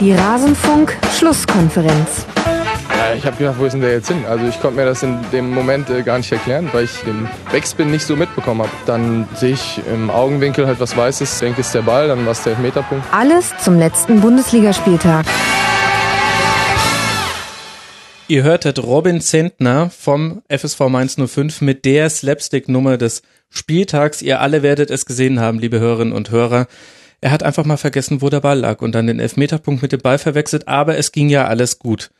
Die Rasenfunk-Schlusskonferenz. Ja, ich habe gedacht, wo ist denn der jetzt hin? Also ich konnte mir das in dem Moment äh, gar nicht erklären, weil ich den Backspin nicht so mitbekommen habe. Dann sehe ich im Augenwinkel halt was Weißes, denke, ist der Ball, dann war es der Elfmeterpunkt. Alles zum letzten Bundesligaspieltag. Ihr hörtet Robin Zentner vom FSV Mainz 05 mit der Slapstick-Nummer des Spieltags. Ihr alle werdet es gesehen haben, liebe Hörerinnen und Hörer. Er hat einfach mal vergessen, wo der Ball lag und dann den Elfmeterpunkt mit dem Ball verwechselt, aber es ging ja alles gut.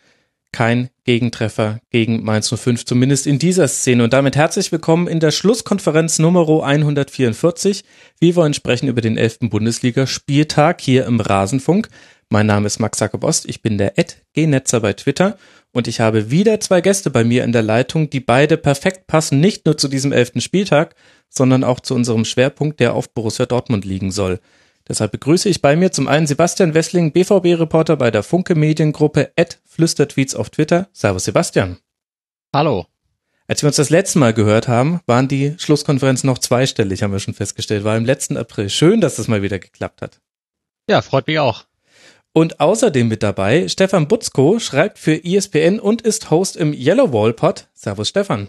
Kein Gegentreffer gegen Mainz 05, zumindest in dieser Szene. Und damit herzlich willkommen in der Schlusskonferenz Nummer 144. Wir wollen sprechen über den 11. Bundesliga-Spieltag hier im Rasenfunk. Mein Name ist Max Jakob Ost, ich bin der Ed G-Netzer bei Twitter und ich habe wieder zwei Gäste bei mir in der Leitung, die beide perfekt passen, nicht nur zu diesem elften Spieltag, sondern auch zu unserem Schwerpunkt, der auf Borussia Dortmund liegen soll. Deshalb begrüße ich bei mir zum einen Sebastian Wessling, BVB-Reporter bei der Funke Mediengruppe, at Flüstertweets auf Twitter. Servus Sebastian. Hallo. Als wir uns das letzte Mal gehört haben, waren die Schlusskonferenzen noch zweistellig, haben wir schon festgestellt. War im letzten April. Schön, dass das mal wieder geklappt hat. Ja, freut mich auch. Und außerdem mit dabei Stefan Butzko schreibt für ESPN und ist Host im Yellow Wall Pod. Servus Stefan.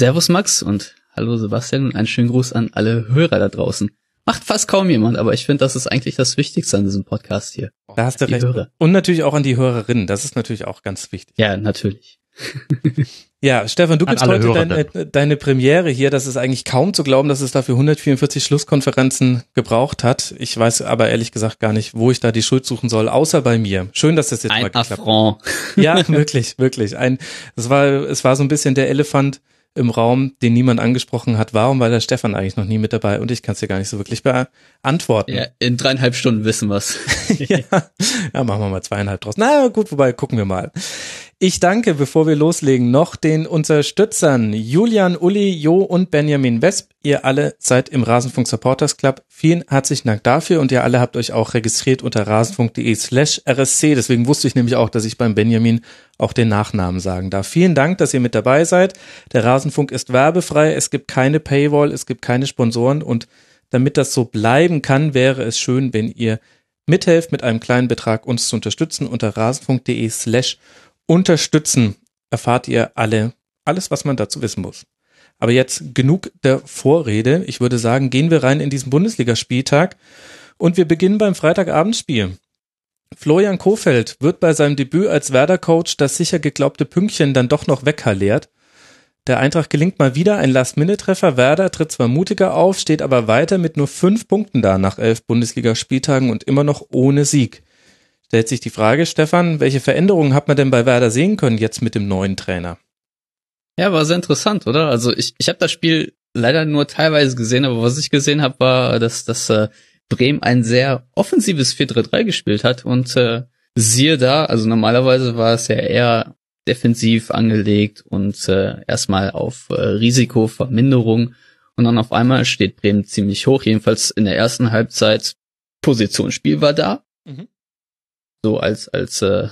Servus Max und hallo Sebastian und einen schönen Gruß an alle Hörer da draußen. Macht fast kaum jemand, aber ich finde, das ist eigentlich das Wichtigste an diesem Podcast hier. Da hast du recht. Hörer. Und natürlich auch an die Hörerinnen. Das ist natürlich auch ganz wichtig. Ja, natürlich. ja, Stefan, du gibst heute deine, deine Premiere hier. Das ist eigentlich kaum zu glauben, dass es dafür 144 Schlusskonferenzen gebraucht hat. Ich weiß aber ehrlich gesagt gar nicht, wo ich da die Schuld suchen soll, außer bei mir. Schön, dass das jetzt Ein mal geklappt Affront. hat. Ja, wirklich, wirklich. Ein, es war, es war so ein bisschen der Elefant im Raum, den niemand angesprochen hat. Warum war der Stefan eigentlich noch nie mit dabei? Und ich kann es dir gar nicht so wirklich beantworten. Ja, in dreieinhalb Stunden wissen wir's. ja. ja, machen wir mal zweieinhalb draus. Na gut, wobei, gucken wir mal. Ich danke, bevor wir loslegen, noch den Unterstützern Julian, Uli, Jo und Benjamin Wesp. Ihr alle seid im Rasenfunk Supporters Club. Vielen herzlichen Dank dafür und ihr alle habt euch auch registriert unter rasenfunk.de slash RSC. Deswegen wusste ich nämlich auch, dass ich beim Benjamin auch den Nachnamen sagen darf. Vielen Dank, dass ihr mit dabei seid. Der Rasenfunk ist werbefrei. Es gibt keine Paywall, es gibt keine Sponsoren und damit das so bleiben kann, wäre es schön, wenn ihr mithelft, mit einem kleinen Betrag uns zu unterstützen unter rasenfunk.de slash unterstützen, erfahrt ihr alle, alles, was man dazu wissen muss. Aber jetzt genug der Vorrede. Ich würde sagen, gehen wir rein in diesen Bundesligaspieltag und wir beginnen beim Freitagabendspiel. Florian Kofeld wird bei seinem Debüt als Werder-Coach das sicher geglaubte Pünktchen dann doch noch weghalleert. Der Eintracht gelingt mal wieder ein Last-Minute-Treffer. Werder tritt zwar mutiger auf, steht aber weiter mit nur fünf Punkten da nach elf Bundesligaspieltagen und immer noch ohne Sieg stellt sich die Frage, Stefan, welche Veränderungen hat man denn bei Werder sehen können jetzt mit dem neuen Trainer? Ja, war sehr interessant, oder? Also ich, ich habe das Spiel leider nur teilweise gesehen, aber was ich gesehen habe, war, dass, dass äh, Bremen ein sehr offensives 4-3-3 gespielt hat und äh, siehe da, also normalerweise war es ja eher defensiv angelegt und äh, erstmal auf äh, Risikoverminderung und dann auf einmal steht Bremen ziemlich hoch, jedenfalls in der ersten Halbzeit Positionsspiel war da. So als als äh,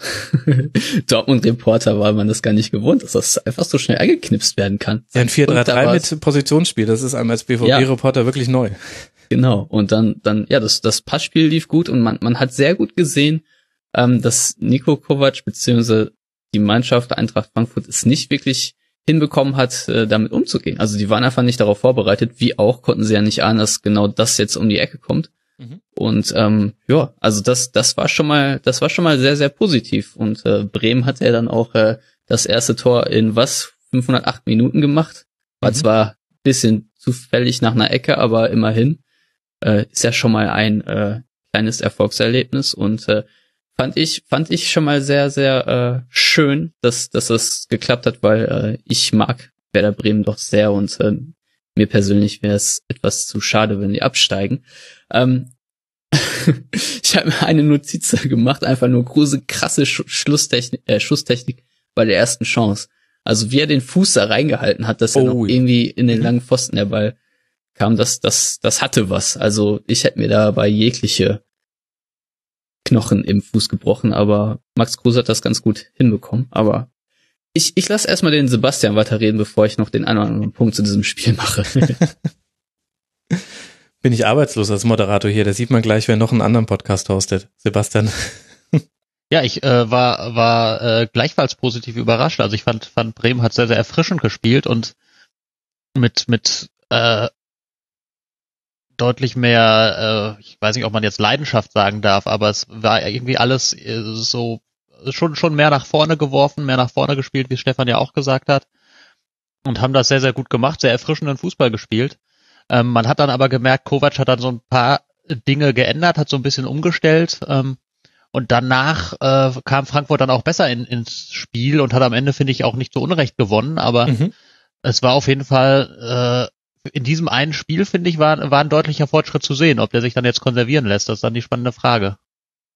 Dortmund-Reporter war man das gar nicht gewohnt, dass das einfach so schnell angeknipst werden kann. Ja, ein 4-3-3 mit Positionsspiel, das ist einem als BVB-Reporter ja. wirklich neu. Genau, und dann, dann, ja, das, das Passspiel lief gut und man, man hat sehr gut gesehen, ähm, dass Nico Kovac beziehungsweise die Mannschaft Eintracht Frankfurt es nicht wirklich hinbekommen hat, äh, damit umzugehen. Also die waren einfach nicht darauf vorbereitet, wie auch konnten sie ja nicht ahnen, dass genau das jetzt um die Ecke kommt. Mhm. Und ähm, ja, also das, das war schon mal, das war schon mal sehr, sehr positiv. Und äh, Bremen hat ja dann auch äh, das erste Tor in was 508 Minuten gemacht. War mhm. zwar bisschen zufällig nach einer Ecke, aber immerhin äh, ist ja schon mal ein äh, kleines Erfolgserlebnis und äh, fand ich fand ich schon mal sehr sehr äh, schön, dass dass das geklappt hat, weil äh, ich mag Werder Bremen doch sehr und äh, mir persönlich wäre es etwas zu schade, wenn die absteigen. Ähm, ich habe mir eine Notiz gemacht, einfach nur große, krasse Sch Schlusstechnik, äh, Schusstechnik bei der ersten Chance. Also wie er den Fuß da reingehalten hat, dass er oh. noch irgendwie in den mhm. langen Pfosten der Ball kam, das, das, das hatte was. Also ich hätte mir dabei jegliche Knochen im Fuß gebrochen, aber Max Kruse hat das ganz gut hinbekommen. Aber ich, ich lasse erstmal den Sebastian weiterreden, bevor ich noch den einen oder anderen Punkt zu diesem Spiel mache. bin ich arbeitslos als Moderator hier. Da sieht man gleich, wer noch einen anderen Podcast hostet. Sebastian. Ja, ich äh, war war äh, gleichfalls positiv überrascht. Also ich fand fand Bremen hat sehr sehr erfrischend gespielt und mit mit äh, deutlich mehr, äh, ich weiß nicht, ob man jetzt Leidenschaft sagen darf, aber es war irgendwie alles äh, so schon schon mehr nach vorne geworfen, mehr nach vorne gespielt, wie Stefan ja auch gesagt hat, und haben das sehr sehr gut gemacht, sehr erfrischenden Fußball gespielt. Ähm, man hat dann aber gemerkt, Kovac hat dann so ein paar Dinge geändert, hat so ein bisschen umgestellt. Ähm, und danach äh, kam Frankfurt dann auch besser in, ins Spiel und hat am Ende, finde ich, auch nicht zu Unrecht gewonnen. Aber mhm. es war auf jeden Fall äh, in diesem einen Spiel, finde ich, war, war ein deutlicher Fortschritt zu sehen. Ob der sich dann jetzt konservieren lässt, das ist dann die spannende Frage.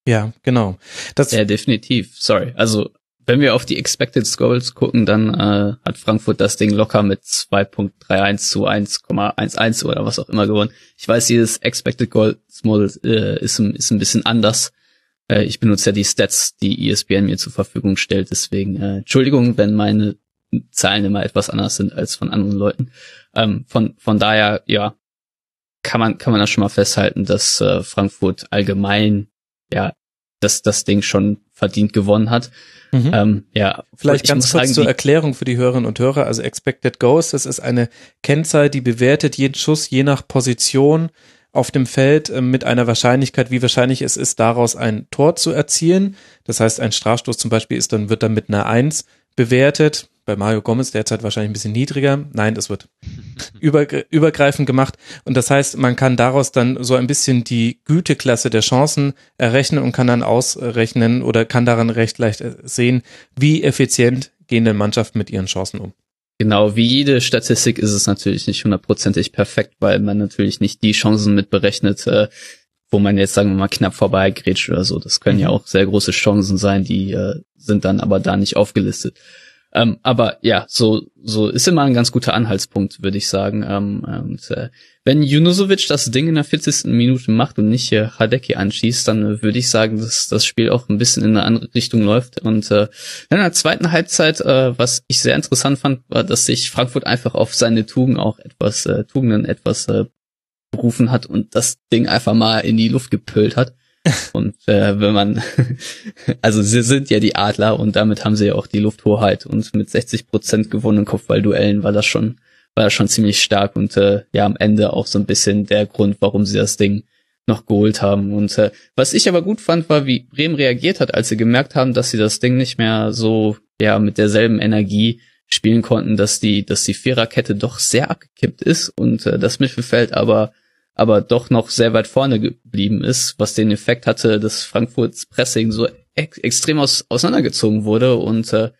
Ja, genau. Das ja, definitiv. Sorry. Also wenn wir auf die Expected Scores gucken, dann äh, hat Frankfurt das Ding locker mit 2.31 zu 1,11 oder was auch immer gewonnen. Ich weiß, dieses Expected Goals Model äh, ist, ist ein bisschen anders. Äh, ich benutze ja die Stats, die ESPN mir zur Verfügung stellt. Deswegen äh, Entschuldigung, wenn meine Zahlen immer etwas anders sind als von anderen Leuten. Ähm, von, von daher, ja, kann man, kann man da schon mal festhalten, dass äh, Frankfurt allgemein, ja, dass das Ding schon verdient gewonnen hat. Mhm. Ähm, ja, vielleicht ganz kurz sagen, zur Erklärung für die Hörerinnen und Hörer. Also Expected Goals, das ist eine Kennzahl, die bewertet jeden Schuss je nach Position auf dem Feld äh, mit einer Wahrscheinlichkeit, wie wahrscheinlich es ist, daraus ein Tor zu erzielen. Das heißt, ein Strafstoß zum Beispiel ist dann, wird dann mit einer Eins bewertet. Bei Mario Gomez derzeit wahrscheinlich ein bisschen niedriger. Nein, das wird übergreifend gemacht. Und das heißt, man kann daraus dann so ein bisschen die Güteklasse der Chancen errechnen und kann dann ausrechnen oder kann daran recht leicht äh, sehen, wie effizient gehen denn Mannschaften mit ihren Chancen um. Genau, wie jede Statistik ist es natürlich nicht hundertprozentig perfekt, weil man natürlich nicht die Chancen mit berechnet, äh, wo man jetzt sagen wir mal knapp vorbei grätscht oder so. Das können mhm. ja auch sehr große Chancen sein, die äh, sind dann aber da nicht aufgelistet. Ähm, aber ja, so, so ist immer ein ganz guter Anhaltspunkt, würde ich sagen. Ähm, und, äh, wenn Junusovic das Ding in der 40. Minute macht und nicht hier Hadeki anschießt, dann würde ich sagen, dass das Spiel auch ein bisschen in eine andere Richtung läuft. Und äh, in der zweiten Halbzeit, äh, was ich sehr interessant fand, war, dass sich Frankfurt einfach auf seine Tugend auch etwas, äh, Tugenden etwas äh, berufen hat und das Ding einfach mal in die Luft gepölt hat. Und äh, wenn man, also sie sind ja die Adler und damit haben sie ja auch die Lufthoheit und mit 60 Prozent gewonnenen Kopfballduellen war das schon, war das schon ziemlich stark und äh, ja am Ende auch so ein bisschen der Grund, warum sie das Ding noch geholt haben. Und äh, was ich aber gut fand, war, wie Bremen reagiert hat, als sie gemerkt haben, dass sie das Ding nicht mehr so ja mit derselben Energie spielen konnten, dass die, dass die Viererkette doch sehr abgekippt ist und äh, das Mittelfeld aber aber doch noch sehr weit vorne geblieben ist, was den Effekt hatte, dass Frankfurts Pressing so ex extrem aus auseinandergezogen wurde und äh,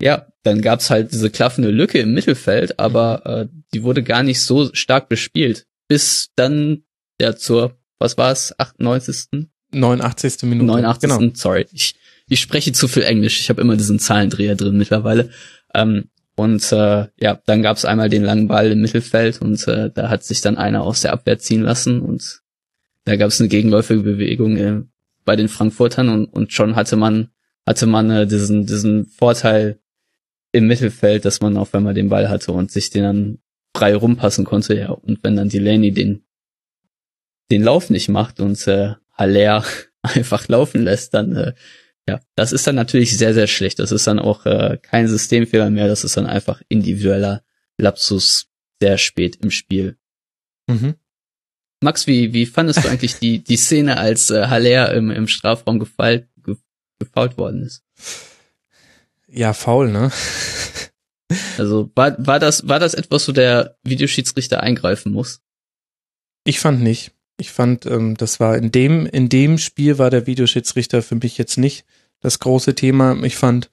ja, dann gab's halt diese klaffende Lücke im Mittelfeld, aber äh, die wurde gar nicht so stark bespielt, bis dann ja zur, was war's, 98. 89. Minute. 89. Genau. Sorry, ich, ich spreche zu viel Englisch. Ich habe immer diesen Zahlendreher drin mittlerweile. Ähm, und äh, ja, dann gab es einmal den langen Ball im Mittelfeld und äh, da hat sich dann einer aus der Abwehr ziehen lassen und da gab es eine gegenläufige Bewegung äh, bei den Frankfurtern und, und schon hatte man hatte man äh, diesen diesen Vorteil im Mittelfeld, dass man auch wenn man den Ball hatte und sich den dann frei rumpassen konnte, ja. Und wenn dann Delaney den den Lauf nicht macht und äh, Haller einfach laufen lässt, dann äh, ja, das ist dann natürlich sehr, sehr schlecht. Das ist dann auch äh, kein Systemfehler mehr, das ist dann einfach individueller Lapsus sehr spät im Spiel. Mhm. Max, wie, wie fandest du eigentlich die, die Szene, als äh, Haller im, im Strafraum gefallt, ge, gefault worden ist? Ja, faul, ne? Also war, war das war das etwas, wo der Videoschiedsrichter eingreifen muss? Ich fand nicht. Ich fand, ähm, das war in dem, in dem Spiel war der Videoschiedsrichter für mich jetzt nicht das große Thema. Ich fand,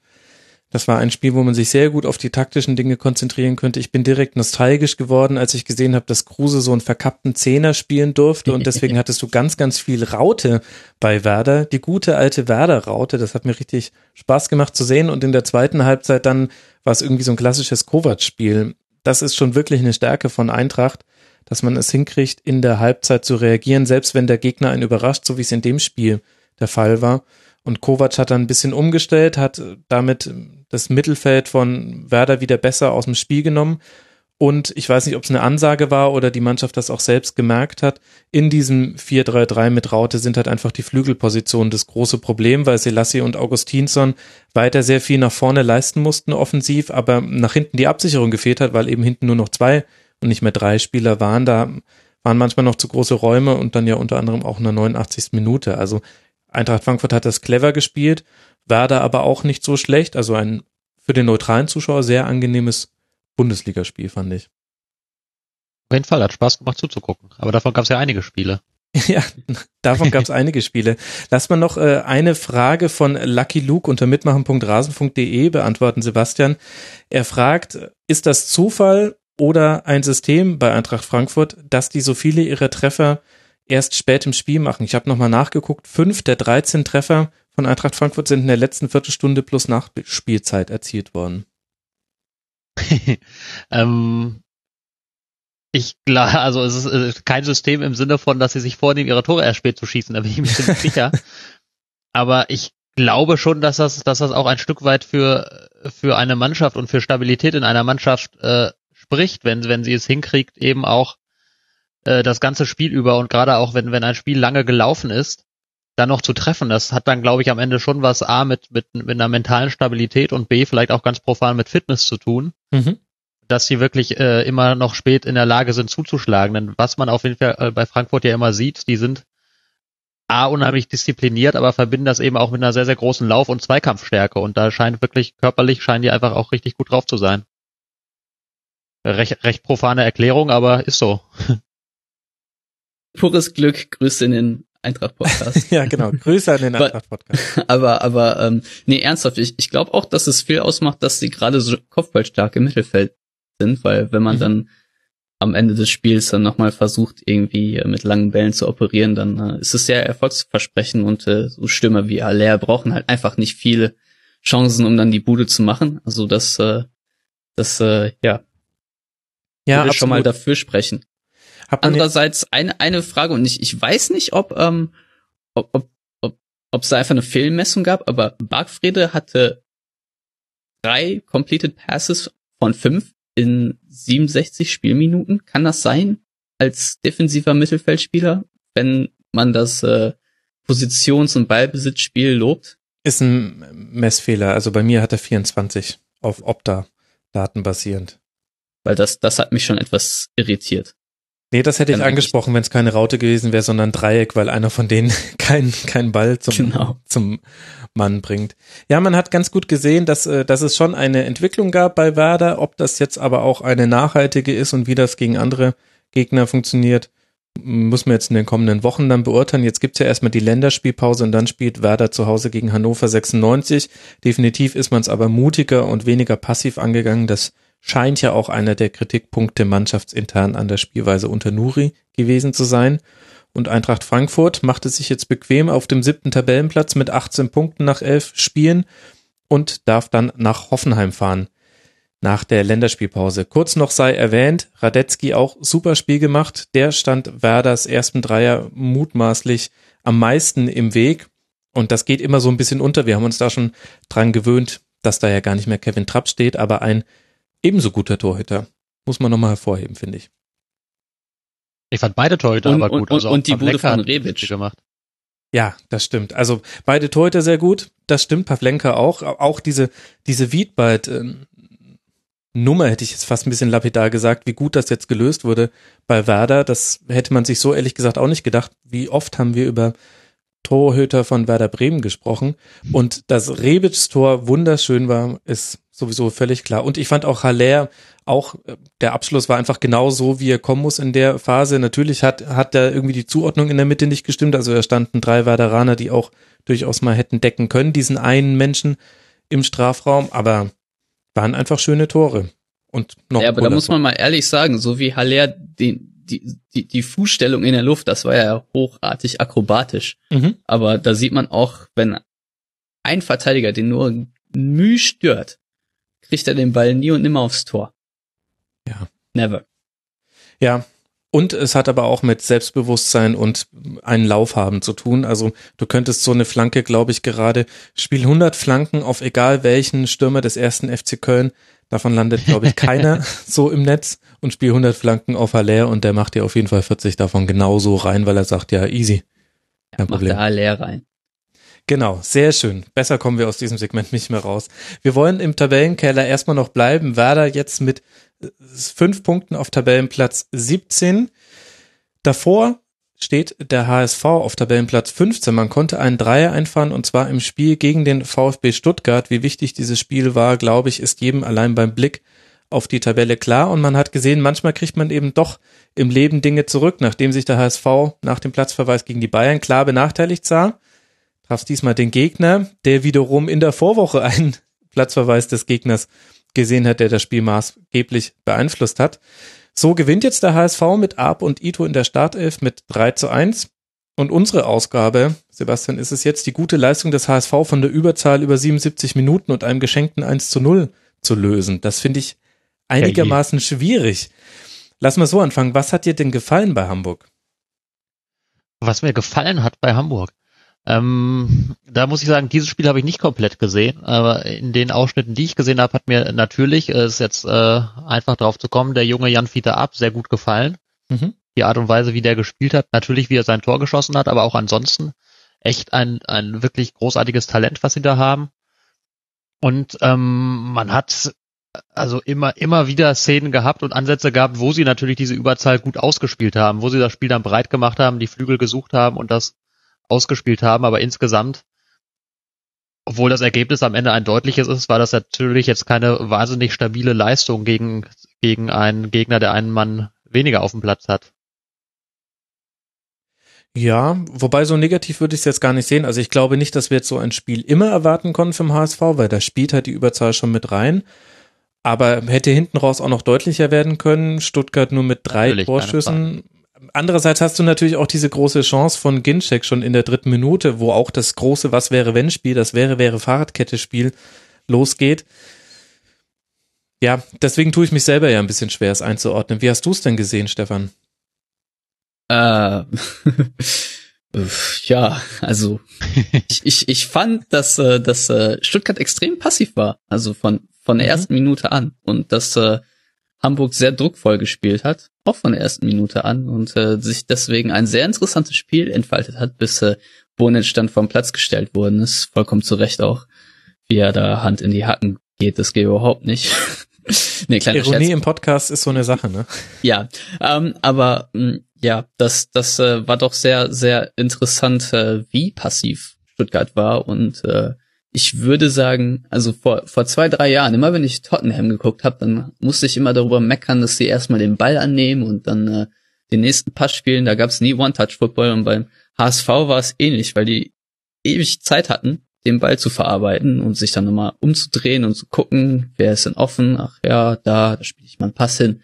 das war ein Spiel, wo man sich sehr gut auf die taktischen Dinge konzentrieren könnte. Ich bin direkt nostalgisch geworden, als ich gesehen habe, dass Kruse so einen verkappten Zehner spielen durfte und deswegen hattest du ganz, ganz viel Raute bei Werder. Die gute alte Werder-Raute, das hat mir richtig Spaß gemacht zu sehen und in der zweiten Halbzeit dann war es irgendwie so ein klassisches Kovac-Spiel. Das ist schon wirklich eine Stärke von Eintracht dass man es hinkriegt, in der Halbzeit zu reagieren, selbst wenn der Gegner einen überrascht, so wie es in dem Spiel der Fall war. Und Kovac hat dann ein bisschen umgestellt, hat damit das Mittelfeld von Werder wieder besser aus dem Spiel genommen Und ich weiß nicht, ob es eine Ansage war oder die Mannschaft das auch selbst gemerkt hat. In diesem 4-3-3 mit Raute sind halt einfach die Flügelpositionen das große Problem, weil Selassie und Augustinsson weiter sehr viel nach vorne leisten mussten offensiv, aber nach hinten die Absicherung gefehlt hat, weil eben hinten nur noch zwei und nicht mehr drei Spieler waren. Da waren manchmal noch zu große Räume und dann ja unter anderem auch in der 89. Minute. Also Eintracht Frankfurt hat das clever gespielt, Werder aber auch nicht so schlecht. Also ein für den neutralen Zuschauer sehr angenehmes Bundesligaspiel, fand ich. Auf jeden Fall, hat Spaß gemacht zuzugucken. Aber davon gab es ja einige Spiele. Ja, davon gab es einige Spiele. Lass mal noch äh, eine Frage von Lucky Luke unter mitmachen.rasen.de beantworten, Sebastian. Er fragt, ist das Zufall oder ein System bei Eintracht Frankfurt, dass die so viele ihrer Treffer erst spät im Spiel machen? Ich habe nochmal nachgeguckt, fünf der 13 Treffer von Eintracht Frankfurt sind in der letzten Viertelstunde plus Nachspielzeit erzielt worden. ähm, ich glaube, also es ist kein System im Sinne von, dass sie sich vornehmen, ihre Tore erst spät zu schießen, da bin ich mir ziemlich sicher. Aber ich glaube schon, dass das, dass das auch ein Stück weit für, für eine Mannschaft und für Stabilität in einer Mannschaft äh, spricht, wenn, wenn sie es hinkriegt, eben auch äh, das ganze Spiel über und gerade auch wenn, wenn ein Spiel lange gelaufen ist, dann noch zu treffen. Das hat dann, glaube ich, am Ende schon was A mit, mit, mit einer mentalen Stabilität und B vielleicht auch ganz profan mit Fitness zu tun. Mhm. Dass sie wirklich äh, immer noch spät in der Lage sind zuzuschlagen. Denn was man auf jeden Fall äh, bei Frankfurt ja immer sieht, die sind A, unheimlich diszipliniert, aber verbinden das eben auch mit einer sehr, sehr großen Lauf- und Zweikampfstärke. Und da scheint wirklich körperlich, scheinen die einfach auch richtig gut drauf zu sein. Recht, recht profane Erklärung, aber ist so. Pures Glück, Grüße in den Eintracht-Podcast. ja, genau. Grüße an den Eintracht-Podcast. aber, aber, ähm, nee, ernsthaft, ich, ich glaube auch, dass es viel ausmacht, dass sie gerade so kopfballstark im Mittelfeld sind, weil wenn man mhm. dann am Ende des Spiels dann nochmal versucht, irgendwie äh, mit langen Bällen zu operieren, dann äh, ist es sehr erfolgsversprechend und äh, so Stürmer wie Aller brauchen halt einfach nicht viele Chancen, um dann die Bude zu machen. Also das, äh, das, äh, ja, ja, würde schon mal dafür sprechen. Andererseits eine, eine Frage und ich, ich weiß nicht, ob, ähm, ob, ob, ob, ob es da einfach eine Fehlmessung gab, aber Bargfrede hatte drei completed passes von fünf in 67 Spielminuten. Kann das sein als defensiver Mittelfeldspieler, wenn man das äh, Positions- und Ballbesitzspiel lobt? Ist ein Messfehler. Also bei mir hat er 24 auf Opta Daten basierend. Weil das, das hat mich schon etwas irritiert. Nee, das hätte ich angesprochen, wenn es keine Raute gewesen wäre, sondern Dreieck, weil einer von denen keinen kein Ball zum, genau. zum Mann bringt. Ja, man hat ganz gut gesehen, dass, äh, dass es schon eine Entwicklung gab bei Werder. Ob das jetzt aber auch eine nachhaltige ist und wie das gegen andere Gegner funktioniert, muss man jetzt in den kommenden Wochen dann beurteilen. Jetzt gibt's ja erstmal die Länderspielpause und dann spielt Werder zu Hause gegen Hannover 96. Definitiv ist man es aber mutiger und weniger passiv angegangen. Das scheint ja auch einer der Kritikpunkte mannschaftsintern an der Spielweise unter Nuri gewesen zu sein. Und Eintracht Frankfurt machte sich jetzt bequem auf dem siebten Tabellenplatz mit 18 Punkten nach elf Spielen und darf dann nach Hoffenheim fahren. Nach der Länderspielpause. Kurz noch sei erwähnt, Radetzky auch super Spiel gemacht. Der stand Werders ersten Dreier mutmaßlich am meisten im Weg. Und das geht immer so ein bisschen unter. Wir haben uns da schon dran gewöhnt, dass da ja gar nicht mehr Kevin Trapp steht, aber ein ebenso guter Torhüter. Muss man nochmal hervorheben, finde ich. Ich fand beide Torhüter und, aber gut. Und, also und die Bude von Rebic gemacht. Ja, das stimmt. Also beide Torhüter sehr gut. Das stimmt. Pavlenka auch. Auch diese, diese Wiedbald, äh, Nummer hätte ich jetzt fast ein bisschen lapidar gesagt, wie gut das jetzt gelöst wurde bei Werder. Das hätte man sich so ehrlich gesagt auch nicht gedacht. Wie oft haben wir über Torhüter von Werder Bremen gesprochen. Und dass Rebics Tor wunderschön war, ist sowieso völlig klar. Und ich fand auch Haller, auch äh, der Abschluss war einfach genau so, wie er kommen muss in der Phase. Natürlich hat, hat da irgendwie die Zuordnung in der Mitte nicht gestimmt. Also da standen drei Werderaner, die auch durchaus mal hätten decken können, diesen einen Menschen im Strafraum, aber waren einfach schöne Tore. Und noch ja, aber da muss man mal ehrlich sagen, so wie Haller den, die, die, die Fußstellung in der Luft, das war ja hochartig akrobatisch. Mhm. Aber da sieht man auch, wenn ein Verteidiger den nur Mühe stört, kriegt er den Ball nie und nimmer aufs Tor. Ja. Never. Ja. Und es hat aber auch mit Selbstbewusstsein und einen Lauf haben zu tun. Also du könntest so eine Flanke, glaube ich, gerade spiel 100 Flanken auf egal welchen Stürmer des ersten FC Köln. Davon landet, glaube ich, keiner so im Netz und spiel 100 Flanken auf Haller und der macht dir auf jeden Fall 40 davon genauso rein, weil er sagt, ja, easy. Kein ja, Problem. Macht der Haller rein. Genau, sehr schön. Besser kommen wir aus diesem Segment nicht mehr raus. Wir wollen im Tabellenkeller erstmal noch bleiben. Werder jetzt mit fünf Punkten auf Tabellenplatz 17. Davor steht der HSV auf Tabellenplatz 15. Man konnte einen Dreier einfahren und zwar im Spiel gegen den VfB Stuttgart. Wie wichtig dieses Spiel war, glaube ich, ist jedem allein beim Blick auf die Tabelle klar. Und man hat gesehen, manchmal kriegt man eben doch im Leben Dinge zurück, nachdem sich der HSV nach dem Platzverweis gegen die Bayern klar benachteiligt sah. Traf diesmal den Gegner, der wiederum in der Vorwoche einen Platzverweis des Gegners gesehen hat, der das Spiel maßgeblich beeinflusst hat. So gewinnt jetzt der HSV mit Arp und Ito in der Startelf mit 3 zu 1. Und unsere Ausgabe, Sebastian, ist es jetzt die gute Leistung des HSV von der Überzahl über 77 Minuten und einem geschenkten 1 zu 0 zu lösen. Das finde ich einigermaßen schwierig. Lass mal so anfangen. Was hat dir denn gefallen bei Hamburg? Was mir gefallen hat bei Hamburg. Ähm, da muss ich sagen, dieses Spiel habe ich nicht komplett gesehen, aber in den Ausschnitten, die ich gesehen habe, hat mir natürlich, äh, ist jetzt äh, einfach drauf zu kommen, der junge Jan Fieter Ab sehr gut gefallen. Mhm. Die Art und Weise, wie der gespielt hat, natürlich, wie er sein Tor geschossen hat, aber auch ansonsten echt ein, ein wirklich großartiges Talent, was sie da haben. Und ähm, man hat also immer, immer wieder Szenen gehabt und Ansätze gehabt, wo sie natürlich diese Überzahl gut ausgespielt haben, wo sie das Spiel dann breit gemacht haben, die Flügel gesucht haben und das ausgespielt haben, aber insgesamt, obwohl das Ergebnis am Ende ein deutliches ist, war das natürlich jetzt keine wahnsinnig stabile Leistung gegen, gegen einen Gegner, der einen Mann weniger auf dem Platz hat. Ja, wobei so negativ würde ich es jetzt gar nicht sehen. Also ich glaube nicht, dass wir jetzt so ein Spiel immer erwarten konnten vom HSV, weil da spielt halt die Überzahl schon mit rein. Aber hätte hinten raus auch noch deutlicher werden können. Stuttgart nur mit drei Natürlich, Torschüssen andererseits hast du natürlich auch diese große Chance von Ginczek schon in der dritten Minute, wo auch das große Was wäre wenn Spiel, das wäre wäre Fahrradkette Spiel losgeht. Ja, deswegen tue ich mich selber ja ein bisschen schwer, es einzuordnen. Wie hast du es denn gesehen, Stefan? Äh, ja, also ich, ich, ich fand, dass, äh, dass äh, Stuttgart extrem passiv war, also von, von der mhm. ersten Minute an. Und dass äh, Hamburg sehr druckvoll gespielt hat, auch von der ersten Minute an und äh, sich deswegen ein sehr interessantes Spiel entfaltet hat, bis äh, Bonic dann vom Platz gestellt worden ist. Vollkommen zu Recht auch, wie er da Hand in die Hacken geht, das geht überhaupt nicht. nee, kleiner Ironie Scherz. im Podcast ist so eine Sache, ne? Ja, ähm, aber mh, hm, ja, das, das äh, war doch sehr, sehr interessant, äh, wie passiv Stuttgart war und äh, ich würde sagen, also vor, vor zwei, drei Jahren, immer wenn ich Tottenham geguckt habe, dann musste ich immer darüber meckern, dass sie erstmal den Ball annehmen und dann äh, den nächsten Pass spielen. Da gab es nie One-Touch-Football und beim HSV war es ähnlich, weil die ewig Zeit hatten, den Ball zu verarbeiten und sich dann nochmal umzudrehen und zu gucken, wer ist denn offen, ach ja, da, da spiele ich mal einen Pass hin.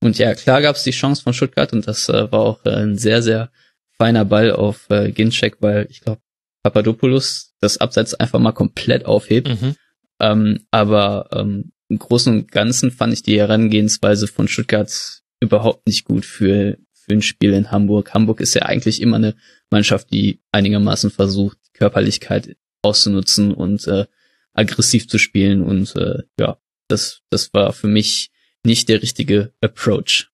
Und ja, klar gab es die Chance von Stuttgart und das äh, war auch äh, ein sehr, sehr feiner Ball auf äh, Ginczek, weil ich glaube, Papadopoulos das Abseits einfach mal komplett aufhebt. Mhm. Ähm, aber ähm, im Großen und Ganzen fand ich die Herangehensweise von Stuttgart überhaupt nicht gut für, für ein Spiel in Hamburg. Hamburg ist ja eigentlich immer eine Mannschaft, die einigermaßen versucht, Körperlichkeit auszunutzen und äh, aggressiv zu spielen. Und äh, ja, das, das war für mich nicht der richtige Approach.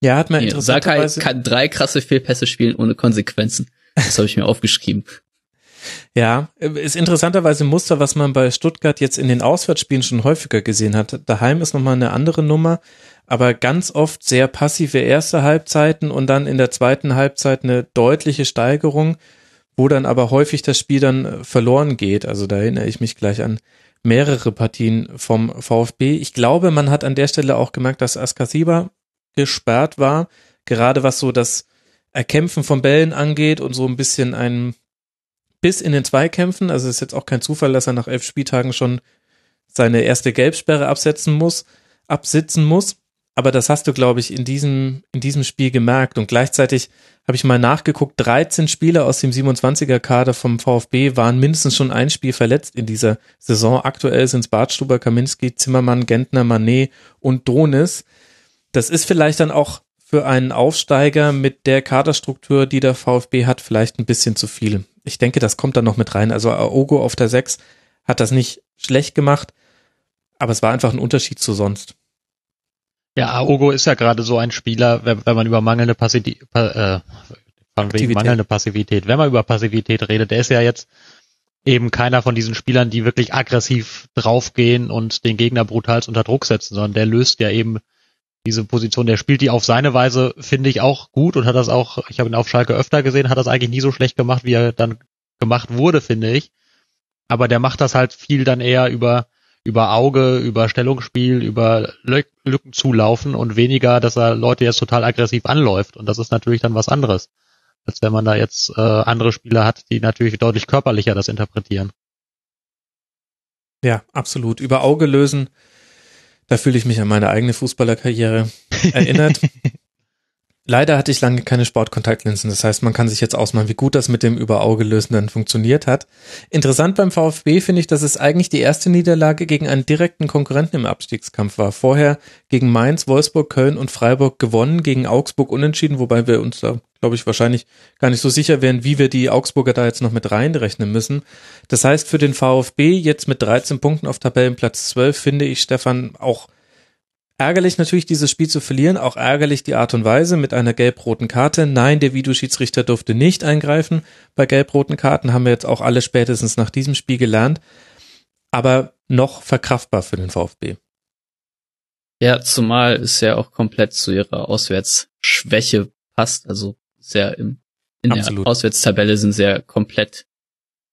Ja, hat man ja, Sakai kann drei krasse Fehlpässe spielen ohne Konsequenzen. Das habe ich mir aufgeschrieben. Ja, ist interessanterweise ein Muster, was man bei Stuttgart jetzt in den Auswärtsspielen schon häufiger gesehen hat. Daheim ist nochmal eine andere Nummer, aber ganz oft sehr passive erste Halbzeiten und dann in der zweiten Halbzeit eine deutliche Steigerung, wo dann aber häufig das Spiel dann äh, verloren geht. Also da erinnere ich mich gleich an mehrere Partien vom VfB. Ich glaube, man hat an der Stelle auch gemerkt, dass Askasiba gesperrt war, gerade was so das Erkämpfen von Bällen angeht und so ein bisschen ein bis in den Zweikämpfen. Also es ist jetzt auch kein Zufall, dass er nach elf Spieltagen schon seine erste Gelbsperre absetzen muss, absitzen muss. Aber das hast du, glaube ich, in diesem, in diesem Spiel gemerkt. Und gleichzeitig habe ich mal nachgeguckt, 13 Spieler aus dem 27er Kader vom VfB waren mindestens schon ein Spiel verletzt in dieser Saison. Aktuell sind es Bartstuber, Kaminski, Zimmermann, Gentner, Manet und Donis. Das ist vielleicht dann auch für einen Aufsteiger mit der Kaderstruktur, die der VfB hat, vielleicht ein bisschen zu viel. Ich denke, das kommt dann noch mit rein. Also Aogo auf der 6 hat das nicht schlecht gemacht, aber es war einfach ein Unterschied zu sonst. Ja, Aogo ist ja gerade so ein Spieler, wenn, wenn man über mangelnde Passivität, äh, von wegen mangelnde Passivität, wenn man über Passivität redet, der ist ja jetzt eben keiner von diesen Spielern, die wirklich aggressiv draufgehen und den Gegner brutal unter Druck setzen, sondern der löst ja eben diese Position, der spielt die auf seine Weise, finde ich auch gut und hat das auch, ich habe ihn auf Schalke öfter gesehen, hat das eigentlich nie so schlecht gemacht, wie er dann gemacht wurde, finde ich. Aber der macht das halt viel dann eher über, über Auge, über Stellungsspiel, über Lücken zulaufen und weniger, dass er Leute jetzt total aggressiv anläuft. Und das ist natürlich dann was anderes, als wenn man da jetzt äh, andere Spieler hat, die natürlich deutlich körperlicher das interpretieren. Ja, absolut. Über Auge lösen da fühle ich mich an meine eigene Fußballerkarriere erinnert. Leider hatte ich lange keine Sportkontaktlinsen. Das heißt, man kann sich jetzt ausmalen, wie gut das mit dem Überaugelösen dann funktioniert hat. Interessant beim VfB finde ich, dass es eigentlich die erste Niederlage gegen einen direkten Konkurrenten im Abstiegskampf war. Vorher gegen Mainz, Wolfsburg, Köln und Freiburg gewonnen, gegen Augsburg unentschieden, wobei wir uns da, glaube ich, wahrscheinlich gar nicht so sicher wären, wie wir die Augsburger da jetzt noch mit reinrechnen müssen. Das heißt, für den VfB jetzt mit 13 Punkten auf Tabellenplatz 12 finde ich, Stefan, auch Ärgerlich natürlich dieses Spiel zu verlieren, auch ärgerlich die Art und Weise mit einer gelb-roten Karte. Nein, der Videoschiedsrichter durfte nicht eingreifen. Bei gelb-roten Karten haben wir jetzt auch alle spätestens nach diesem Spiel gelernt. Aber noch verkraftbar für den VfB. Ja, zumal es ja auch komplett zu ihrer Auswärtsschwäche passt. Also sehr im, in Absolut. der Auswärtstabelle sind sehr komplett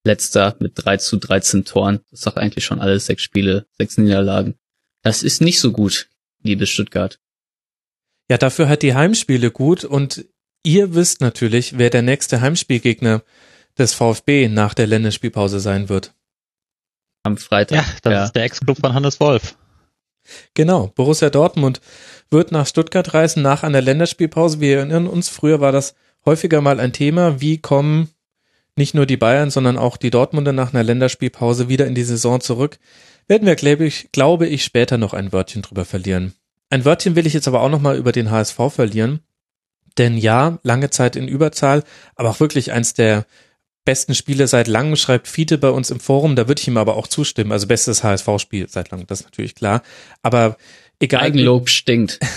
letzter mit 3 zu 13 Toren. Das sagt eigentlich schon alles sechs Spiele, sechs Niederlagen. Das ist nicht so gut liebes Stuttgart. Ja, dafür hat die Heimspiele gut und ihr wisst natürlich, wer der nächste Heimspielgegner des VfB nach der Länderspielpause sein wird. Am Freitag. Ja, das ja. ist der Ex-Club von Hannes Wolf. Genau, Borussia Dortmund wird nach Stuttgart reisen nach einer Länderspielpause. Wir erinnern uns, früher war das häufiger mal ein Thema. Wie kommen nicht nur die Bayern, sondern auch die Dortmunder nach einer Länderspielpause wieder in die Saison zurück? Werden wir, glaube ich, glaube ich, später noch ein Wörtchen drüber verlieren. Ein Wörtchen will ich jetzt aber auch nochmal über den HSV verlieren. Denn ja, lange Zeit in Überzahl, aber auch wirklich eins der besten Spiele seit langem, schreibt Fiete bei uns im Forum, da würde ich ihm aber auch zustimmen. Also bestes HSV-Spiel seit langem, das ist natürlich klar. Aber egal. Eigenlob stinkt.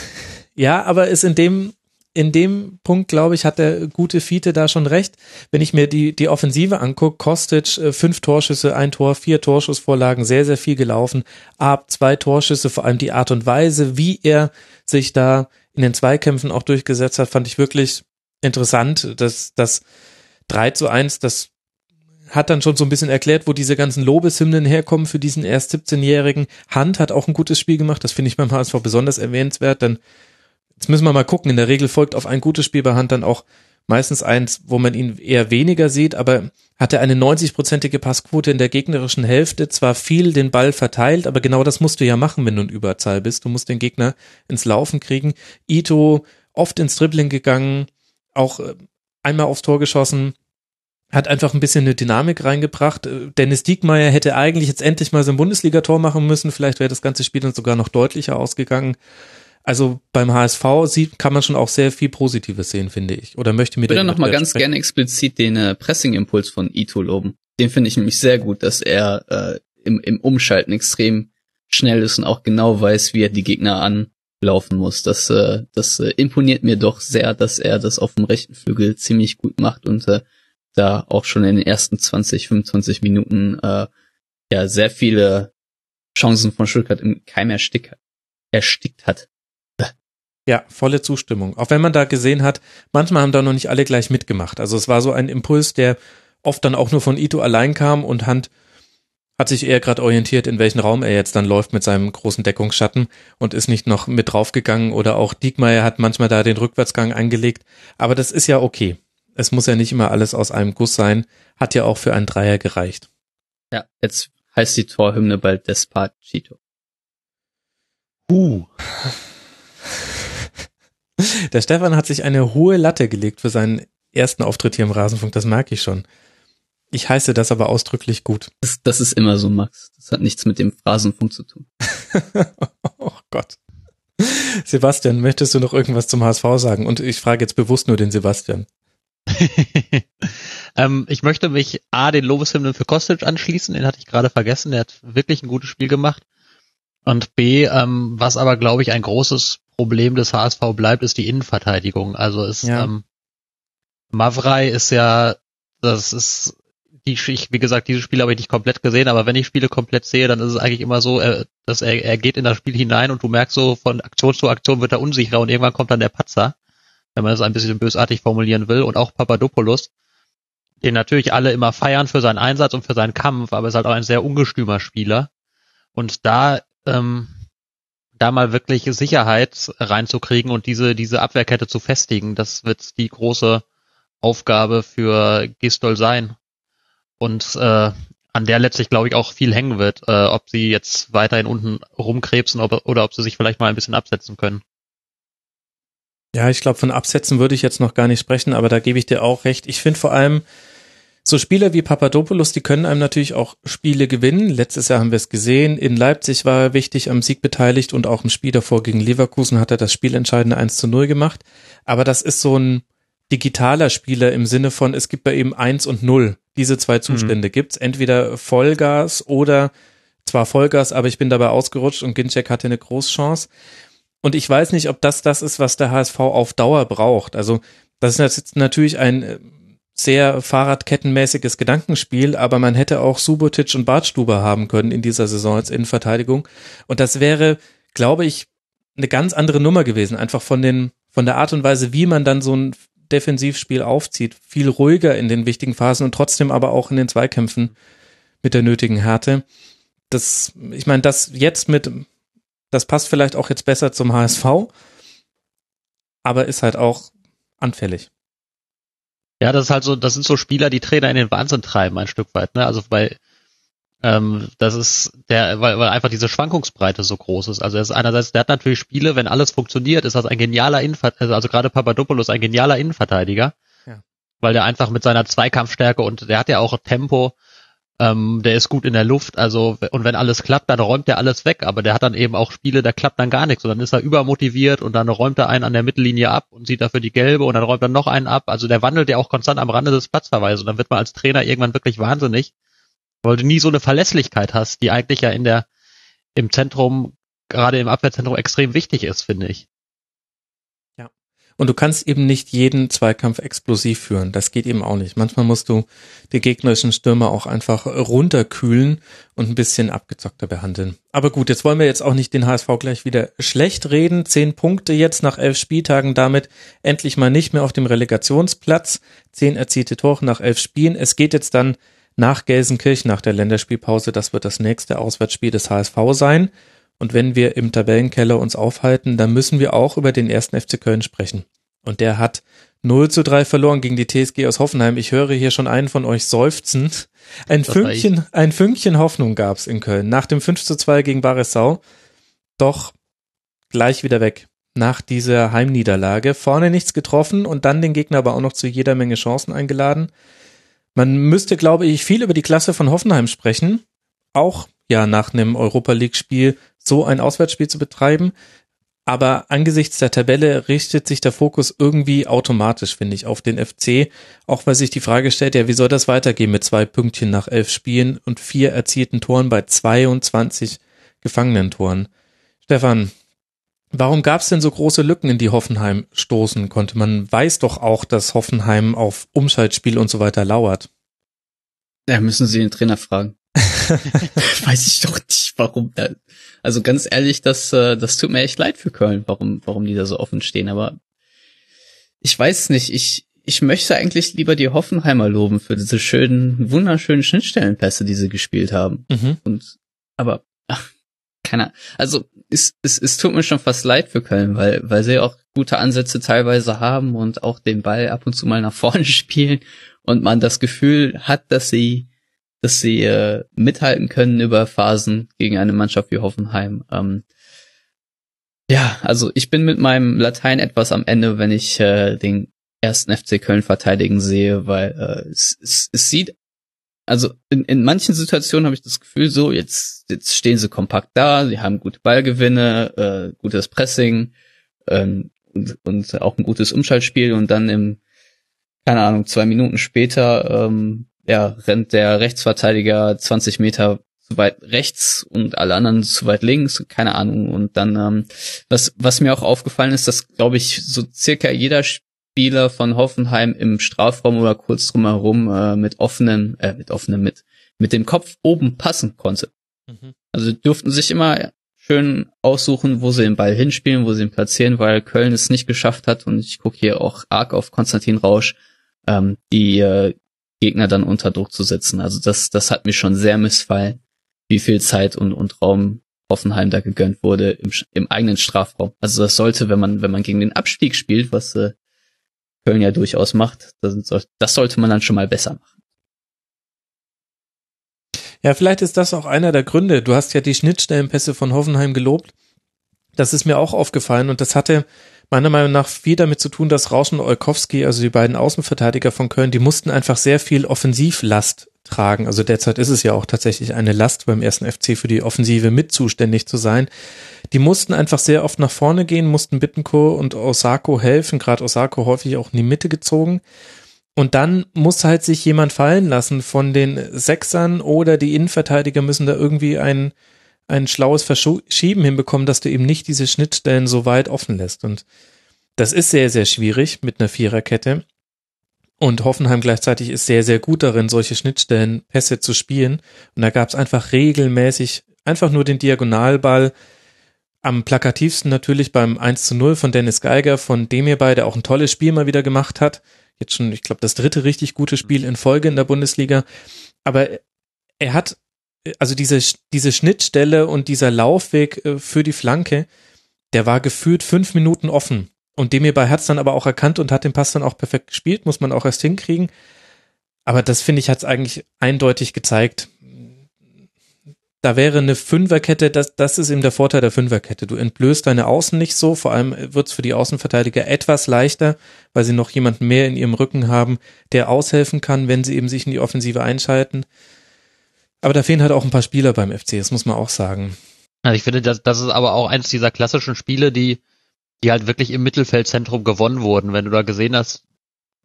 Ja, aber ist in dem in dem Punkt, glaube ich, hat der gute Fiete da schon recht. Wenn ich mir die, die Offensive angucke, Kostic, äh, fünf Torschüsse, ein Tor, vier Torschussvorlagen, sehr, sehr viel gelaufen. Ab zwei Torschüsse, vor allem die Art und Weise, wie er sich da in den Zweikämpfen auch durchgesetzt hat, fand ich wirklich interessant. Das, das 3 zu 1, das hat dann schon so ein bisschen erklärt, wo diese ganzen Lobeshymnen herkommen für diesen erst 17-Jährigen. Hand hat auch ein gutes Spiel gemacht, das finde ich beim HSV besonders erwähnenswert, denn Jetzt müssen wir mal gucken. In der Regel folgt auf ein gutes Spiel bei Hand dann auch meistens eins, wo man ihn eher weniger sieht, aber hat er eine 90-prozentige Passquote in der gegnerischen Hälfte, zwar viel den Ball verteilt, aber genau das musst du ja machen, wenn du in Überzahl bist. Du musst den Gegner ins Laufen kriegen. Ito oft ins Dribbling gegangen, auch äh, einmal aufs Tor geschossen, hat einfach ein bisschen eine Dynamik reingebracht. Äh, Dennis Diekmeyer hätte eigentlich jetzt endlich mal sein Bundesligator machen müssen, vielleicht wäre das ganze Spiel dann sogar noch deutlicher ausgegangen. Also beim HSV sieht, kann man schon auch sehr viel Positives sehen, finde ich. Oder möchte mir Ich würde noch mal ganz gerne explizit den äh, Pressing-Impuls von Ito loben. Den finde ich nämlich sehr gut, dass er äh, im, im Umschalten extrem schnell ist und auch genau weiß, wie er die Gegner anlaufen muss. Das, äh, das äh, imponiert mir doch sehr, dass er das auf dem rechten Flügel ziemlich gut macht und äh, da auch schon in den ersten 20, 25 Minuten äh, ja sehr viele Chancen von Stuttgart im Keim erstickt, erstickt hat. Ja, volle Zustimmung. Auch wenn man da gesehen hat, manchmal haben da noch nicht alle gleich mitgemacht. Also es war so ein Impuls, der oft dann auch nur von Ito allein kam und Hand hat sich eher gerade orientiert, in welchen Raum er jetzt dann läuft mit seinem großen Deckungsschatten und ist nicht noch mit draufgegangen oder auch Diekmeyer hat manchmal da den Rückwärtsgang eingelegt. Aber das ist ja okay. Es muss ja nicht immer alles aus einem Guss sein. Hat ja auch für einen Dreier gereicht. Ja, jetzt heißt die Torhymne bald Despacito. Uh. Der Stefan hat sich eine hohe Latte gelegt für seinen ersten Auftritt hier im Rasenfunk, das merke ich schon. Ich heiße das aber ausdrücklich gut. Das, das ist immer so, Max. Das hat nichts mit dem Phrasenfunk zu tun. oh Gott. Sebastian, möchtest du noch irgendwas zum HSV sagen? Und ich frage jetzt bewusst nur den Sebastian. ähm, ich möchte mich A, den Lobeshymnen für Kostic anschließen, den hatte ich gerade vergessen, der hat wirklich ein gutes Spiel gemacht. Und B, ähm, was aber glaube ich ein großes Problem des HSV bleibt, ist die Innenverteidigung. Also ist ja. ähm, Mavrei ist ja, das ist die, ich, wie gesagt, diese Spiele habe ich nicht komplett gesehen, aber wenn ich Spiele komplett sehe, dann ist es eigentlich immer so, er, dass er, er geht in das Spiel hinein und du merkst so, von Aktion zu Aktion wird er unsicherer und irgendwann kommt dann der Patzer, wenn man das ein bisschen bösartig formulieren will, und auch Papadopoulos, den natürlich alle immer feiern für seinen Einsatz und für seinen Kampf, aber ist halt auch ein sehr ungestümer Spieler. Und da, ähm, da mal wirklich Sicherheit reinzukriegen und diese, diese Abwehrkette zu festigen, das wird die große Aufgabe für Gistol sein und äh, an der letztlich, glaube ich, auch viel hängen wird, äh, ob sie jetzt weiterhin unten rumkrebsen ob, oder ob sie sich vielleicht mal ein bisschen absetzen können. Ja, ich glaube, von Absetzen würde ich jetzt noch gar nicht sprechen, aber da gebe ich dir auch recht. Ich finde vor allem, so Spieler wie Papadopoulos, die können einem natürlich auch Spiele gewinnen. Letztes Jahr haben wir es gesehen. In Leipzig war er wichtig am Sieg beteiligt und auch im Spiel davor gegen Leverkusen hat er das spielentscheidende 1 zu 0 gemacht. Aber das ist so ein digitaler Spieler im Sinne von, es gibt bei ihm 1 und 0. Diese zwei mhm. Zustände mhm. gibt's. Entweder Vollgas oder zwar Vollgas, aber ich bin dabei ausgerutscht und Ginczek hatte eine Großchance. Und ich weiß nicht, ob das das ist, was der HSV auf Dauer braucht. Also das ist jetzt natürlich ein äh, sehr Fahrradkettenmäßiges Gedankenspiel, aber man hätte auch Subotic und Bartstuber haben können in dieser Saison als Innenverteidigung. Und das wäre, glaube ich, eine ganz andere Nummer gewesen. Einfach von den, von der Art und Weise, wie man dann so ein Defensivspiel aufzieht, viel ruhiger in den wichtigen Phasen und trotzdem aber auch in den Zweikämpfen mit der nötigen Härte. Das, ich meine, das jetzt mit, das passt vielleicht auch jetzt besser zum HSV, aber ist halt auch anfällig. Ja, das ist halt so, das sind so Spieler, die Trainer in den Wahnsinn treiben, ein Stück weit, ne? Also bei ähm, das ist der, weil, weil einfach diese Schwankungsbreite so groß ist. Also er ist einerseits, der hat natürlich Spiele, wenn alles funktioniert, ist das ein genialer Innenverteidiger, also gerade Papadopoulos ein genialer Innenverteidiger, ja. weil der einfach mit seiner Zweikampfstärke und der hat ja auch Tempo, ähm, der ist gut in der Luft, also und wenn alles klappt, dann räumt der alles weg, aber der hat dann eben auch Spiele, da klappt dann gar nichts und dann ist er übermotiviert und dann räumt er einen an der Mittellinie ab und sieht dafür die gelbe und dann räumt er noch einen ab. Also der wandelt ja auch konstant am Rande des Platzverweises und dann wird man als Trainer irgendwann wirklich wahnsinnig weil du nie so eine Verlässlichkeit hast, die eigentlich ja in der im Zentrum, gerade im Abwehrzentrum extrem wichtig ist, finde ich. Und du kannst eben nicht jeden Zweikampf explosiv führen. Das geht eben auch nicht. Manchmal musst du die gegnerischen Stürmer auch einfach runterkühlen und ein bisschen abgezockter behandeln. Aber gut, jetzt wollen wir jetzt auch nicht den HSV gleich wieder schlecht reden. Zehn Punkte jetzt nach elf Spieltagen, damit endlich mal nicht mehr auf dem Relegationsplatz. Zehn erzielte Tore nach elf Spielen. Es geht jetzt dann nach Gelsenkirchen nach der Länderspielpause. Das wird das nächste Auswärtsspiel des HSV sein. Und wenn wir im Tabellenkeller uns aufhalten, dann müssen wir auch über den ersten FC Köln sprechen. Und der hat 0 zu 3 verloren gegen die TSG aus Hoffenheim. Ich höre hier schon einen von euch seufzen. Ein Fünkchen, ein Fünkchen Hoffnung gab's in Köln. Nach dem 5 zu 2 gegen Baresau. Doch gleich wieder weg. Nach dieser Heimniederlage. Vorne nichts getroffen und dann den Gegner aber auch noch zu jeder Menge Chancen eingeladen. Man müsste, glaube ich, viel über die Klasse von Hoffenheim sprechen. Auch ja nach einem Europa League Spiel so ein Auswärtsspiel zu betreiben. Aber angesichts der Tabelle richtet sich der Fokus irgendwie automatisch, finde ich, auf den FC. Auch weil sich die Frage stellt, ja, wie soll das weitergehen mit zwei Pünktchen nach elf Spielen und vier erzielten Toren bei 22 gefangenen Toren? Stefan, Warum gab es denn so große Lücken, in die Hoffenheim stoßen konnte? Man weiß doch auch, dass Hoffenheim auf Umschaltspiel und so weiter lauert. Ja, müssen Sie den Trainer fragen. weiß ich doch nicht, warum. Also ganz ehrlich, das, äh, das tut mir echt leid für Köln, warum, warum die da so offen stehen. Aber ich weiß nicht, ich, ich möchte eigentlich lieber die Hoffenheimer loben für diese schönen, wunderschönen Schnittstellenpässe, die sie gespielt haben. Mhm. Und aber ach, keiner. Also es, es, es tut mir schon fast leid für Köln, weil, weil sie auch gute Ansätze teilweise haben und auch den Ball ab und zu mal nach vorne spielen und man das Gefühl hat, dass sie, dass sie äh, mithalten können über Phasen gegen eine Mannschaft wie Hoffenheim. Ähm, ja, also ich bin mit meinem Latein etwas am Ende, wenn ich äh, den ersten FC Köln verteidigen sehe, weil äh, es, es, es sieht also in, in manchen Situationen habe ich das Gefühl, so jetzt jetzt stehen sie kompakt da, sie haben gute Ballgewinne, äh, gutes Pressing ähm, und, und auch ein gutes Umschaltspiel und dann im keine Ahnung zwei Minuten später ähm, ja rennt der Rechtsverteidiger 20 Meter zu weit rechts und alle anderen zu weit links, keine Ahnung. Und dann, ähm, was, was mir auch aufgefallen ist, dass, glaube ich, so circa jeder Spieler von Hoffenheim im Strafraum oder kurz drumherum äh, mit offenen, äh, mit offenen, mit, mit dem Kopf oben passen konnte. Mhm. Also durften sich immer schön aussuchen, wo sie den Ball hinspielen, wo sie ihn platzieren, weil Köln es nicht geschafft hat und ich gucke hier auch arg auf Konstantin Rausch, ähm, die äh, Gegner dann unter Druck zu setzen. Also das, das hat mir schon sehr missfallen wie viel Zeit und, und Raum Hoffenheim da gegönnt wurde im, im eigenen Strafraum. Also das sollte, wenn man, wenn man gegen den Abstieg spielt, was äh, Köln ja durchaus macht, das, das sollte man dann schon mal besser machen. Ja, vielleicht ist das auch einer der Gründe. Du hast ja die Schnittstellenpässe von Hoffenheim gelobt. Das ist mir auch aufgefallen und das hatte meiner Meinung nach viel damit zu tun, dass Rausch und Olkowski, also die beiden Außenverteidiger von Köln, die mussten einfach sehr viel Offensivlast tragen. Also derzeit ist es ja auch tatsächlich eine Last beim ersten FC für die Offensive mit zuständig zu sein. Die mussten einfach sehr oft nach vorne gehen, mussten Bittencourt und Osako helfen, gerade Osako häufig auch in die Mitte gezogen. Und dann muss halt sich jemand fallen lassen von den Sechsern oder die Innenverteidiger müssen da irgendwie ein, ein schlaues Verschieben hinbekommen, dass du eben nicht diese Schnittstellen so weit offen lässt. Und das ist sehr, sehr schwierig mit einer Viererkette. Und Hoffenheim gleichzeitig ist sehr, sehr gut darin, solche Schnittstellen, Pässe zu spielen. Und da gab es einfach regelmäßig einfach nur den Diagonalball. Am plakativsten natürlich beim 1 zu 0 von Dennis Geiger, von dem ihr beide auch ein tolles Spiel mal wieder gemacht hat. Jetzt schon, ich glaube, das dritte richtig gute Spiel in Folge in der Bundesliga. Aber er hat, also diese, diese Schnittstelle und dieser Laufweg äh, für die Flanke, der war gefühlt fünf Minuten offen. Und Demir bei hat's dann aber auch erkannt und hat den Pass dann auch perfekt gespielt, muss man auch erst hinkriegen. Aber das finde ich hat's eigentlich eindeutig gezeigt. Da wäre eine Fünferkette, das, das ist eben der Vorteil der Fünferkette. Du entblößt deine Außen nicht so, vor allem wird's für die Außenverteidiger etwas leichter, weil sie noch jemanden mehr in ihrem Rücken haben, der aushelfen kann, wenn sie eben sich in die Offensive einschalten. Aber da fehlen halt auch ein paar Spieler beim FC, das muss man auch sagen. Also ich finde, das, das ist aber auch eins dieser klassischen Spiele, die die halt wirklich im Mittelfeldzentrum gewonnen wurden. Wenn du da gesehen hast,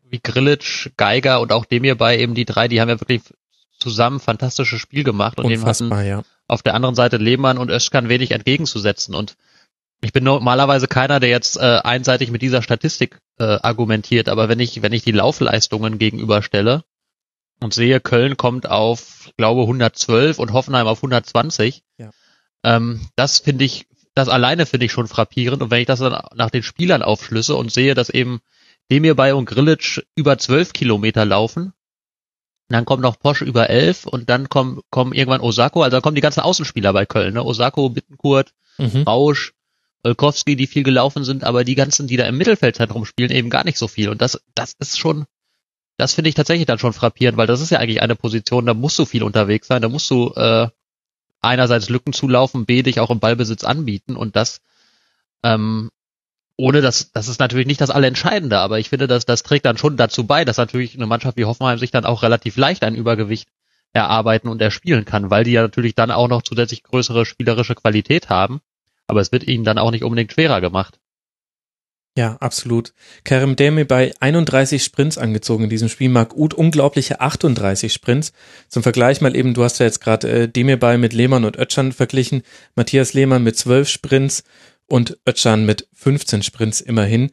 wie Grillitsch, Geiger und auch Demir bei eben die drei, die haben ja wirklich zusammen fantastisches Spiel gemacht und dem hatten ja. auf der anderen Seite Lehmann und Özkan wenig entgegenzusetzen und ich bin normalerweise keiner, der jetzt äh, einseitig mit dieser Statistik äh, argumentiert, aber wenn ich wenn ich die Laufleistungen gegenüberstelle und sehe, Köln kommt auf, glaube 112 und Hoffenheim auf 120, ja. ähm, das finde ich das alleine finde ich schon frappierend. Und wenn ich das dann nach den Spielern aufschlüsse und sehe, dass eben Demir bei und Grillitsch über zwölf Kilometer laufen, dann kommt noch Posch über elf und dann kommen, kommen irgendwann Osako, also dann kommen die ganzen Außenspieler bei Köln, ne? Osako, Bittenkurt, mhm. Rausch, Olkowski, die viel gelaufen sind, aber die ganzen, die da im Mittelfeldzentrum spielen, eben gar nicht so viel. Und das, das ist schon, das finde ich tatsächlich dann schon frappierend, weil das ist ja eigentlich eine Position, da musst du viel unterwegs sein, da musst du äh, einerseits Lücken zulaufen, B, dich auch im Ballbesitz anbieten und das ähm, ohne das, das ist natürlich nicht das Allentscheidende, aber ich finde, dass das trägt dann schon dazu bei, dass natürlich eine Mannschaft wie Hoffenheim sich dann auch relativ leicht ein Übergewicht erarbeiten und erspielen kann, weil die ja natürlich dann auch noch zusätzlich größere spielerische Qualität haben, aber es wird ihnen dann auch nicht unbedingt schwerer gemacht. Ja, absolut. Karim Demi bei 31 Sprints angezogen in diesem Spiel, Marc Uth unglaubliche 38 Sprints. Zum Vergleich mal eben, du hast ja jetzt gerade äh, Demi bei mit Lehmann und Ötschan verglichen. Matthias Lehmann mit 12 Sprints und Ötschan mit 15 Sprints immerhin.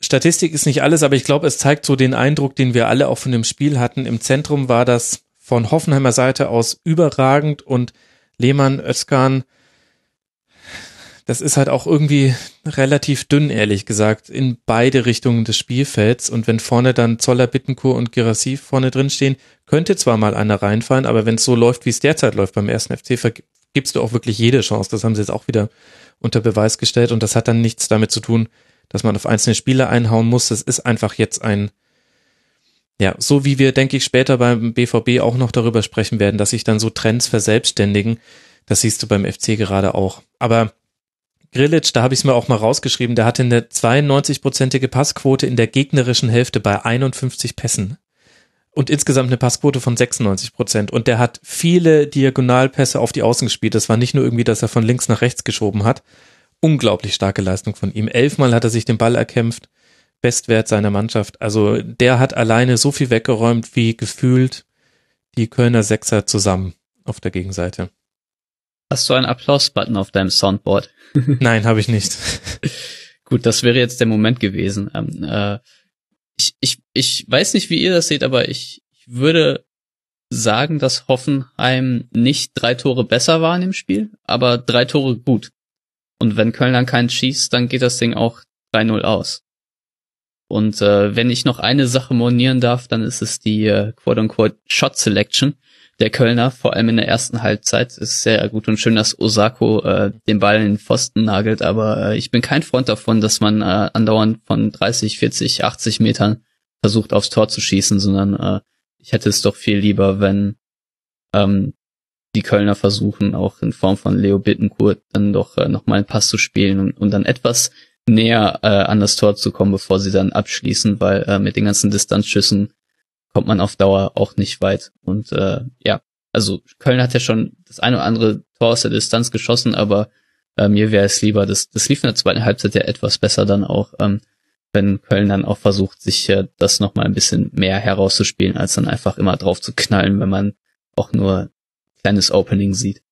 Statistik ist nicht alles, aber ich glaube, es zeigt so den Eindruck, den wir alle auch von dem Spiel hatten. Im Zentrum war das von Hoffenheimer Seite aus überragend und Lehmann, Özkan, das ist halt auch irgendwie relativ dünn, ehrlich gesagt, in beide Richtungen des Spielfelds. Und wenn vorne dann Zoller, Bittenkur und Girassi vorne drin stehen, könnte zwar mal einer reinfallen, aber wenn es so läuft, wie es derzeit läuft beim ersten FC, gibst du auch wirklich jede Chance. Das haben sie jetzt auch wieder unter Beweis gestellt. Und das hat dann nichts damit zu tun, dass man auf einzelne Spieler einhauen muss. Das ist einfach jetzt ein, ja, so wie wir, denke ich, später beim BVB auch noch darüber sprechen werden, dass sich dann so Trends verselbstständigen. Das siehst du beim FC gerade auch. Aber Grillitsch, da habe ich es mir auch mal rausgeschrieben, der hatte eine 92-prozentige Passquote in der gegnerischen Hälfte bei 51 Pässen. und insgesamt eine Passquote von 96 Prozent. Und der hat viele Diagonalpässe auf die Außen gespielt. Das war nicht nur irgendwie, dass er von links nach rechts geschoben hat. Unglaublich starke Leistung von ihm. Elfmal hat er sich den Ball erkämpft. Bestwert seiner Mannschaft. Also der hat alleine so viel weggeräumt wie gefühlt die Kölner Sechser zusammen auf der Gegenseite. Hast du einen Applaus-Button auf deinem Soundboard? Nein, habe ich nicht. Gut, das wäre jetzt der Moment gewesen. Ähm, äh, ich, ich, ich weiß nicht, wie ihr das seht, aber ich, ich würde sagen, dass Hoffenheim nicht drei Tore besser war in dem Spiel, aber drei Tore gut. Und wenn Köln dann keinen schießt, dann geht das Ding auch 3-0 aus. Und äh, wenn ich noch eine Sache monieren darf, dann ist es die äh, quote-unquote Shot Selection der Kölner, vor allem in der ersten Halbzeit. Ist sehr gut und schön, dass Osako äh, den Ball in den Pfosten nagelt, aber äh, ich bin kein Freund davon, dass man äh, andauernd von 30, 40, 80 Metern versucht aufs Tor zu schießen, sondern äh, ich hätte es doch viel lieber, wenn ähm, die Kölner versuchen, auch in Form von Leo Bittencourt dann doch äh, nochmal einen Pass zu spielen und, und dann etwas näher äh, an das Tor zu kommen, bevor sie dann abschließen, weil äh, mit den ganzen Distanzschüssen kommt man auf Dauer auch nicht weit. Und äh, ja, also Köln hat ja schon das eine oder andere Tor aus der Distanz geschossen, aber äh, mir wäre es lieber, das, das lief in der zweiten Halbzeit ja etwas besser dann auch, ähm, wenn Köln dann auch versucht, sich äh, das nochmal ein bisschen mehr herauszuspielen, als dann einfach immer drauf zu knallen, wenn man auch nur kleines Opening sieht.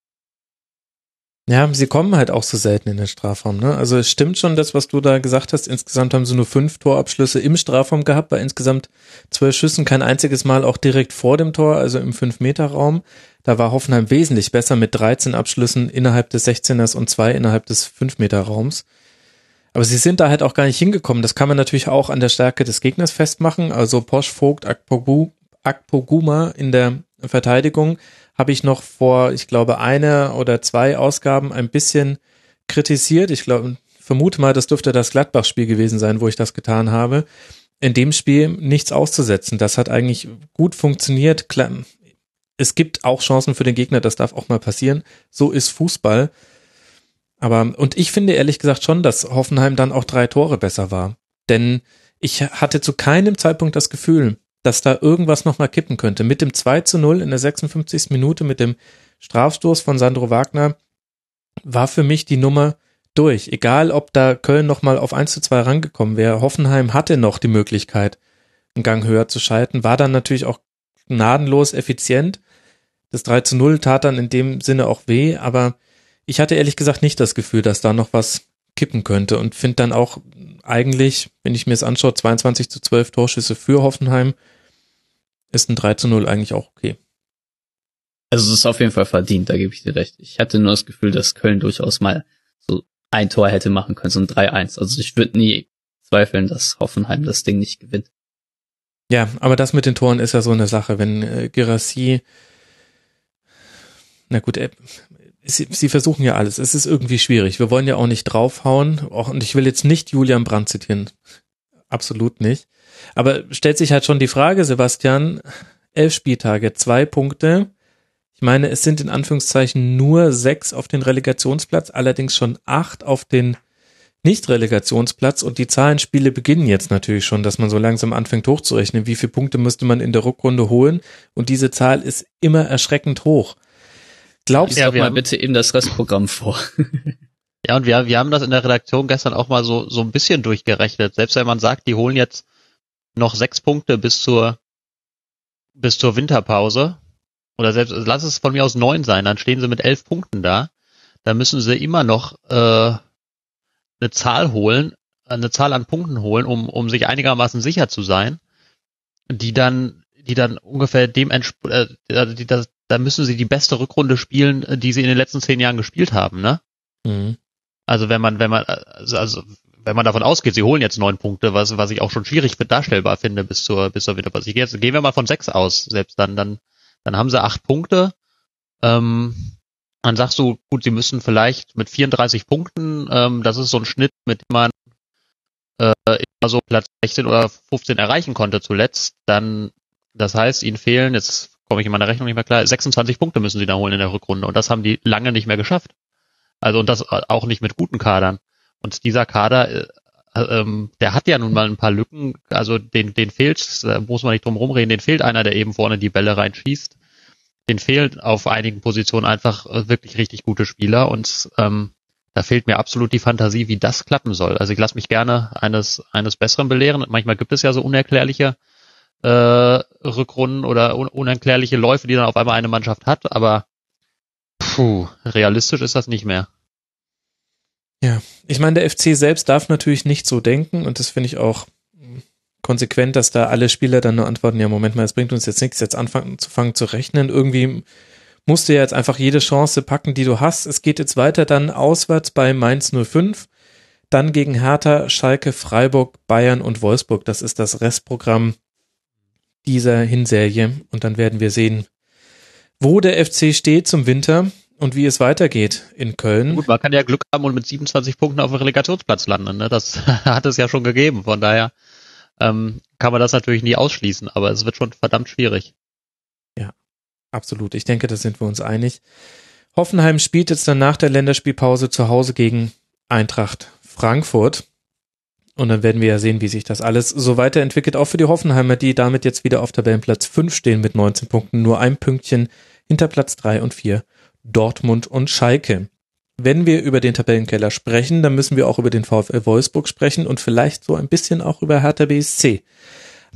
Ja, sie kommen halt auch so selten in den Strafraum. Ne? Also es stimmt schon das, was du da gesagt hast. Insgesamt haben sie nur fünf Torabschlüsse im Strafraum gehabt, bei insgesamt zwölf Schüssen, kein einziges Mal auch direkt vor dem Tor, also im Fünf-Meter-Raum. Da war Hoffenheim wesentlich besser mit 13 Abschlüssen innerhalb des 16ers und zwei innerhalb des Fünf-Meter-Raums. Aber sie sind da halt auch gar nicht hingekommen. Das kann man natürlich auch an der Stärke des Gegners festmachen. Also Posch, Vogt, Akpogu, Akpoguma in der Verteidigung habe ich noch vor, ich glaube, eine oder zwei Ausgaben ein bisschen kritisiert. Ich glaube, vermute mal, das dürfte das Gladbach-Spiel gewesen sein, wo ich das getan habe. In dem Spiel nichts auszusetzen. Das hat eigentlich gut funktioniert. Es gibt auch Chancen für den Gegner, das darf auch mal passieren. So ist Fußball. Aber, und ich finde ehrlich gesagt schon, dass Hoffenheim dann auch drei Tore besser war. Denn ich hatte zu keinem Zeitpunkt das Gefühl, dass da irgendwas nochmal kippen könnte. Mit dem 2 zu 0 in der 56. Minute, mit dem Strafstoß von Sandro Wagner, war für mich die Nummer durch. Egal, ob da Köln nochmal auf 1 zu 2 rangekommen wäre. Hoffenheim hatte noch die Möglichkeit, einen Gang höher zu schalten, war dann natürlich auch gnadenlos effizient. Das 3 zu 0 tat dann in dem Sinne auch weh, aber ich hatte ehrlich gesagt nicht das Gefühl, dass da noch was kippen könnte und finde dann auch eigentlich, wenn ich mir es anschaue, 22 zu 12 Torschüsse für Hoffenheim, ist ein 3 zu 0 eigentlich auch okay. Also es ist auf jeden Fall verdient, da gebe ich dir recht. Ich hatte nur das Gefühl, dass Köln durchaus mal so ein Tor hätte machen können, so ein 3-1. Also ich würde nie zweifeln, dass Hoffenheim das Ding nicht gewinnt. Ja, aber das mit den Toren ist ja so eine Sache, wenn äh, Girassi, na gut, äh, sie, sie versuchen ja alles. Es ist irgendwie schwierig. Wir wollen ja auch nicht draufhauen. Auch, und ich will jetzt nicht Julian Brandt zitieren. Absolut nicht. Aber stellt sich halt schon die Frage, Sebastian, elf Spieltage, zwei Punkte. Ich meine, es sind in Anführungszeichen nur sechs auf den Relegationsplatz, allerdings schon acht auf den Nicht-Relegationsplatz und die Zahlenspiele beginnen jetzt natürlich schon, dass man so langsam anfängt hochzurechnen, wie viele Punkte müsste man in der Rückrunde holen und diese Zahl ist immer erschreckend hoch. Glaubst ja, du mal bitte eben das Restprogramm vor. ja, und wir, wir haben das in der Redaktion gestern auch mal so, so ein bisschen durchgerechnet. Selbst wenn man sagt, die holen jetzt noch sechs Punkte bis zur bis zur Winterpause oder selbst lass es von mir aus neun sein, dann stehen sie mit elf Punkten da. Da müssen sie immer noch äh, eine Zahl holen, eine Zahl an Punkten holen, um um sich einigermaßen sicher zu sein, die dann die dann ungefähr dem äh, also die, das, da müssen sie die beste Rückrunde spielen, die sie in den letzten zehn Jahren gespielt haben, ne? Mhm. Also wenn man wenn man also, also wenn man davon ausgeht, sie holen jetzt neun Punkte, was, was ich auch schon schwierig darstellbar finde bis zur, bis zur Winterpause. Jetzt gehen wir mal von sechs aus, selbst dann, dann, dann haben sie acht Punkte. Ähm, dann sagst du, gut, sie müssen vielleicht mit 34 Punkten, ähm, das ist so ein Schnitt, mit dem man äh, immer so Platz 16 oder 15 erreichen konnte zuletzt, dann, das heißt, ihnen fehlen, jetzt komme ich in meiner Rechnung nicht mehr klar, 26 Punkte müssen sie da holen in der Rückrunde und das haben die lange nicht mehr geschafft. Also und das auch nicht mit guten Kadern. Und dieser Kader äh, ähm, der hat ja nun mal ein paar Lücken, also den, den fehlt, da muss man nicht drum rumreden, den fehlt einer, der eben vorne die Bälle reinschießt. Den fehlt auf einigen Positionen einfach äh, wirklich richtig gute Spieler und ähm, da fehlt mir absolut die Fantasie, wie das klappen soll. Also ich lasse mich gerne eines, eines Besseren belehren. Manchmal gibt es ja so unerklärliche äh, Rückrunden oder un unerklärliche Läufe, die dann auf einmal eine Mannschaft hat, aber puh, realistisch ist das nicht mehr. Ja, ich meine, der FC selbst darf natürlich nicht so denken und das finde ich auch konsequent, dass da alle Spieler dann nur antworten, ja, Moment mal, es bringt uns jetzt nichts, jetzt anfangen zu fangen zu rechnen. Irgendwie musst du ja jetzt einfach jede Chance packen, die du hast. Es geht jetzt weiter dann auswärts bei Mainz 05, dann gegen Hertha, Schalke, Freiburg, Bayern und Wolfsburg. Das ist das Restprogramm dieser Hinserie und dann werden wir sehen, wo der FC steht zum Winter und wie es weitergeht in Köln. Gut, man kann ja Glück haben und mit 27 Punkten auf dem Relegationsplatz landen. Ne? Das hat es ja schon gegeben. Von daher ähm, kann man das natürlich nie ausschließen, aber es wird schon verdammt schwierig. Ja, absolut. Ich denke, da sind wir uns einig. Hoffenheim spielt jetzt dann nach der Länderspielpause zu Hause gegen Eintracht Frankfurt. Und dann werden wir ja sehen, wie sich das alles so weiterentwickelt. Auch für die Hoffenheimer, die damit jetzt wieder auf Tabellenplatz 5 stehen mit 19 Punkten. Nur ein Pünktchen hinter Platz 3 und 4 Dortmund und Schalke. Wenn wir über den Tabellenkeller sprechen, dann müssen wir auch über den VfL Wolfsburg sprechen und vielleicht so ein bisschen auch über Hertha BSC.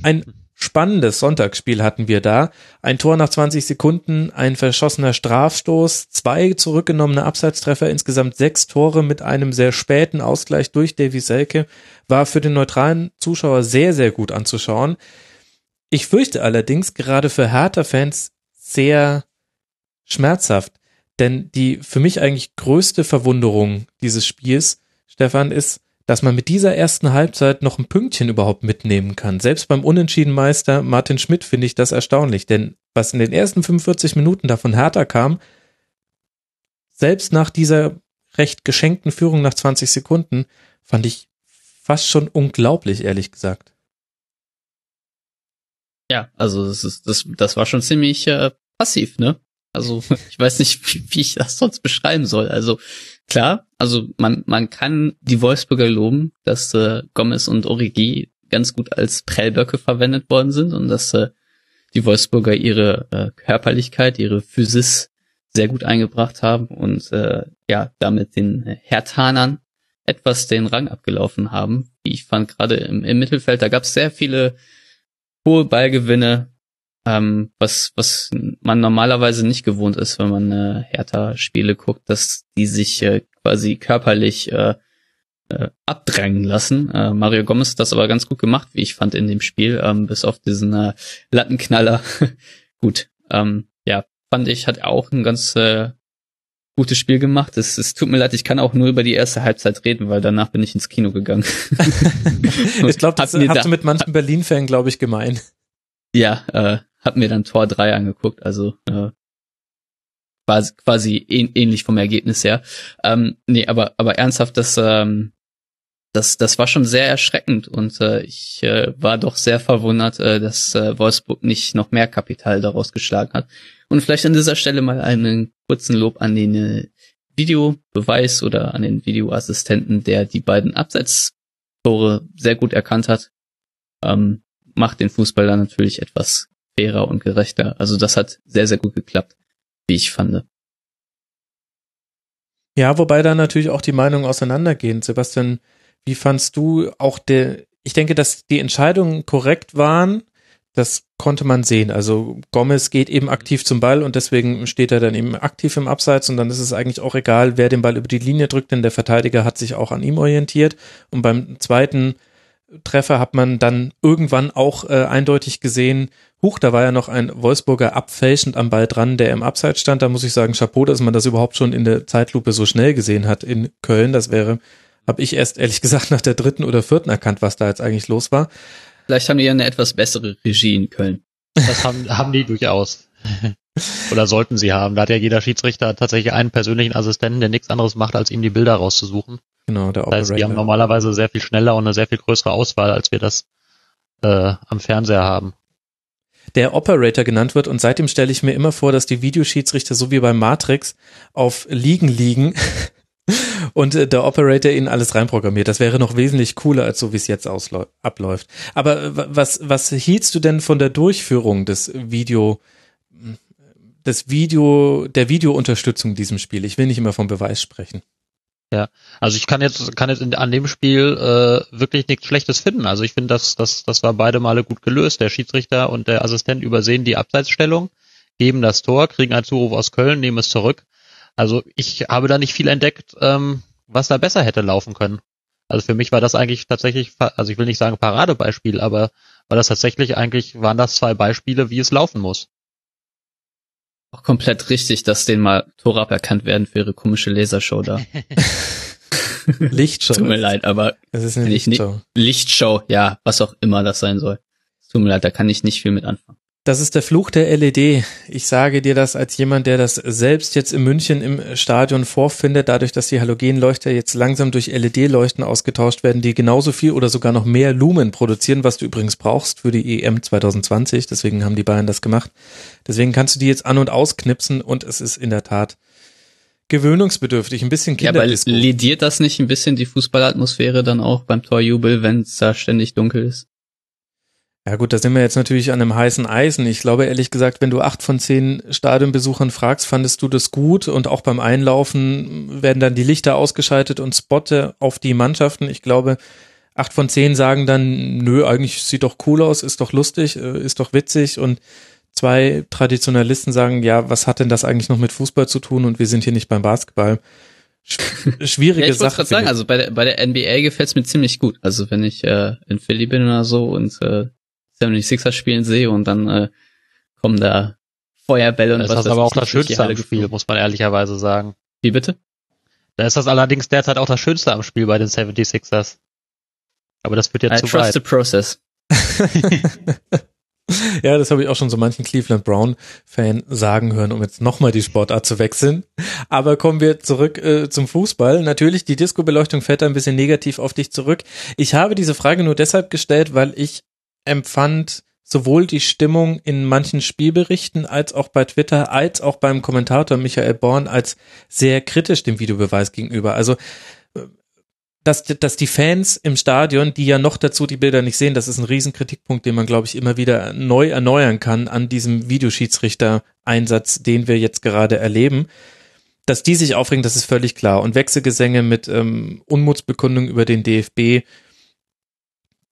Ein spannendes Sonntagsspiel hatten wir da. Ein Tor nach 20 Sekunden, ein verschossener Strafstoß, zwei zurückgenommene Abseitstreffer, insgesamt sechs Tore mit einem sehr späten Ausgleich durch Davy Selke, war für den neutralen Zuschauer sehr, sehr gut anzuschauen. Ich fürchte allerdings gerade für Hertha-Fans sehr schmerzhaft. Denn die für mich eigentlich größte Verwunderung dieses Spiels, Stefan, ist, dass man mit dieser ersten Halbzeit noch ein Pünktchen überhaupt mitnehmen kann. Selbst beim Unentschiedenmeister Martin Schmidt finde ich das erstaunlich, denn was in den ersten 45 Minuten davon härter kam, selbst nach dieser recht geschenkten Führung nach 20 Sekunden, fand ich fast schon unglaublich, ehrlich gesagt. Ja, also das ist, das, das war schon ziemlich äh, passiv, ne? Also ich weiß nicht, wie, wie ich das sonst beschreiben soll. Also klar, also man, man kann die Wolfsburger loben, dass äh, Gomez und Origi ganz gut als Prellböcke verwendet worden sind und dass äh, die Wolfsburger ihre äh, Körperlichkeit, ihre Physis sehr gut eingebracht haben und äh, ja, damit den Hertanern etwas den Rang abgelaufen haben. Ich fand, gerade im, im Mittelfeld, da gab es sehr viele hohe Ballgewinne, ähm, was, was man normalerweise nicht gewohnt ist, wenn man äh, Hertha-Spiele guckt, dass die sich äh, quasi körperlich äh, äh, abdrängen lassen. Äh, Mario Gomez hat das aber ganz gut gemacht, wie ich fand in dem Spiel, ähm, bis auf diesen äh, Lattenknaller. gut, ähm, ja, fand ich, hat auch ein ganz äh, gutes Spiel gemacht. Es, es tut mir leid, ich kann auch nur über die erste Halbzeit reden, weil danach bin ich ins Kino gegangen. ich glaube, das hast da, du mit manchen Berlin-Fan, glaube ich, gemein. Ja, äh, hab mir dann Tor 3 angeguckt, also äh, quasi, quasi ähnlich vom Ergebnis her. Ähm, nee, aber, aber ernsthaft, das, ähm, das, das war schon sehr erschreckend und äh, ich äh, war doch sehr verwundert, äh, dass äh, Wolfsburg nicht noch mehr Kapital daraus geschlagen hat. Und vielleicht an dieser Stelle mal einen kurzen Lob an den äh, Videobeweis oder an den Videoassistenten, der die beiden Abseitstore sehr gut erkannt hat. Ähm, macht den Fußball dann natürlich etwas fairer und gerechter. Also das hat sehr, sehr gut geklappt, wie ich fand. Ja, wobei da natürlich auch die Meinungen auseinandergehen. Sebastian, wie fandst du auch der, ich denke, dass die Entscheidungen korrekt waren, das konnte man sehen. Also Gomez geht eben aktiv zum Ball und deswegen steht er dann eben aktiv im Abseits und dann ist es eigentlich auch egal, wer den Ball über die Linie drückt, denn der Verteidiger hat sich auch an ihm orientiert. Und beim zweiten Treffer hat man dann irgendwann auch äh, eindeutig gesehen, huch, da war ja noch ein Wolfsburger abfälschend am Ball dran, der im Abseits stand. Da muss ich sagen, Chapeau, dass man das überhaupt schon in der Zeitlupe so schnell gesehen hat in Köln. Das wäre, habe ich erst ehrlich gesagt nach der dritten oder vierten erkannt, was da jetzt eigentlich los war. Vielleicht haben die ja eine etwas bessere Regie in Köln. Das haben, haben die durchaus. Oder sollten sie haben. Da hat ja jeder Schiedsrichter tatsächlich einen persönlichen Assistenten, der nichts anderes macht, als ihm die Bilder rauszusuchen. Genau, der Operator. Das heißt, die haben normalerweise sehr viel schneller und eine sehr viel größere Auswahl, als wir das äh, am Fernseher haben. Der Operator genannt wird und seitdem stelle ich mir immer vor, dass die Videoschiedsrichter so wie bei Matrix auf Liegen liegen und äh, der Operator ihnen alles reinprogrammiert. Das wäre noch wesentlich cooler, als so wie es jetzt abläuft. Aber äh, was, was hielst du denn von der Durchführung des Video, des Video, der Videounterstützung in diesem Spiel? Ich will nicht immer vom Beweis sprechen. Ja, also ich kann jetzt kann jetzt in, an dem Spiel äh, wirklich nichts Schlechtes finden. Also ich finde, das das das war beide Male gut gelöst. Der Schiedsrichter und der Assistent übersehen die Abseitsstellung, geben das Tor, kriegen einen Zuruf aus Köln, nehmen es zurück. Also ich habe da nicht viel entdeckt, ähm, was da besser hätte laufen können. Also für mich war das eigentlich tatsächlich, also ich will nicht sagen Paradebeispiel, aber war das tatsächlich eigentlich, waren das zwei Beispiele, wie es laufen muss. Auch komplett richtig, dass denen mal Tore aberkannt werden für ihre komische Lasershow da. Lichtshow. Tut mir leid, aber das ist eine Lichtshow. Lichtshow, ja, was auch immer das sein soll. Tut mir leid, da kann ich nicht viel mit anfangen. Das ist der Fluch der LED. Ich sage dir das als jemand, der das selbst jetzt in München im Stadion vorfindet, dadurch, dass die Halogenleuchter jetzt langsam durch LED-Leuchten ausgetauscht werden, die genauso viel oder sogar noch mehr Lumen produzieren, was du übrigens brauchst für die EM 2020. Deswegen haben die Bayern das gemacht. Deswegen kannst du die jetzt an- und ausknipsen und es ist in der Tat gewöhnungsbedürftig, ein bisschen Kinderdisco. Ja, aber lediert das nicht ein bisschen die Fußballatmosphäre dann auch beim Torjubel, wenn es da ständig dunkel ist? Ja gut, da sind wir jetzt natürlich an einem heißen Eisen. Ich glaube ehrlich gesagt, wenn du acht von zehn Stadionbesuchern fragst, fandest du das gut? Und auch beim Einlaufen werden dann die Lichter ausgeschaltet und Spotte auf die Mannschaften. Ich glaube, acht von zehn sagen dann, nö, eigentlich sieht doch cool aus, ist doch lustig, äh, ist doch witzig. Und zwei Traditionalisten sagen, ja, was hat denn das eigentlich noch mit Fußball zu tun? Und wir sind hier nicht beim Basketball. Schwierige ja, ich Sache. Ich sagen, also bei der, bei der NBA gefällt's mir ziemlich gut. Also wenn ich äh, in Philly bin oder so und äh, 76ers spielen sehe und dann äh, kommen da Feuerbälle und das was. Das ist aber auch das Schönste am Spiel, muss man ehrlicherweise sagen. Wie bitte? Da ist das allerdings derzeit auch das Schönste am Spiel bei den 76ers. Aber das wird jetzt I zu trust weit. the process. ja, das habe ich auch schon so manchen Cleveland Brown Fan sagen hören, um jetzt nochmal die Sportart zu wechseln. Aber kommen wir zurück äh, zum Fußball. Natürlich, die Disco-Beleuchtung fällt ein bisschen negativ auf dich zurück. Ich habe diese Frage nur deshalb gestellt, weil ich empfand sowohl die Stimmung in manchen Spielberichten als auch bei Twitter als auch beim Kommentator Michael Born als sehr kritisch dem Videobeweis gegenüber. Also dass, dass die Fans im Stadion, die ja noch dazu die Bilder nicht sehen, das ist ein Riesenkritikpunkt, den man, glaube ich, immer wieder neu erneuern kann an diesem Videoschiedsrichter-Einsatz, den wir jetzt gerade erleben. Dass die sich aufregen, das ist völlig klar. Und Wechselgesänge mit ähm, Unmutsbekundungen über den DFB,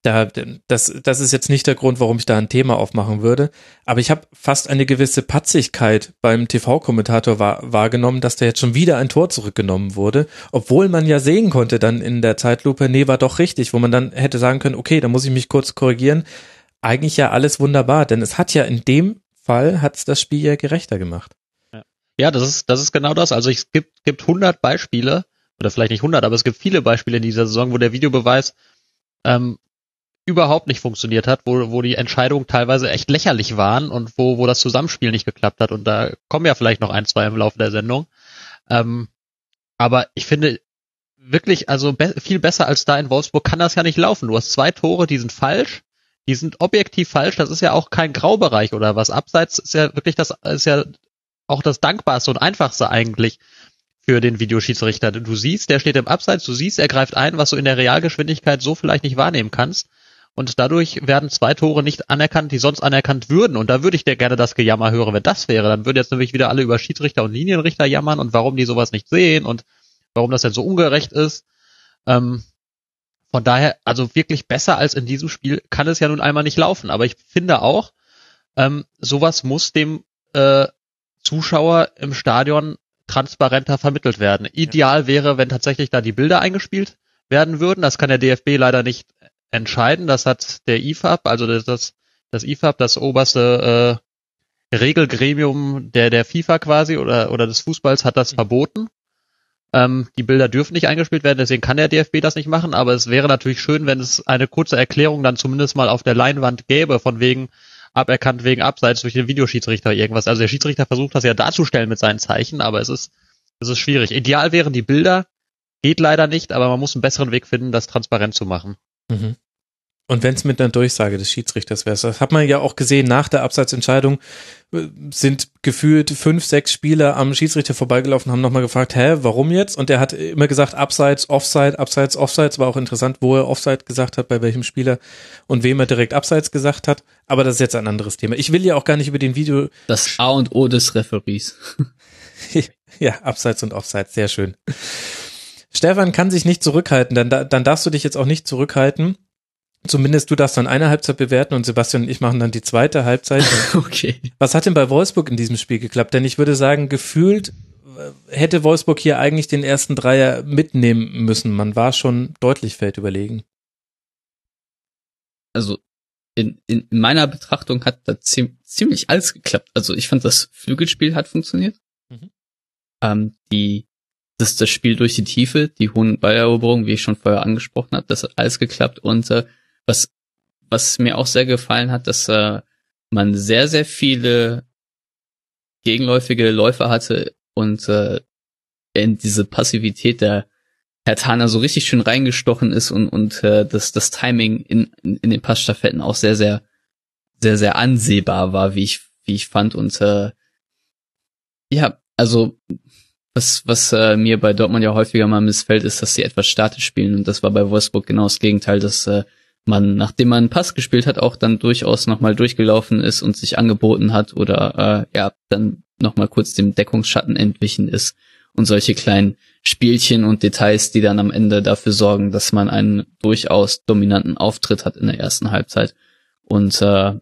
da, das, das ist jetzt nicht der Grund, warum ich da ein Thema aufmachen würde. Aber ich habe fast eine gewisse Patzigkeit beim TV-Kommentator wahr, wahrgenommen, dass da jetzt schon wieder ein Tor zurückgenommen wurde, obwohl man ja sehen konnte dann in der Zeitlupe, nee, war doch richtig, wo man dann hätte sagen können, okay, da muss ich mich kurz korrigieren. Eigentlich ja alles wunderbar, denn es hat ja in dem Fall hat's das Spiel ja gerechter gemacht. Ja, das ist, das ist genau das. Also es gibt, gibt 100 Beispiele, oder vielleicht nicht 100, aber es gibt viele Beispiele in dieser Saison, wo der Videobeweis ähm, überhaupt nicht funktioniert hat, wo, wo die Entscheidungen teilweise echt lächerlich waren und wo, wo das Zusammenspiel nicht geklappt hat. Und da kommen ja vielleicht noch ein, zwei im Laufe der Sendung. Ähm, aber ich finde wirklich, also be viel besser als da in Wolfsburg kann das ja nicht laufen. Du hast zwei Tore, die sind falsch, die sind objektiv falsch. Das ist ja auch kein Graubereich oder was. Abseits ist ja wirklich das, ist ja auch das Dankbarste und Einfachste eigentlich für den Videoschiedsrichter. Du siehst, der steht im Abseits, du siehst, er greift ein, was du in der Realgeschwindigkeit so vielleicht nicht wahrnehmen kannst und dadurch werden zwei Tore nicht anerkannt, die sonst anerkannt würden. Und da würde ich dir gerne das Gejammer hören, wenn das wäre. Dann würden jetzt nämlich wieder alle über Schiedsrichter und Linienrichter jammern und warum die sowas nicht sehen und warum das denn so ungerecht ist. Ähm, von daher, also wirklich besser als in diesem Spiel kann es ja nun einmal nicht laufen. Aber ich finde auch, ähm, sowas muss dem äh, Zuschauer im Stadion transparenter vermittelt werden. Ideal wäre, wenn tatsächlich da die Bilder eingespielt werden würden. Das kann der DFB leider nicht entscheiden. Das hat der IFAB, also das, das IFAB, das oberste äh, Regelgremium der, der FIFA quasi oder, oder des Fußballs hat das mhm. verboten. Ähm, die Bilder dürfen nicht eingespielt werden, deswegen kann der DFB das nicht machen, aber es wäre natürlich schön, wenn es eine kurze Erklärung dann zumindest mal auf der Leinwand gäbe, von wegen aberkannt wegen Abseits durch den Videoschiedsrichter irgendwas. Also der Schiedsrichter versucht das ja darzustellen mit seinen Zeichen, aber es ist, es ist schwierig. Ideal wären die Bilder, geht leider nicht, aber man muss einen besseren Weg finden, das transparent zu machen. Mhm. Und wenn es mit einer Durchsage des Schiedsrichters wäre, das hat man ja auch gesehen, nach der Abseitsentscheidung äh, sind gefühlt fünf, sechs Spieler am Schiedsrichter vorbeigelaufen, haben nochmal gefragt, hä, warum jetzt? Und der hat immer gesagt, Abseits, Offside, Abseits, Offside. War auch interessant, wo er Offside gesagt hat, bei welchem Spieler und wem er direkt Abseits gesagt hat. Aber das ist jetzt ein anderes Thema. Ich will ja auch gar nicht über den Video. Das A und O des Referees. ja, Abseits und Offside, sehr schön. Stefan kann sich nicht zurückhalten, dann, dann darfst du dich jetzt auch nicht zurückhalten. Zumindest du darfst dann eine Halbzeit bewerten und Sebastian und ich machen dann die zweite Halbzeit. okay. Was hat denn bei Wolfsburg in diesem Spiel geklappt? Denn ich würde sagen, gefühlt äh, hätte Wolfsburg hier eigentlich den ersten Dreier mitnehmen müssen. Man war schon deutlich feldüberlegen. Also in, in meiner Betrachtung hat da ziemlich alles geklappt. Also ich fand, das Flügelspiel hat funktioniert. Mhm. Ähm, die das, das Spiel durch die Tiefe, die hohen Balleroberungen, wie ich schon vorher angesprochen habe, das hat alles geklappt. Und äh, was, was mir auch sehr gefallen hat, dass äh, man sehr, sehr viele gegenläufige Läufer hatte und äh, in diese Passivität der Herr Tana so richtig schön reingestochen ist und, und äh, das, das Timing in, in, in den Passstaffetten auch sehr, sehr, sehr, sehr ansehbar war, wie ich, wie ich fand. Und äh, ja, also was, was äh, mir bei Dortmund ja häufiger mal missfällt, ist, dass sie etwas statisch spielen. Und das war bei Wolfsburg genau das Gegenteil, dass äh, man, nachdem man einen Pass gespielt hat, auch dann durchaus nochmal durchgelaufen ist und sich angeboten hat oder äh, ja, dann nochmal kurz dem Deckungsschatten entwichen ist. Und solche kleinen Spielchen und Details, die dann am Ende dafür sorgen, dass man einen durchaus dominanten Auftritt hat in der ersten Halbzeit. Und äh,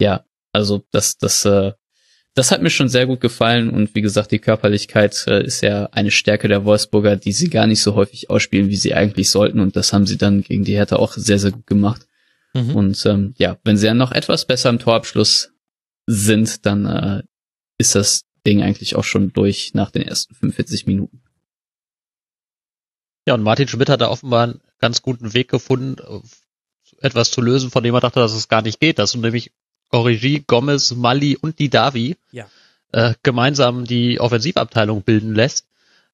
ja, also das, das äh, das hat mir schon sehr gut gefallen und wie gesagt, die Körperlichkeit äh, ist ja eine Stärke der Wolfsburger, die sie gar nicht so häufig ausspielen, wie sie eigentlich sollten und das haben sie dann gegen die Hertha auch sehr, sehr gut gemacht. Mhm. Und ähm, ja, wenn sie dann noch etwas besser im Torabschluss sind, dann äh, ist das Ding eigentlich auch schon durch nach den ersten 45 Minuten. Ja, und Martin Schmidt hat da offenbar einen ganz guten Weg gefunden, etwas zu lösen, von dem er dachte, dass es gar nicht geht, dass du nämlich Origi, Gomez, Mali und die Davi ja. äh, gemeinsam die Offensivabteilung bilden lässt.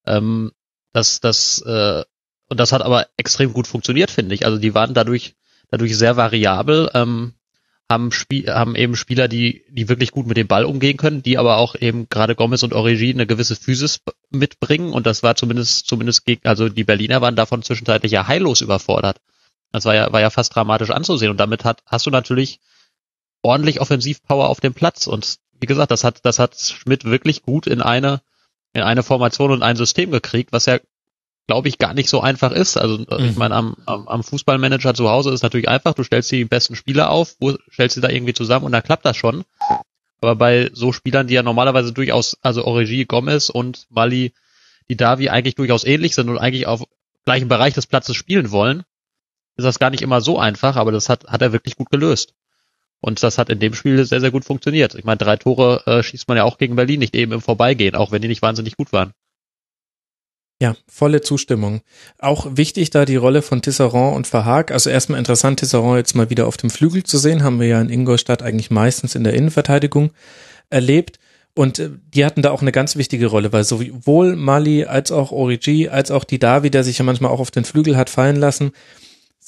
Ähm, das, das, äh, und das hat aber extrem gut funktioniert, finde ich. Also die waren dadurch, dadurch sehr variabel, ähm, haben, Spie haben eben Spieler, die, die wirklich gut mit dem Ball umgehen können, die aber auch eben gerade Gomez und Origi eine gewisse Physis mitbringen. Und das war zumindest, zumindest gegen, also die Berliner waren davon zwischenzeitlich ja heillos überfordert. Das war ja, war ja fast dramatisch anzusehen. Und damit hat, hast du natürlich ordentlich Offensivpower auf dem Platz. Und wie gesagt, das hat, das hat Schmidt wirklich gut in eine, in eine Formation und ein System gekriegt, was ja, glaube ich, gar nicht so einfach ist. Also mhm. ich meine, am, am, am Fußballmanager zu Hause ist natürlich einfach, du stellst die besten Spieler auf, wo stellst sie da irgendwie zusammen und dann klappt das schon. Aber bei so Spielern, die ja normalerweise durchaus, also Origi, Gomez und Mali, die Davi eigentlich durchaus ähnlich sind und eigentlich auf gleichem Bereich des Platzes spielen wollen, ist das gar nicht immer so einfach, aber das hat, hat er wirklich gut gelöst. Und das hat in dem Spiel sehr, sehr gut funktioniert. Ich meine, drei Tore äh, schießt man ja auch gegen Berlin nicht eben im Vorbeigehen, auch wenn die nicht wahnsinnig gut waren. Ja, volle Zustimmung. Auch wichtig da die Rolle von Tisserand und Verhaag. Also erstmal interessant, Tisserand jetzt mal wieder auf dem Flügel zu sehen. Haben wir ja in Ingolstadt eigentlich meistens in der Innenverteidigung erlebt. Und äh, die hatten da auch eine ganz wichtige Rolle, weil sowohl Mali als auch Origi als auch die Davi, der sich ja manchmal auch auf den Flügel hat fallen lassen,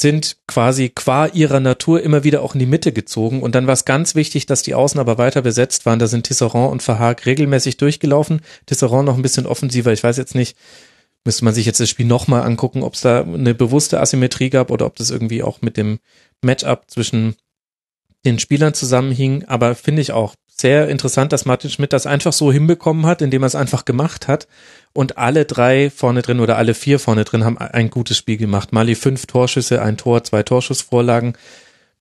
sind quasi qua ihrer Natur immer wieder auch in die Mitte gezogen. Und dann war es ganz wichtig, dass die Außen aber weiter besetzt waren. Da sind Tisserand und Verhaag regelmäßig durchgelaufen. Tisserand noch ein bisschen offensiver. Ich weiß jetzt nicht, müsste man sich jetzt das Spiel nochmal angucken, ob es da eine bewusste Asymmetrie gab oder ob das irgendwie auch mit dem Matchup zwischen den Spielern zusammenhing. Aber finde ich auch sehr interessant, dass Martin Schmidt das einfach so hinbekommen hat, indem er es einfach gemacht hat. Und alle drei vorne drin oder alle vier vorne drin haben ein gutes Spiel gemacht. Mali fünf Torschüsse, ein Tor, zwei Torschussvorlagen,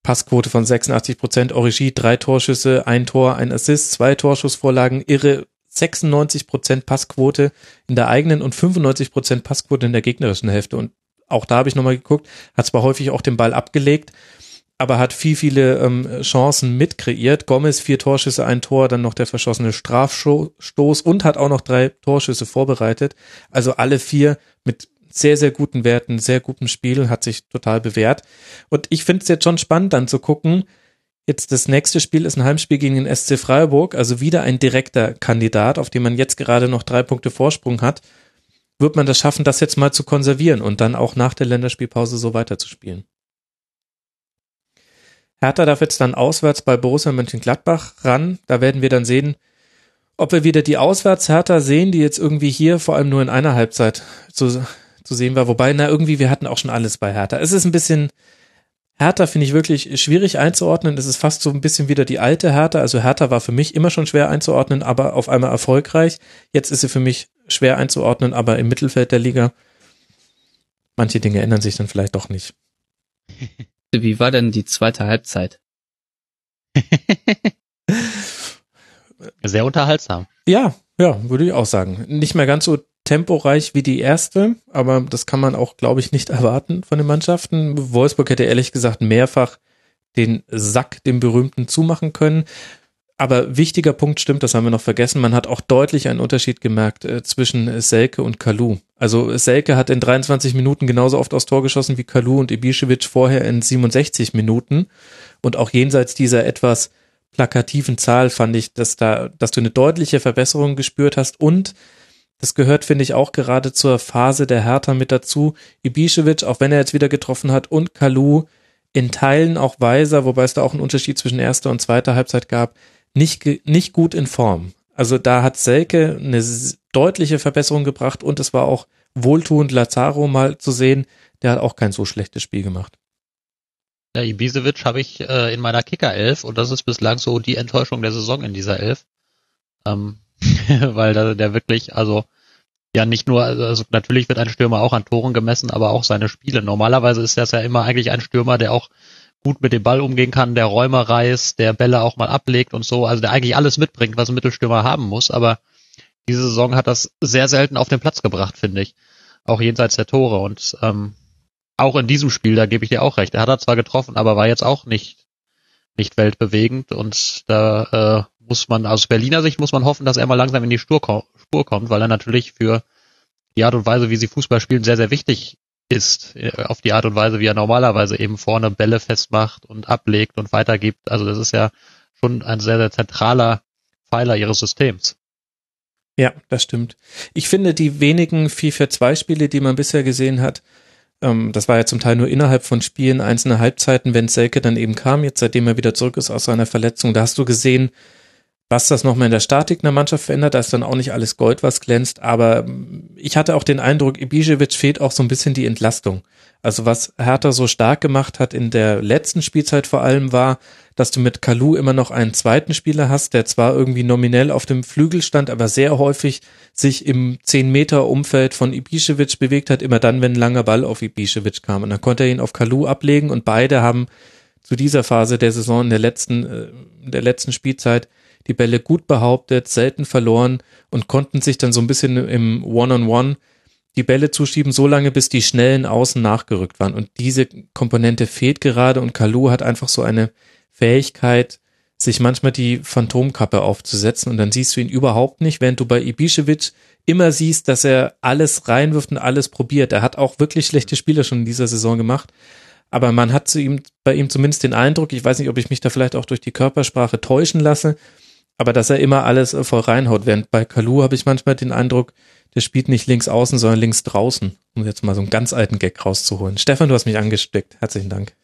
Passquote von 86 Prozent, Origi drei Torschüsse, ein Tor, ein Assist, zwei Torschussvorlagen, irre 96 Prozent Passquote in der eigenen und 95 Prozent Passquote in der gegnerischen Hälfte. Und auch da habe ich nochmal geguckt, hat zwar häufig auch den Ball abgelegt, aber hat viel, viele ähm, Chancen mitkreiert. Gomez vier Torschüsse, ein Tor, dann noch der verschossene Strafstoß und hat auch noch drei Torschüsse vorbereitet. Also alle vier mit sehr, sehr guten Werten, sehr gutem Spiel, hat sich total bewährt. Und ich finde es jetzt schon spannend dann zu gucken. Jetzt das nächste Spiel ist ein Heimspiel gegen den SC Freiburg, also wieder ein direkter Kandidat, auf dem man jetzt gerade noch drei Punkte Vorsprung hat. Wird man das schaffen, das jetzt mal zu konservieren und dann auch nach der Länderspielpause so weiterzuspielen? Hertha darf jetzt dann auswärts bei Borussia Mönchengladbach ran. Da werden wir dann sehen, ob wir wieder die Auswärts-Hertha sehen, die jetzt irgendwie hier vor allem nur in einer Halbzeit zu, zu sehen war. Wobei, na, irgendwie, wir hatten auch schon alles bei Hertha. Es ist ein bisschen, Hertha finde ich wirklich schwierig einzuordnen. Es ist fast so ein bisschen wieder die alte Hertha. Also Hertha war für mich immer schon schwer einzuordnen, aber auf einmal erfolgreich. Jetzt ist sie für mich schwer einzuordnen, aber im Mittelfeld der Liga. Manche Dinge ändern sich dann vielleicht doch nicht. Wie war denn die zweite Halbzeit? Sehr unterhaltsam. Ja, ja, würde ich auch sagen. Nicht mehr ganz so temporeich wie die erste, aber das kann man auch, glaube ich, nicht erwarten von den Mannschaften. Wolfsburg hätte ehrlich gesagt mehrfach den Sack, dem berühmten, zumachen können. Aber wichtiger Punkt stimmt, das haben wir noch vergessen. Man hat auch deutlich einen Unterschied gemerkt äh, zwischen Selke und Kalu. Also Selke hat in 23 Minuten genauso oft aufs Tor geschossen wie Kalu und Ibišević vorher in 67 Minuten. Und auch jenseits dieser etwas plakativen Zahl fand ich, dass da, dass du eine deutliche Verbesserung gespürt hast und das gehört, finde ich, auch gerade zur Phase der Hertha mit dazu. Ibišević, auch wenn er jetzt wieder getroffen hat, und Kalu in Teilen auch weiser, wobei es da auch einen Unterschied zwischen erster und zweiter Halbzeit gab, nicht, nicht gut in Form. Also da hat Selke eine deutliche Verbesserung gebracht und es war auch wohltuend, Lazaro mal zu sehen. Der hat auch kein so schlechtes Spiel gemacht. Ja, Ibisevic habe ich äh, in meiner Kicker-Elf und das ist bislang so die Enttäuschung der Saison in dieser Elf. Ähm, weil da, der wirklich, also ja nicht nur, also natürlich wird ein Stürmer auch an Toren gemessen, aber auch seine Spiele. Normalerweise ist das ja immer eigentlich ein Stürmer, der auch gut mit dem Ball umgehen kann, der Räume reißt, der Bälle auch mal ablegt und so, also der eigentlich alles mitbringt, was ein Mittelstürmer haben muss, aber diese Saison hat das sehr selten auf den Platz gebracht, finde ich. Auch jenseits der Tore und ähm, auch in diesem Spiel, da gebe ich dir auch recht. Er hat er zwar getroffen, aber war jetzt auch nicht nicht weltbewegend und da äh, muss man aus Berliner Sicht muss man hoffen, dass er mal langsam in die Spur, Spur kommt, weil er natürlich für die Art und Weise, wie sie Fußball spielen, sehr sehr wichtig ist, äh, auf die Art und Weise, wie er normalerweise eben vorne Bälle festmacht und ablegt und weitergibt. Also das ist ja schon ein sehr, sehr zentraler Pfeiler ihres Systems. Ja, das stimmt. Ich finde, die wenigen 4-4-2-Spiele, die man bisher gesehen hat, ähm, das war ja zum Teil nur innerhalb von Spielen, einzelne Halbzeiten, wenn Selke dann eben kam, jetzt seitdem er wieder zurück ist aus seiner Verletzung, da hast du gesehen, was das nochmal in der Statik einer Mannschaft verändert, da ist dann auch nicht alles Gold, was glänzt, aber ich hatte auch den Eindruck, Ibišević fehlt auch so ein bisschen die Entlastung. Also was Hertha so stark gemacht hat in der letzten Spielzeit vor allem war, dass du mit Kalu immer noch einen zweiten Spieler hast, der zwar irgendwie nominell auf dem Flügel stand, aber sehr häufig sich im 10 Meter Umfeld von Ibišević bewegt hat, immer dann, wenn ein langer Ball auf Ibišević kam. Und dann konnte er ihn auf Kalu ablegen und beide haben zu dieser Phase der Saison in der letzten, äh, der letzten Spielzeit die Bälle gut behauptet, selten verloren und konnten sich dann so ein bisschen im One-on-One -on -One die Bälle zuschieben, so lange bis die schnellen Außen nachgerückt waren. Und diese Komponente fehlt gerade und Kalu hat einfach so eine Fähigkeit, sich manchmal die Phantomkappe aufzusetzen und dann siehst du ihn überhaupt nicht, während du bei Ibišević immer siehst, dass er alles reinwirft und alles probiert. Er hat auch wirklich schlechte Spiele schon in dieser Saison gemacht, aber man hat zu ihm, bei ihm zumindest den Eindruck, ich weiß nicht, ob ich mich da vielleicht auch durch die Körpersprache täuschen lasse, aber dass er immer alles äh, voll reinhaut. Während bei Kalu habe ich manchmal den Eindruck, der spielt nicht links außen, sondern links draußen, um jetzt mal so einen ganz alten Gag rauszuholen. Stefan, du hast mich angesteckt. Herzlichen Dank.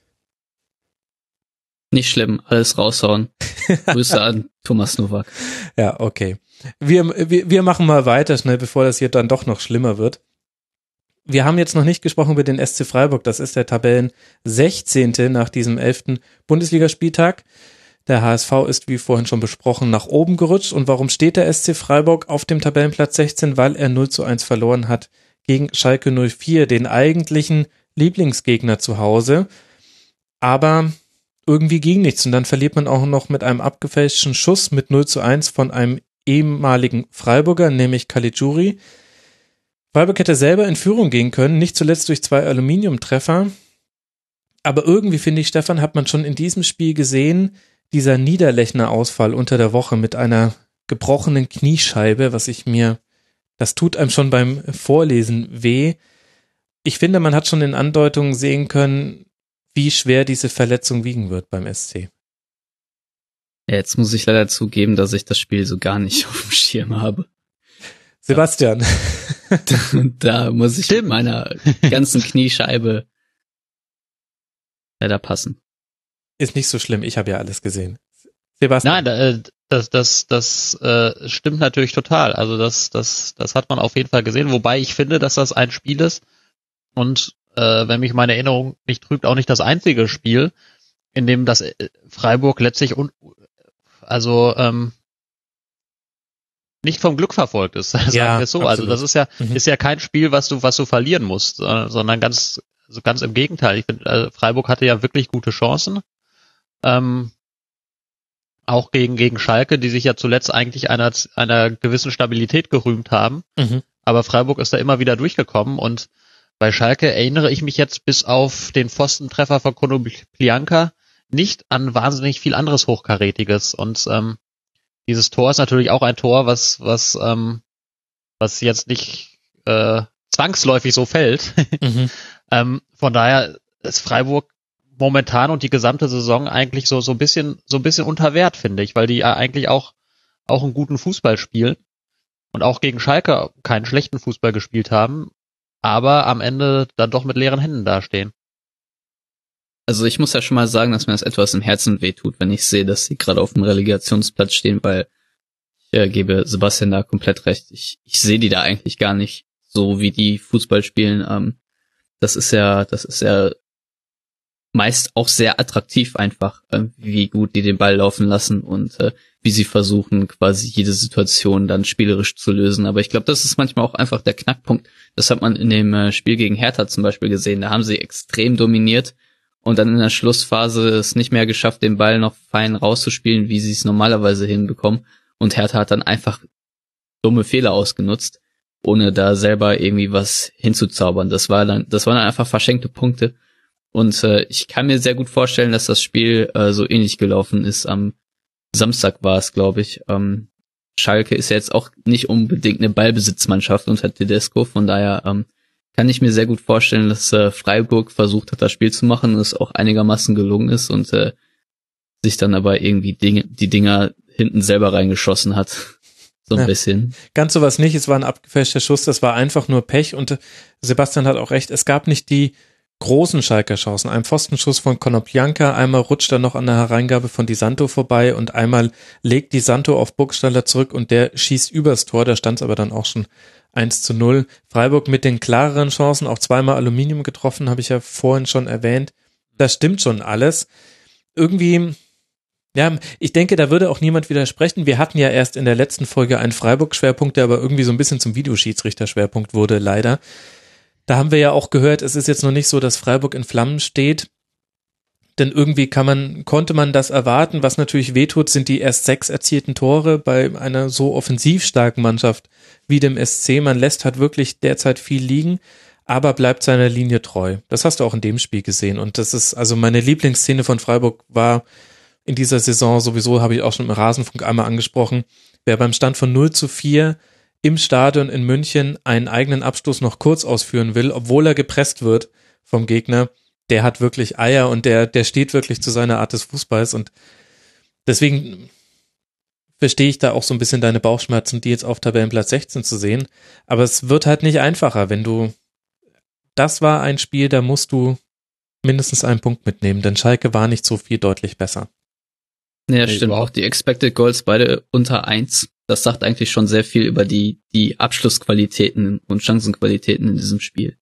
Nicht schlimm, alles raushauen. Grüße an Thomas Nowak. Ja, okay. Wir, wir, wir machen mal weiter schnell, bevor das hier dann doch noch schlimmer wird. Wir haben jetzt noch nicht gesprochen über den SC Freiburg. Das ist der Tabellen 16. nach diesem 11. Bundesligaspieltag. Der HSV ist, wie vorhin schon besprochen, nach oben gerutscht. Und warum steht der SC Freiburg auf dem Tabellenplatz 16? Weil er 0 zu 1 verloren hat gegen Schalke 04, den eigentlichen Lieblingsgegner zu Hause. Aber irgendwie ging nichts. Und dann verliert man auch noch mit einem abgefälschten Schuss mit 0 zu 1 von einem ehemaligen Freiburger, nämlich Caligiuri. Freiburg hätte selber in Führung gehen können, nicht zuletzt durch zwei Aluminiumtreffer. Aber irgendwie finde ich, Stefan, hat man schon in diesem Spiel gesehen, dieser Niederlechner Ausfall unter der Woche mit einer gebrochenen Kniescheibe, was ich mir, das tut einem schon beim Vorlesen weh. Ich finde, man hat schon in Andeutungen sehen können, wie schwer diese Verletzung wiegen wird beim SC. Ja, jetzt muss ich leider zugeben, dass ich das Spiel so gar nicht auf dem Schirm habe. Sebastian. Da, da muss ich Stimmt. mit meiner ganzen Kniescheibe leider passen. Ist nicht so schlimm. Ich habe ja alles gesehen. Sebastian. Nein, äh, das, das, das äh, stimmt natürlich total. Also das, das, das hat man auf jeden Fall gesehen. Wobei ich finde, dass das ein Spiel ist und äh, wenn mich meine Erinnerung nicht trügt, auch nicht das einzige Spiel, in dem das äh, Freiburg letztlich un also ähm, nicht vom Glück verfolgt ist, sagen Ja, wir so. absolut. Also das ist ja Mhm. ist ja kein Spiel, was du was du verlieren musst, äh, sondern ganz also ganz im Gegenteil. Ich finde, äh, Freiburg hatte ja wirklich gute Chancen. Ähm, auch gegen gegen Schalke, die sich ja zuletzt eigentlich einer einer gewissen Stabilität gerühmt haben. Mhm. Aber Freiburg ist da immer wieder durchgekommen und bei Schalke erinnere ich mich jetzt bis auf den Pfostentreffer von Konoplyanka nicht an wahnsinnig viel anderes Hochkarätiges und ähm, dieses Tor ist natürlich auch ein Tor, was was ähm, was jetzt nicht äh, zwangsläufig so fällt. Mhm. ähm, von daher ist Freiburg momentan und die gesamte Saison eigentlich so so ein bisschen so ein bisschen unter Wert finde ich, weil die ja eigentlich auch auch einen guten Fußball spielen und auch gegen Schalke keinen schlechten Fußball gespielt haben, aber am Ende dann doch mit leeren Händen dastehen. Also ich muss ja schon mal sagen, dass mir das etwas im Herzen wehtut, wenn ich sehe, dass sie gerade auf dem Relegationsplatz stehen, weil ich äh, gebe Sebastian da komplett recht. Ich, ich sehe die da eigentlich gar nicht so, wie die Fußball spielen. Ähm, das ist ja, das ist ja meist auch sehr attraktiv einfach, äh, wie gut die den Ball laufen lassen und äh, wie sie versuchen, quasi jede Situation dann spielerisch zu lösen. Aber ich glaube, das ist manchmal auch einfach der Knackpunkt. Das hat man in dem äh, Spiel gegen Hertha zum Beispiel gesehen. Da haben sie extrem dominiert und dann in der Schlussphase es nicht mehr geschafft, den Ball noch fein rauszuspielen, wie sie es normalerweise hinbekommen. Und Hertha hat dann einfach dumme Fehler ausgenutzt, ohne da selber irgendwie was hinzuzaubern. Das war dann, das waren dann einfach verschenkte Punkte. Und äh, ich kann mir sehr gut vorstellen, dass das Spiel äh, so ähnlich gelaufen ist. Am Samstag war es, glaube ich. Ähm, Schalke ist ja jetzt auch nicht unbedingt eine Ballbesitzmannschaft unter Tedesco, von daher ähm, kann ich mir sehr gut vorstellen, dass äh, Freiburg versucht hat, das Spiel zu machen und es auch einigermaßen gelungen ist und äh, sich dann aber irgendwie Dinge, die Dinger hinten selber reingeschossen hat. So ein Ja. bisschen. Ganz sowas nicht. Es war ein abgefälschter Schuss. Das war einfach nur Pech. Und äh, Sebastian hat auch recht. Es gab nicht die großen Schalker Chancen. Ein Pfostenschuss von Konoplyanka. Einmal rutscht er noch an der Hereingabe von Di Santo vorbei und einmal legt Di Santo auf Burgstaller zurück und der schießt übers Tor. Da stand es aber dann auch schon 1 zu 0. Freiburg mit den klareren Chancen, auch zweimal Aluminium getroffen, habe ich ja vorhin schon erwähnt. Das stimmt schon alles. Irgendwie, ja, ich denke, da würde auch niemand widersprechen. Wir hatten ja erst in der letzten Folge einen Freiburg-Schwerpunkt, der aber irgendwie so ein bisschen zum Videoschiedsrichter-Schwerpunkt wurde, leider. Da haben wir ja auch gehört, es ist jetzt noch nicht so, dass Freiburg in Flammen steht. Denn irgendwie kann man, konnte man das erwarten. Was natürlich wehtut, sind die erst sechs erzielten Tore bei einer so offensiv starken Mannschaft wie dem SC. Man lässt halt wirklich derzeit viel liegen, aber bleibt seiner Linie treu. Das hast du auch in dem Spiel gesehen. Und das ist, also meine Lieblingsszene von Freiburg war in dieser Saison sowieso, habe ich auch schon im Rasenfunk einmal angesprochen, wer beim Stand von 0 zu 4 im Stadion in München einen eigenen Abstoß noch kurz ausführen will, obwohl er gepresst wird vom Gegner, der hat wirklich Eier und der, der steht wirklich zu seiner Art des Fußballs und deswegen verstehe ich da auch so ein bisschen deine Bauchschmerzen, die jetzt auf Tabellenplatz 16 zu sehen. Aber es wird halt nicht einfacher, wenn du, das war ein Spiel, da musst du mindestens einen Punkt mitnehmen, denn Schalke war nicht so viel deutlich besser. Ja, Nee, stimmt. Auch die Expected Goals beide unter eins. Das sagt eigentlich schon sehr viel über die, die Abschlussqualitäten und Chancenqualitäten in diesem Spiel.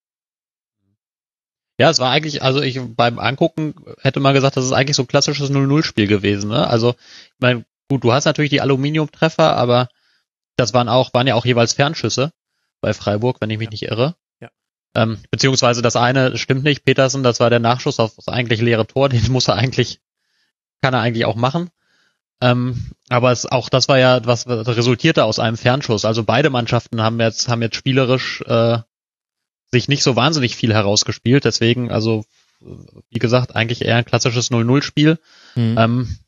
Ja, es war eigentlich, also ich beim Angucken hätte man gesagt, das ist eigentlich so ein klassisches 0-0-Spiel gewesen. Ne? Also, ich meine, gut, du hast natürlich die Aluminiumtreffer, aber das waren auch, waren ja auch jeweils Fernschüsse bei Freiburg, wenn ich mich Ja. nicht irre. Ja. Ähm, beziehungsweise das eine stimmt nicht, Petersen, das war der Nachschuss auf das eigentlich leere Tor, den muss er eigentlich, kann er eigentlich auch machen. Ähm, aber es, auch das war ja, was resultierte aus einem Fernschuss. Also beide Mannschaften haben jetzt, haben jetzt spielerisch äh, sich nicht so wahnsinnig viel herausgespielt. Deswegen, also wie gesagt, eigentlich eher ein klassisches 0-0-Spiel. Mhm. Ähm,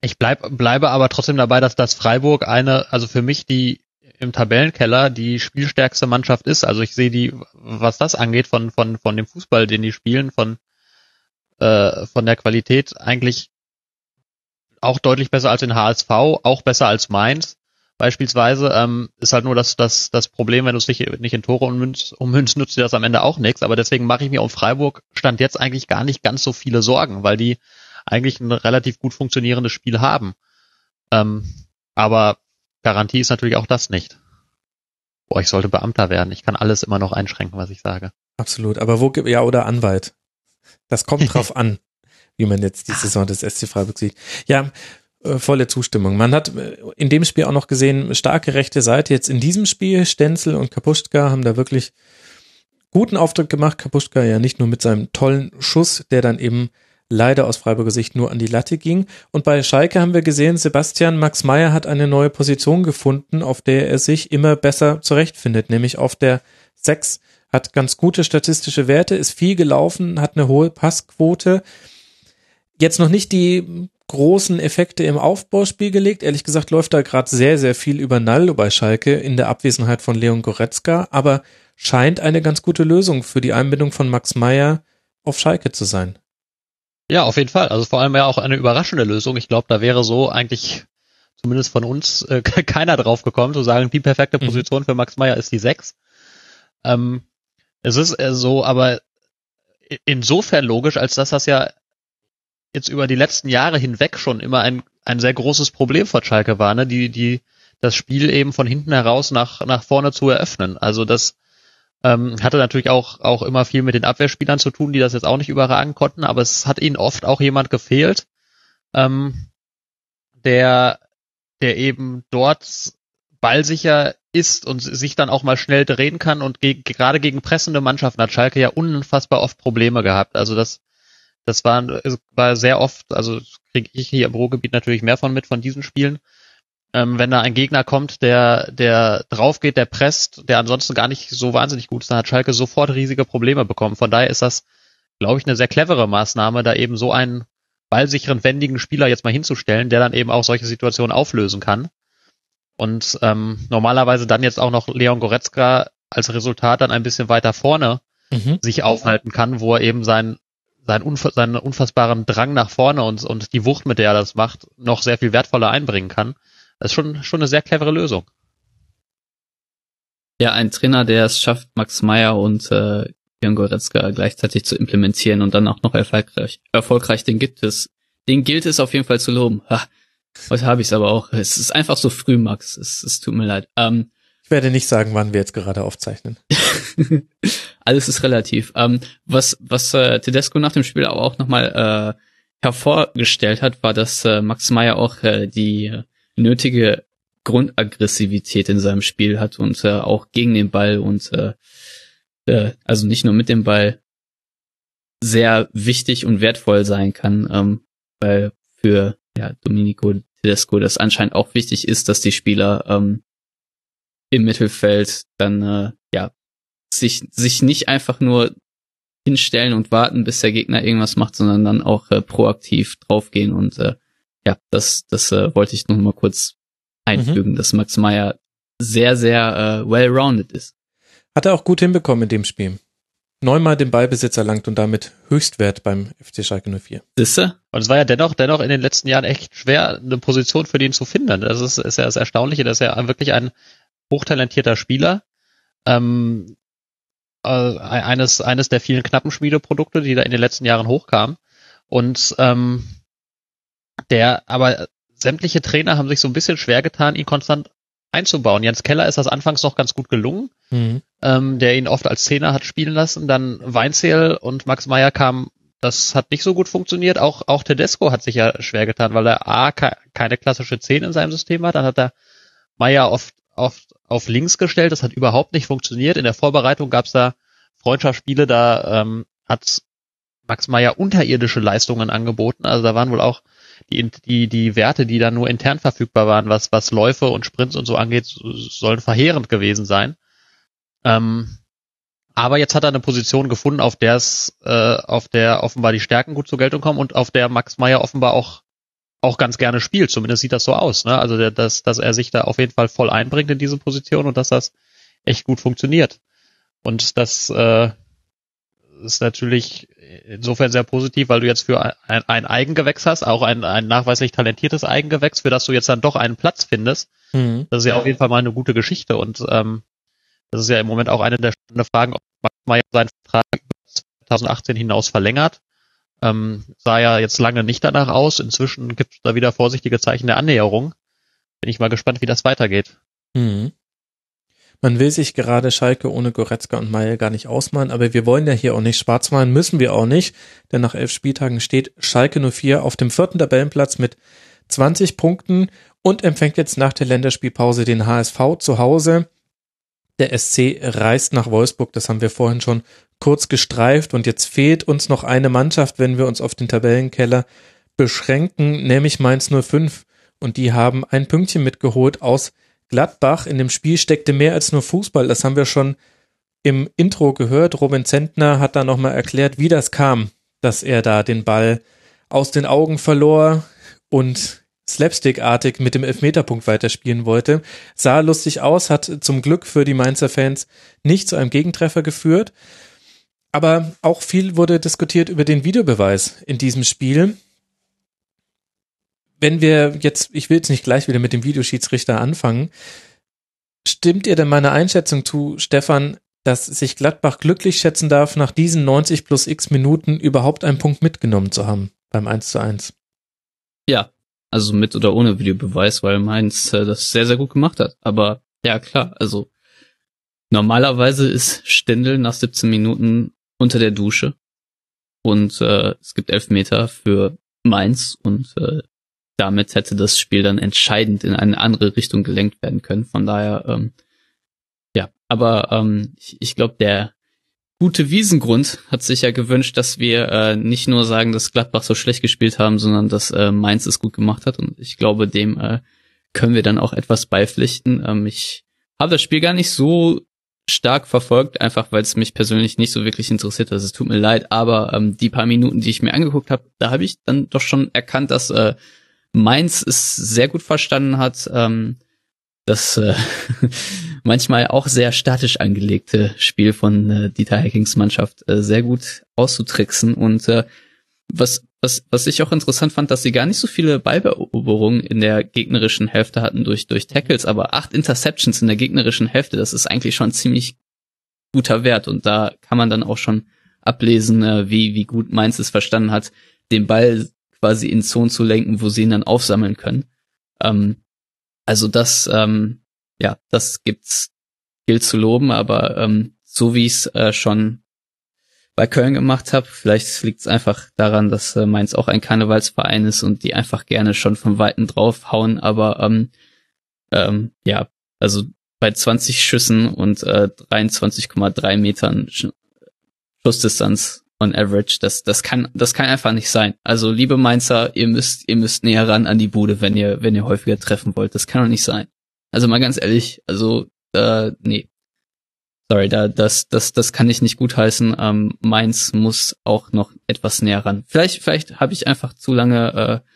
ich bleib, bleibe aber trotzdem dabei, dass das Freiburg eine, also für mich die im Tabellenkeller die spielstärkste Mannschaft ist. Also ich sehe die, was das angeht, von, von, von dem Fußball, den die spielen, von, äh, von der Qualität eigentlich auch deutlich besser als den HSV, auch besser als Mainz. Beispielsweise ähm, ist halt nur das, das, das Problem, wenn du es nicht, nicht in Tore ummünzt, ummünzt, nützt dir das am Ende auch nichts. Aber deswegen mache ich mir um Freiburg stand jetzt eigentlich gar nicht ganz so viele Sorgen, weil die eigentlich ein relativ gut funktionierendes Spiel haben. Ähm, aber Garantie ist natürlich auch das nicht. Boah, ich sollte Beamter werden. Ich kann alles immer noch einschränken, was ich sage. Absolut. Aber wo gibt, ja, oder Anwalt. Das kommt drauf an, wie man jetzt die Saison des SC Freiburg sieht. Ja, äh, volle Zustimmung. Man hat äh, in dem Spiel auch noch gesehen, starke rechte Seite. Jetzt in diesem Spiel, Stenzel und Kapuschka haben da wirklich guten Auftritt gemacht. Kapuschka ja nicht nur mit seinem tollen Schuss, der dann eben leider aus Freiburger Sicht nur an die Latte ging. Und bei Schalke haben wir gesehen, Sebastian Max Meyer hat eine neue Position gefunden, auf der er sich immer besser zurechtfindet, nämlich auf der 6. Hat ganz gute statistische Werte, ist viel gelaufen, hat eine hohe Passquote. Jetzt noch nicht die großen Effekte im Aufbauspiel gelegt. Ehrlich gesagt läuft da gerade sehr, sehr viel über Naldo bei Schalke in der Abwesenheit von Leon Goretzka, aber scheint eine ganz gute Lösung für die Einbindung von Max Meyer auf Schalke zu sein. Ja, auf jeden Fall. Also vor allem ja auch eine überraschende Lösung. Ich glaube, da wäre so eigentlich zumindest von uns äh, keiner drauf gekommen, zu sagen, die perfekte mhm. Position mhm. für Max Meyer ist die 6. Ähm, es ist äh, so, aber insofern logisch, als dass das ja jetzt über die letzten Jahre hinweg schon immer ein, ein sehr großes Problem für Schalke war, ne? die, die, das Spiel eben von hinten heraus nach, nach vorne zu eröffnen. Also das ähm, hatte natürlich auch, auch immer viel mit den Abwehrspielern zu tun, die das jetzt auch nicht überragen konnten, aber es hat ihnen oft auch jemand gefehlt, ähm, der, der eben dort ballsicher ist und sich dann auch mal schnell drehen kann und ge gerade gegen pressende Mannschaften hat Schalke ja unfassbar oft Probleme gehabt. Also das, das war, war sehr oft, also kriege ich hier im Ruhrgebiet natürlich mehr von mit von diesen Spielen, ähm, wenn da ein Gegner kommt, der, der drauf geht, der presst, der ansonsten gar nicht so wahnsinnig gut ist, dann hat Schalke sofort riesige Probleme bekommen. Von daher ist das, glaube ich, eine sehr clevere Maßnahme, da eben so einen ballsicheren, wendigen Spieler jetzt mal hinzustellen, der dann eben auch solche Situationen auflösen kann. Und ähm, normalerweise dann jetzt auch noch Leon Goretzka als Resultat dann ein bisschen weiter vorne mhm. sich aufhalten kann, wo er eben sein, sein unf seinen unfassbaren Drang nach vorne und, und die Wucht, mit der er das macht, noch sehr viel wertvoller einbringen kann. Das ist schon, schon eine sehr clevere Lösung. Ja, ein Trainer, der es schafft, Max Meyer und äh, Jan Goretzka gleichzeitig zu implementieren und dann auch noch erfolgreich, erfolgreich, den gibt es. Den gilt es auf jeden Fall zu loben. Ha, heute habe ich es aber auch. Es ist einfach so früh, Max. Es, es tut mir leid. Ähm, ich werde nicht sagen, wann wir jetzt gerade aufzeichnen. Alles ist relativ. Ähm, was was äh, Tedesco nach dem Spiel aber auch nochmal äh, hervorgestellt hat, war, dass äh, Max Meyer auch äh, die nötige Grundaggressivität in seinem Spiel hat und äh, auch gegen den Ball und äh, äh, also nicht nur mit dem Ball sehr wichtig und wertvoll sein kann, ähm, weil für ja, Domenico Tedesco das anscheinend auch wichtig ist, dass die Spieler ähm, im Mittelfeld dann äh, ja sich sich nicht einfach nur hinstellen und warten, bis der Gegner irgendwas macht, sondern dann auch äh, proaktiv draufgehen und äh, ja, das, das äh, wollte ich noch mal kurz einfügen, mhm. dass Max Meyer sehr, sehr äh, well-rounded ist. Hat er auch gut hinbekommen in dem Spiel. Neunmal den Ballbesitz erlangt und damit Höchstwert beim FC Schalke 04. Sisse? Und es war ja dennoch, dennoch in den letzten Jahren echt schwer, eine Position für den zu finden. Das ist, ist ja das Erstaunliche, dass er wirklich ein hochtalentierter Spieler, ähm, äh, eines, eines der vielen knappen Schmiedeprodukte, die da in den letzten Jahren hochkamen. Und ähm, der, aber sämtliche Trainer haben sich so ein bisschen schwer getan, ihn konstant einzubauen. Jens Keller ist das anfangs noch ganz gut gelungen, mhm. ähm, der ihn oft als Zehner hat spielen lassen. Dann Weinzierl und Max Meyer kamen, das hat nicht so gut funktioniert. Auch, auch Tedesco hat sich ja schwer getan, weil er A, keine klassische Zehn in seinem System hat. Dann hat er Meyer oft, oft auf links gestellt. Das hat überhaupt nicht funktioniert. In der Vorbereitung gab es da Freundschaftsspiele, da ähm, hat Max Meyer unterirdische Leistungen angeboten. Also da waren wohl auch die, die, die Werte, die da nur intern verfügbar waren, was, was Läufe und Sprints und so angeht, sollen verheerend gewesen sein. Ähm, aber jetzt hat er eine Position gefunden, auf der es, äh, auf der offenbar die Stärken gut zur Geltung kommen und auf der Max Meyer offenbar auch auch ganz gerne spielt. Zumindest sieht das so aus. Ne? Also der, dass, dass er sich da auf jeden Fall voll einbringt in diese Position und dass das echt gut funktioniert. Und das äh, ist natürlich insofern sehr positiv, weil du jetzt für ein, ein Eigengewächs hast, auch ein, ein nachweislich talentiertes Eigengewächs, für das du jetzt dann doch einen Platz findest. Mhm. Das ist ja auf jeden Fall mal eine gute Geschichte und ähm, das ist ja im Moment auch eine der spannenden Fragen, ob man seinen Vertrag über 2018 hinaus verlängert. Ähm, sah ja jetzt lange nicht danach aus. Inzwischen gibt es da wieder vorsichtige Zeichen der Annäherung. Bin ich mal gespannt, wie das weitergeht. Mhm. Man will sich gerade Schalke ohne Goretzka und Meyer gar nicht ausmalen, aber wir wollen ja hier auch nicht schwarz malen, müssen wir auch nicht, denn nach elf Spieltagen steht Schalke 04 auf dem vierten Tabellenplatz mit 20 Punkten und empfängt jetzt nach der Länderspielpause den HSV zu Hause. Der SC reist nach Wolfsburg, das haben wir vorhin schon kurz gestreift und jetzt fehlt uns noch eine Mannschaft, wenn wir uns auf den Tabellenkeller beschränken, nämlich Mainz 05 und die haben ein Pünktchen mitgeholt aus Gladbach. In dem Spiel steckte mehr als nur Fußball, das haben wir schon im Intro gehört. Robin Zentner hat da nochmal erklärt, wie das kam, dass er da den Ball aus den Augen verlor und slapstickartig mit dem Elfmeterpunkt weiterspielen wollte. Sah lustig aus, hat zum Glück für die Mainzer Fans nicht zu einem Gegentreffer geführt. Aber auch viel wurde diskutiert über den Videobeweis in diesem Spiel. Wenn wir jetzt, ich will jetzt nicht gleich wieder mit dem Videoschiedsrichter anfangen, stimmt ihr denn meine Einschätzung zu, Stefan, dass sich Gladbach glücklich schätzen darf, nach diesen 90 plus x Minuten überhaupt einen Punkt mitgenommen zu haben beim 1 zu 1? Ja, also mit oder ohne Videobeweis, weil Mainz äh, das sehr, sehr gut gemacht hat. Aber ja, klar, also normalerweise ist Stendel nach 17 Minuten unter der Dusche und äh, es gibt elf Meter für Mainz und äh, damit hätte das Spiel dann entscheidend in eine andere Richtung gelenkt werden können. Von daher, ähm, ja, aber ähm, ich, ich glaube, der gute Wiesengrund hat sich ja gewünscht, dass wir äh, nicht nur sagen, dass Gladbach so schlecht gespielt haben, sondern dass äh, Mainz es gut gemacht hat. Und ich glaube, dem äh, können wir dann auch etwas beipflichten. Ähm, ich habe das Spiel gar nicht so stark verfolgt, einfach weil es mich persönlich nicht so wirklich interessiert hat. Es tut mir leid, aber ähm, die paar Minuten, die ich mir angeguckt habe, da habe ich dann doch schon erkannt, dass äh, Mainz es sehr gut verstanden hat, ähm, das äh, manchmal auch sehr statisch angelegte Spiel von äh, Dieter Hackings Mannschaft äh, sehr gut auszutricksen. Und äh, was was was ich auch interessant fand, dass sie gar nicht so viele Ballberoberungen in der gegnerischen Hälfte hatten durch durch Tackles, aber acht Interceptions in der gegnerischen Hälfte, das ist eigentlich schon ziemlich guter Wert. Und da kann man dann auch schon ablesen, äh, wie wie gut Mainz es verstanden hat, den Ball quasi in Zonen zu lenken, wo sie ihn dann aufsammeln können. Ähm, also das, ähm, ja, das gibt's, gilt zu loben, aber ähm, so wie ich es äh, schon bei Köln gemacht habe, vielleicht liegt es einfach daran, dass äh, Mainz auch ein Karnevalsverein ist und die einfach gerne schon von Weitem draufhauen, aber ähm, ähm, ja, also bei 20 Schüssen und äh, 23,3 Metern Schussdistanz on average. Das, das kann, das kann einfach nicht sein. Also, liebe Mainzer, ihr müsst, ihr müsst näher ran an die Bude, wenn ihr, wenn ihr häufiger treffen wollt. Das kann doch nicht sein. Also mal ganz ehrlich, also, äh, nee. Sorry, da, das, das, das kann ich nicht gutheißen. Ähm, Mainz muss auch noch etwas näher ran. Vielleicht, vielleicht habe ich einfach zu lange äh,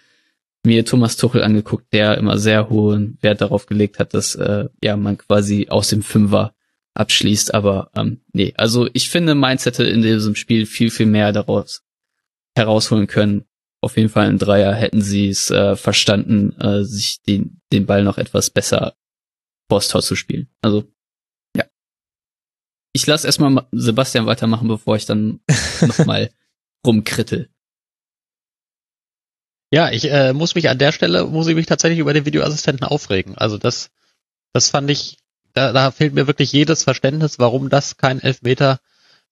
mir Thomas Tuchel angeguckt, der immer sehr hohen Wert darauf gelegt hat, dass äh, ja man quasi aus dem Fünfer abschließt. Aber ähm, nee, also ich finde, Mainz hätte in diesem Spiel viel, viel mehr daraus herausholen können. Auf jeden Fall ein Dreier hätten sie es äh, verstanden, äh, sich den, den Ball noch etwas besser Tor zu spielen. Also, ja. Ich lasse erstmal Sebastian weitermachen, bevor ich dann nochmal rumkrittel. Ja, ich äh, muss mich an der Stelle, muss ich mich tatsächlich über den Videoassistenten aufregen. Also das, das fand ich da, da fehlt mir wirklich jedes Verständnis, warum das kein Elfmeter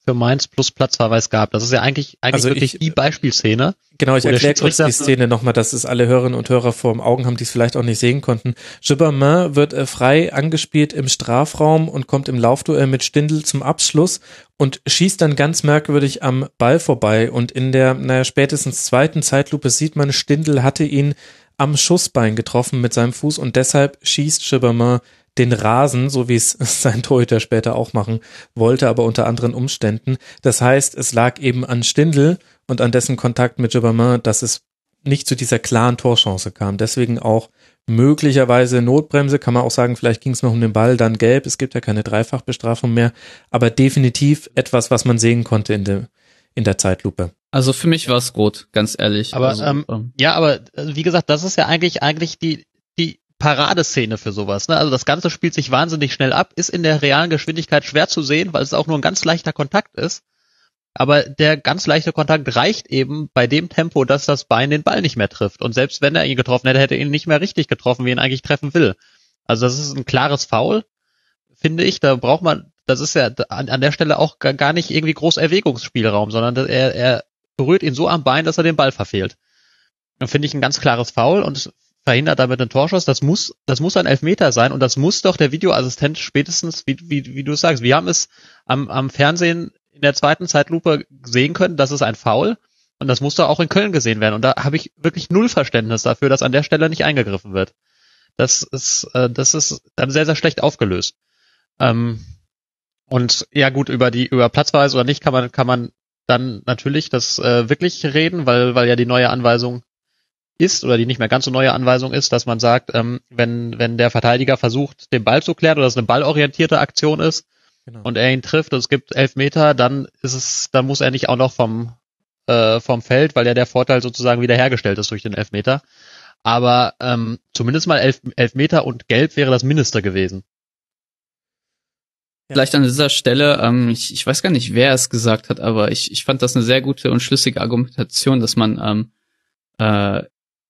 für Mainz plus Platzverweis gab. Das ist ja eigentlich, eigentlich also wirklich ich, die Beispielszene. Genau, ich erkläre kurz die Szene nochmal, dass es alle Hörerinnen und Hörer vor dem Augen haben, die es vielleicht auch nicht sehen konnten. Gibbermann wird äh, frei angespielt im Strafraum und kommt im Laufduell mit Stindl zum Abschluss und schießt dann ganz merkwürdig am Ball vorbei. Und in der, naja, spätestens zweiten Zeitlupe sieht man, Stindl hatte ihn am Schussbein getroffen mit seinem Fuß und deshalb schießt Gibbermann den Rasen, so wie es sein Torhüter später auch machen wollte, aber unter anderen Umständen. Das heißt, es lag eben an Stindl und an dessen Kontakt mit Jobamin, dass es nicht zu dieser klaren Torchance kam. Deswegen auch möglicherweise Notbremse, kann man auch sagen, vielleicht ging es noch um den Ball, dann gelb, es gibt ja keine Dreifachbestrafung mehr, aber definitiv etwas, was man sehen konnte in der, in der Zeitlupe. Also für mich war es rot, ganz ehrlich. Aber also, ähm, ähm, ja, aber äh, wie gesagt, das ist ja eigentlich eigentlich die die Paradeszene für sowas. Ne? Also das Ganze spielt sich wahnsinnig schnell ab, ist in der realen Geschwindigkeit schwer zu sehen, weil es auch nur ein ganz leichter Kontakt ist. aber der ganz leichte Kontakt reicht eben bei dem Tempo, dass das Bein den Ball nicht mehr trifft. Und selbst wenn er ihn getroffen hätte, hätte er ihn nicht mehr richtig getroffen, wie ihn eigentlich treffen will. Also das ist ein klares Foul, finde ich. Da braucht man, das ist ja an, an der Stelle auch gar nicht irgendwie groß Erwägungsspielraum, sondern er, er berührt ihn so am Bein, dass er den Ball verfehlt. Dann finde ich ein ganz klares Foul und verhindert damit einen Torschuss. Das muss, das muss ein Elfmeter sein und das muss doch der Videoassistent spätestens, wie, wie, wie du sagst, wir haben es am, am Fernsehen in der zweiten Zeitlupe sehen können, das ist ein Foul und das muss doch auch in Köln gesehen werden. Und da habe ich wirklich null Verständnis dafür, dass an der Stelle nicht eingegriffen wird. Das ist, äh, das ist dann sehr, sehr schlecht aufgelöst. Ähm, und ja gut, über die, über Platzweise oder nicht kann man, kann man dann natürlich das äh, wirklich reden, weil, weil ja die neue Anweisung ist oder die nicht mehr ganz so neue Anweisung ist, dass man sagt, ähm, wenn, wenn der Verteidiger versucht, den Ball zu klären oder es eine ballorientierte Aktion ist genau. und er ihn trifft und es gibt elf Meter, dann ist es, dann muss er nicht auch noch vom, äh, vom Feld, weil ja der Vorteil sozusagen wiederhergestellt ist durch den Elfmeter. Aber ähm, zumindest mal elf, elf Meter und gelb wäre das Mindeste gewesen. Vielleicht an dieser Stelle, ähm, ich, ich weiß gar nicht, wer es gesagt hat, aber ich, ich fand das eine sehr gute und schlüssige Argumentation, dass man ähm, äh,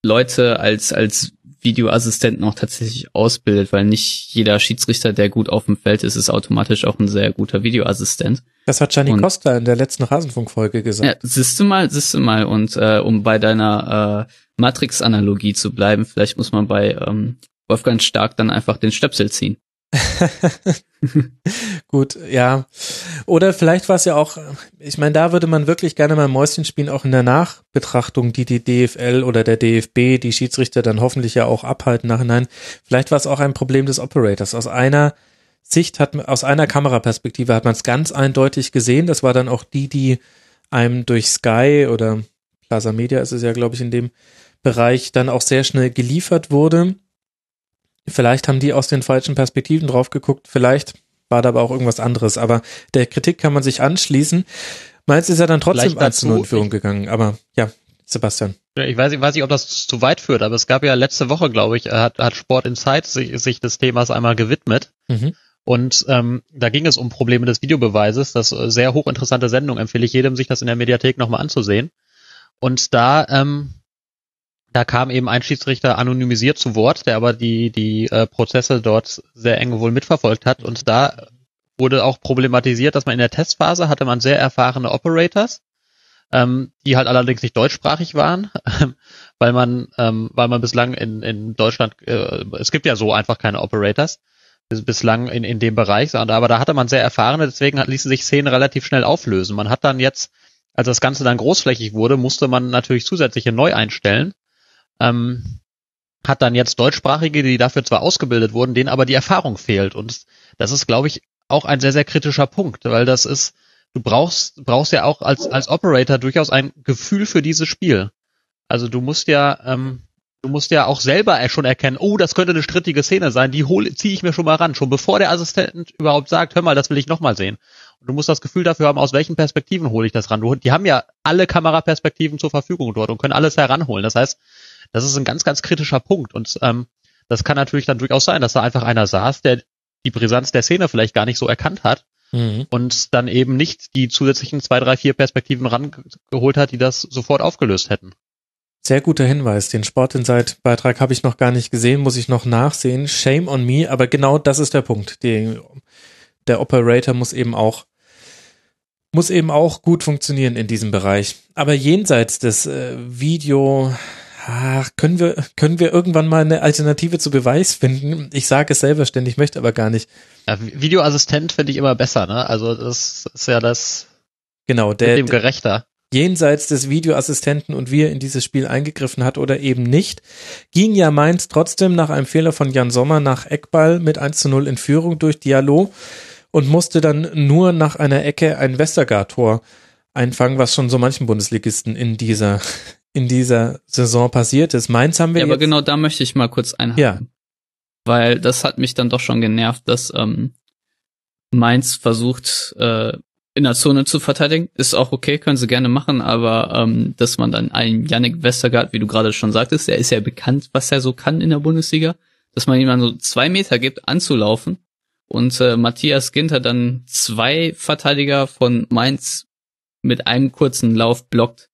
Leute als, als Videoassistenten auch tatsächlich ausbildet, weil nicht jeder Schiedsrichter, der gut auf dem Feld ist, ist automatisch auch ein sehr guter Videoassistent. Das hat Gianni und, Costa in der letzten Rasenfunkfolge gesagt. Ja, siehst du mal, siehst du mal. Und äh, um bei deiner äh, Matrix-Analogie zu bleiben, vielleicht muss man bei ähm, Wolfgang Stark dann einfach den Stöpsel ziehen. Gut, ja. Oder vielleicht war es ja auch, ich meine, da würde man wirklich gerne mal Mäuschen spielen, auch in der Nachbetrachtung, die die DFL oder der DFB, die Schiedsrichter dann hoffentlich ja auch abhalten nachhinein. Vielleicht war es auch ein Problem des Operators. Aus einer Sicht hat, aus einer Kameraperspektive hat man es ganz eindeutig gesehen. Das war dann auch die, die einem durch Sky oder Plaza Media ist es ja, glaube ich, in dem Bereich dann auch sehr schnell geliefert wurde. Vielleicht haben die aus den falschen Perspektiven drauf geguckt, vielleicht war da aber auch irgendwas anderes. Aber der Kritik kann man sich anschließen. Meins ist ja dann trotzdem als in Führung gegangen. Aber ja, Sebastian. Ich weiß, ich weiß nicht, ob das zu weit führt, aber es gab ja letzte Woche, glaube ich, hat, hat Sport Insight sich, sich des Themas einmal gewidmet. Mhm. Und ähm, da ging es um Probleme des Videobeweises. Das äh, sehr hochinteressante Sendung empfehle ich jedem, sich das in der Mediathek nochmal anzusehen. Und da ähm, da kam eben ein Schiedsrichter anonymisiert zu Wort, der aber die, die äh, Prozesse dort sehr eng wohl mitverfolgt hat. Und da wurde auch problematisiert, dass man in der Testphase hatte man sehr erfahrene Operators, ähm, die halt allerdings nicht deutschsprachig waren, weil man, ähm, weil man bislang in, in Deutschland, äh, es gibt ja so einfach keine Operators bislang in, in dem Bereich, aber da hatte man sehr erfahrene, deswegen ließen sich Szenen relativ schnell auflösen. Man hat dann jetzt, als das Ganze dann großflächig wurde, musste man natürlich zusätzliche neu einstellen ähm, hat dann jetzt Deutschsprachige, die dafür zwar ausgebildet wurden, denen aber die Erfahrung fehlt. Und das ist, glaube ich, auch ein sehr, sehr kritischer Punkt, weil das ist, du brauchst, brauchst ja auch als, als Operator durchaus ein Gefühl für dieses Spiel. Also du musst ja, ähm, du musst ja auch selber schon erkennen, oh, das könnte eine strittige Szene sein, die hole, ziehe ich mir schon mal ran, schon bevor der Assistent überhaupt sagt, hör mal, das will ich nochmal sehen. Und du musst das Gefühl dafür haben, aus welchen Perspektiven hole ich das ran. Du, die haben ja alle Kameraperspektiven zur Verfügung dort und können alles heranholen. Das heißt, das ist ein ganz, ganz kritischer Punkt. Und ähm, das kann natürlich dann durchaus sein, dass da einfach einer saß, der die Brisanz der Szene vielleicht gar nicht so erkannt hat mhm. und dann eben nicht die zusätzlichen zwei, drei, vier Perspektiven rangeholt hat, die das sofort aufgelöst hätten. Sehr guter Hinweis. Den Sportinsight-Beitrag habe ich noch gar nicht gesehen, muss ich noch nachsehen. Shame on me, aber genau das ist der Punkt. Die, der Operator muss eben auch muss eben auch gut funktionieren in diesem Bereich. Aber jenseits des äh, Video ach, können wir, können wir irgendwann mal eine Alternative zu Beweis finden? Ich sage es selber ständig, möchte aber gar nicht. Ja, Videoassistent finde ich immer besser, ne? Also das ist ja das genau, der, dem gerechter. Jenseits des Videoassistenten und wie er in dieses Spiel eingegriffen hat oder eben nicht, ging ja Mainz trotzdem nach einem Fehler von Jan Sommer nach Eckball mit 1 zu 0 in Führung durch Diallo und musste dann nur nach einer Ecke ein Westergaard-Tor einfangen, was schon so manchen Bundesligisten in dieser in dieser Saison passiert ist. Mainz haben wir. Ja, aber genau da möchte ich mal kurz einhaken. Ja. Weil das hat mich dann doch schon genervt, dass ähm, Mainz versucht, äh, in der Zone zu verteidigen. Ist auch okay, können sie gerne machen, aber ähm, dass man dann einen Yannick Westergaard, wie du gerade schon sagtest, der ist ja bekannt, was er so kann in der Bundesliga, dass man ihm dann so zwei Meter gibt, anzulaufen und äh, Matthias Ginter dann zwei Verteidiger von Mainz mit einem kurzen Lauf blockt,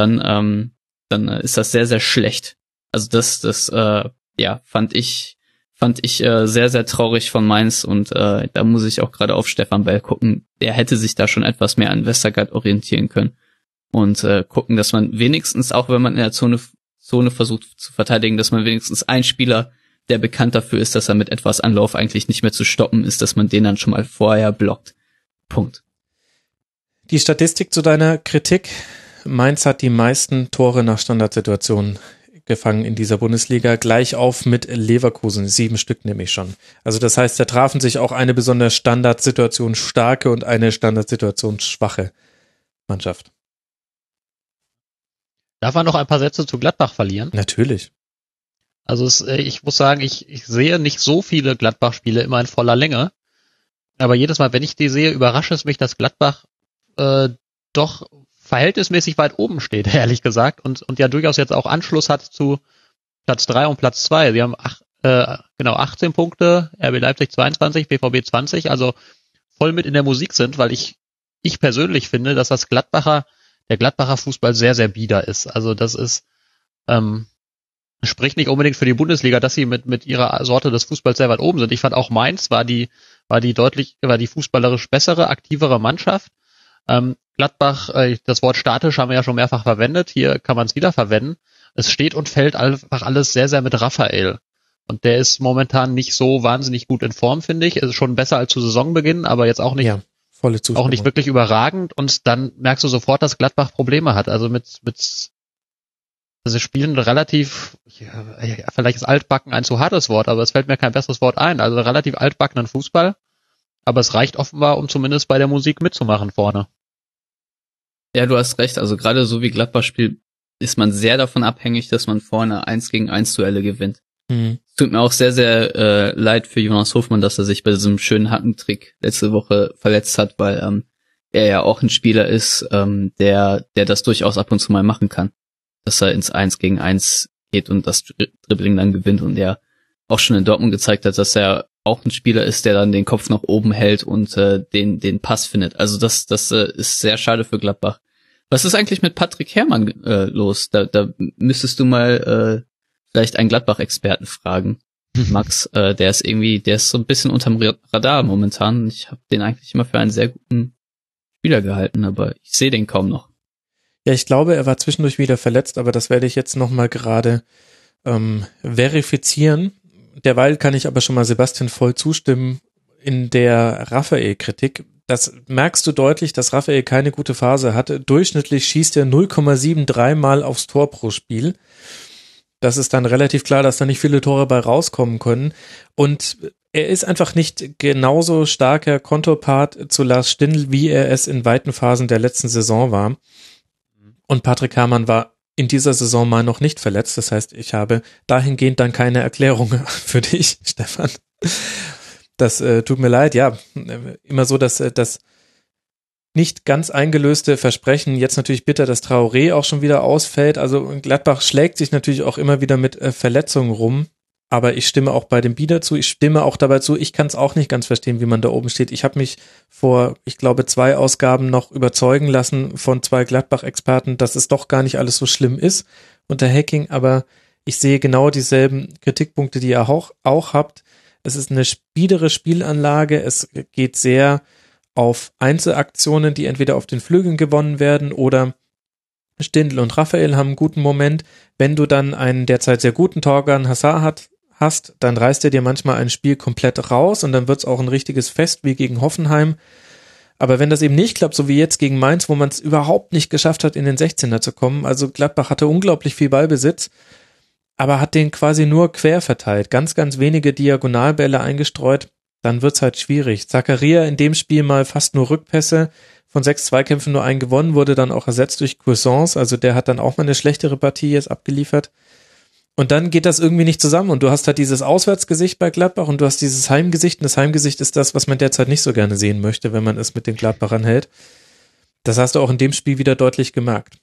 dann, ähm, dann äh, ist das sehr, sehr schlecht. Also das, das, äh, ja, fand ich, fand ich äh, sehr, sehr traurig von Mainz und äh, da muss ich auch gerade auf Stefan Bell gucken. Der hätte sich da schon etwas mehr an Westergaard orientieren können und äh, gucken, dass man wenigstens, auch wenn man in der Zone, Zone versucht zu verteidigen, dass man wenigstens einen Spieler, der bekannt dafür ist, dass er mit etwas Anlauf eigentlich nicht mehr zu stoppen ist, dass man den dann schon mal vorher blockt. Punkt. Die Statistik zu deiner Kritik. Mainz hat die meisten Tore nach Standardsituationen gefangen in dieser Bundesliga, gleich auf mit Leverkusen, sieben Stück nämlich schon. Also das heißt, da trafen sich auch eine besonders Standardsituation starke und eine Standardsituation schwache Mannschaft. Darf man noch ein paar Sätze zu Gladbach verlieren? Natürlich. Also es, äh, ich muss sagen, ich, ich sehe nicht so viele Gladbach-Spiele immer in voller Länge. Aber jedes Mal, wenn ich die sehe, überrascht es mich, dass Gladbach äh, doch verhältnismäßig weit oben steht, ehrlich gesagt, und, und ja durchaus jetzt auch Anschluss hat zu Platz drei und Platz zwei. Sie haben ach, äh, genau 18 Punkte, RB Leipzig 22, BVB 20, also voll mit in der Musik sind, weil ich ich persönlich finde, dass das Gladbacher der Gladbacher Fußball sehr, sehr bieder ist. Also das ist, ähm, spricht nicht unbedingt für die Bundesliga, dass sie mit, mit ihrer Sorte des Fußballs sehr weit oben sind. Ich fand auch Mainz war die, war die deutlich, war die fußballerisch bessere, aktivere Mannschaft. Ähm, Gladbach, äh, das Wort statisch haben wir ja schon mehrfach verwendet. Hier kann man es wieder verwenden. Es steht und fällt einfach alles sehr, sehr mit Raphael. Und der ist momentan nicht so wahnsinnig gut in Form, finde ich. ist schon besser als zu Saisonbeginn, aber jetzt auch nicht ja. Auch nicht wirklich überragend und dann merkst du sofort, dass Gladbach Probleme hat. Also mit, mit, also spielen relativ, ja, vielleicht ist altbacken ein zu hartes Wort, aber es fällt mir kein besseres Wort ein. Also relativ altbackenen Fußball. Aber es reicht offenbar, um zumindest bei der Musik mitzumachen vorne. Ja, du hast recht. Also gerade so wie Gladbach spielt, ist man sehr davon abhängig, dass man vorne eins gegen eins Duelle gewinnt. Mhm. Tut mir auch sehr, sehr äh, leid für Jonas Hofmann, dass er sich bei diesem schönen Hackentrick letzte Woche verletzt hat, weil ähm, er ja auch ein Spieler ist, ähm, der, der das durchaus ab und zu mal machen kann. Dass er ins Eins gegen Eins geht und das Dribbling dann gewinnt und der auch schon in Dortmund gezeigt hat, dass er auch ein Spieler ist, der dann den Kopf nach oben hält und äh, den, den Pass findet. Also das, das äh, ist sehr schade für Gladbach. Was ist eigentlich mit Patrick Herrmann äh, los? Da, da müsstest du mal äh, vielleicht einen Gladbach-Experten fragen. Max, äh, der ist irgendwie, der ist so ein bisschen unterm Radar momentan. Ich habe den eigentlich immer für einen sehr guten Spieler gehalten, aber ich sehe den kaum noch. Ja, ich glaube, er war zwischendurch wieder verletzt, aber das werde ich jetzt nochmal gerade ähm, verifizieren. Derweil kann ich aber schon mal Sebastian voll zustimmen in der Raphael-Kritik. Das merkst du deutlich, dass Raphael keine gute Phase hatte. Durchschnittlich schießt er 0,73 Mal aufs Tor pro Spiel das ist dann relativ klar, dass da nicht viele Tore bei rauskommen können. Und er ist einfach nicht genauso starker Kontopart zu Lars Stindl, wie er es in weiten Phasen der letzten Saison war. Und Patrick Herrmann war in dieser Saison mal noch nicht verletzt. Das heißt, ich habe dahingehend dann keine Erklärung für dich, Stefan. Das äh, tut mir leid. Ja, immer so, dass, äh, dass nicht ganz eingelöste Versprechen. Jetzt natürlich bitter, dass Traoré auch schon wieder ausfällt. Also Gladbach schlägt sich natürlich auch immer wieder mit äh, Verletzungen rum. Aber ich stimme auch bei dem Bieder zu. Ich stimme auch dabei zu. Ich kann es auch nicht ganz verstehen, wie man da oben steht. Ich habe mich vor, ich glaube, zwei Ausgaben noch überzeugen lassen von zwei Gladbach-Experten, dass es doch gar nicht alles so schlimm ist unter Hacking. Aber ich sehe genau dieselben Kritikpunkte, die ihr auch, auch habt. Es ist eine spielere Spielanlage. Es geht sehr auf Einzelaktionen, die entweder auf den Flügeln gewonnen werden oder Stindl und Raphael haben einen guten Moment. Wenn du dann einen derzeit sehr guten Torgan Hassar hat, hast, dann reißt er dir manchmal ein Spiel komplett raus und dann wird es auch ein richtiges Fest wie gegen Hoffenheim. Aber wenn das eben nicht klappt, so wie jetzt gegen Mainz, wo man es überhaupt nicht geschafft hat, in den 16er zu kommen, also Gladbach hatte unglaublich viel Ballbesitz, aber hat den quasi nur quer verteilt, ganz, ganz wenige Diagonalbälle eingestreut dann wird's halt schwierig. Zakaria in dem Spiel mal fast nur Rückpässe, von sechs Zweikämpfen nur einen gewonnen, wurde dann auch ersetzt durch Cuisance, also der hat dann auch mal eine schlechtere Partie jetzt abgeliefert. Und dann geht das irgendwie nicht zusammen und du hast halt dieses Auswärtsgesicht bei Gladbach und du hast dieses Heimgesicht und das Heimgesicht ist das, was man derzeit nicht so gerne sehen möchte, wenn man es mit den Gladbachern hält. Das hast du auch in dem Spiel wieder deutlich gemerkt.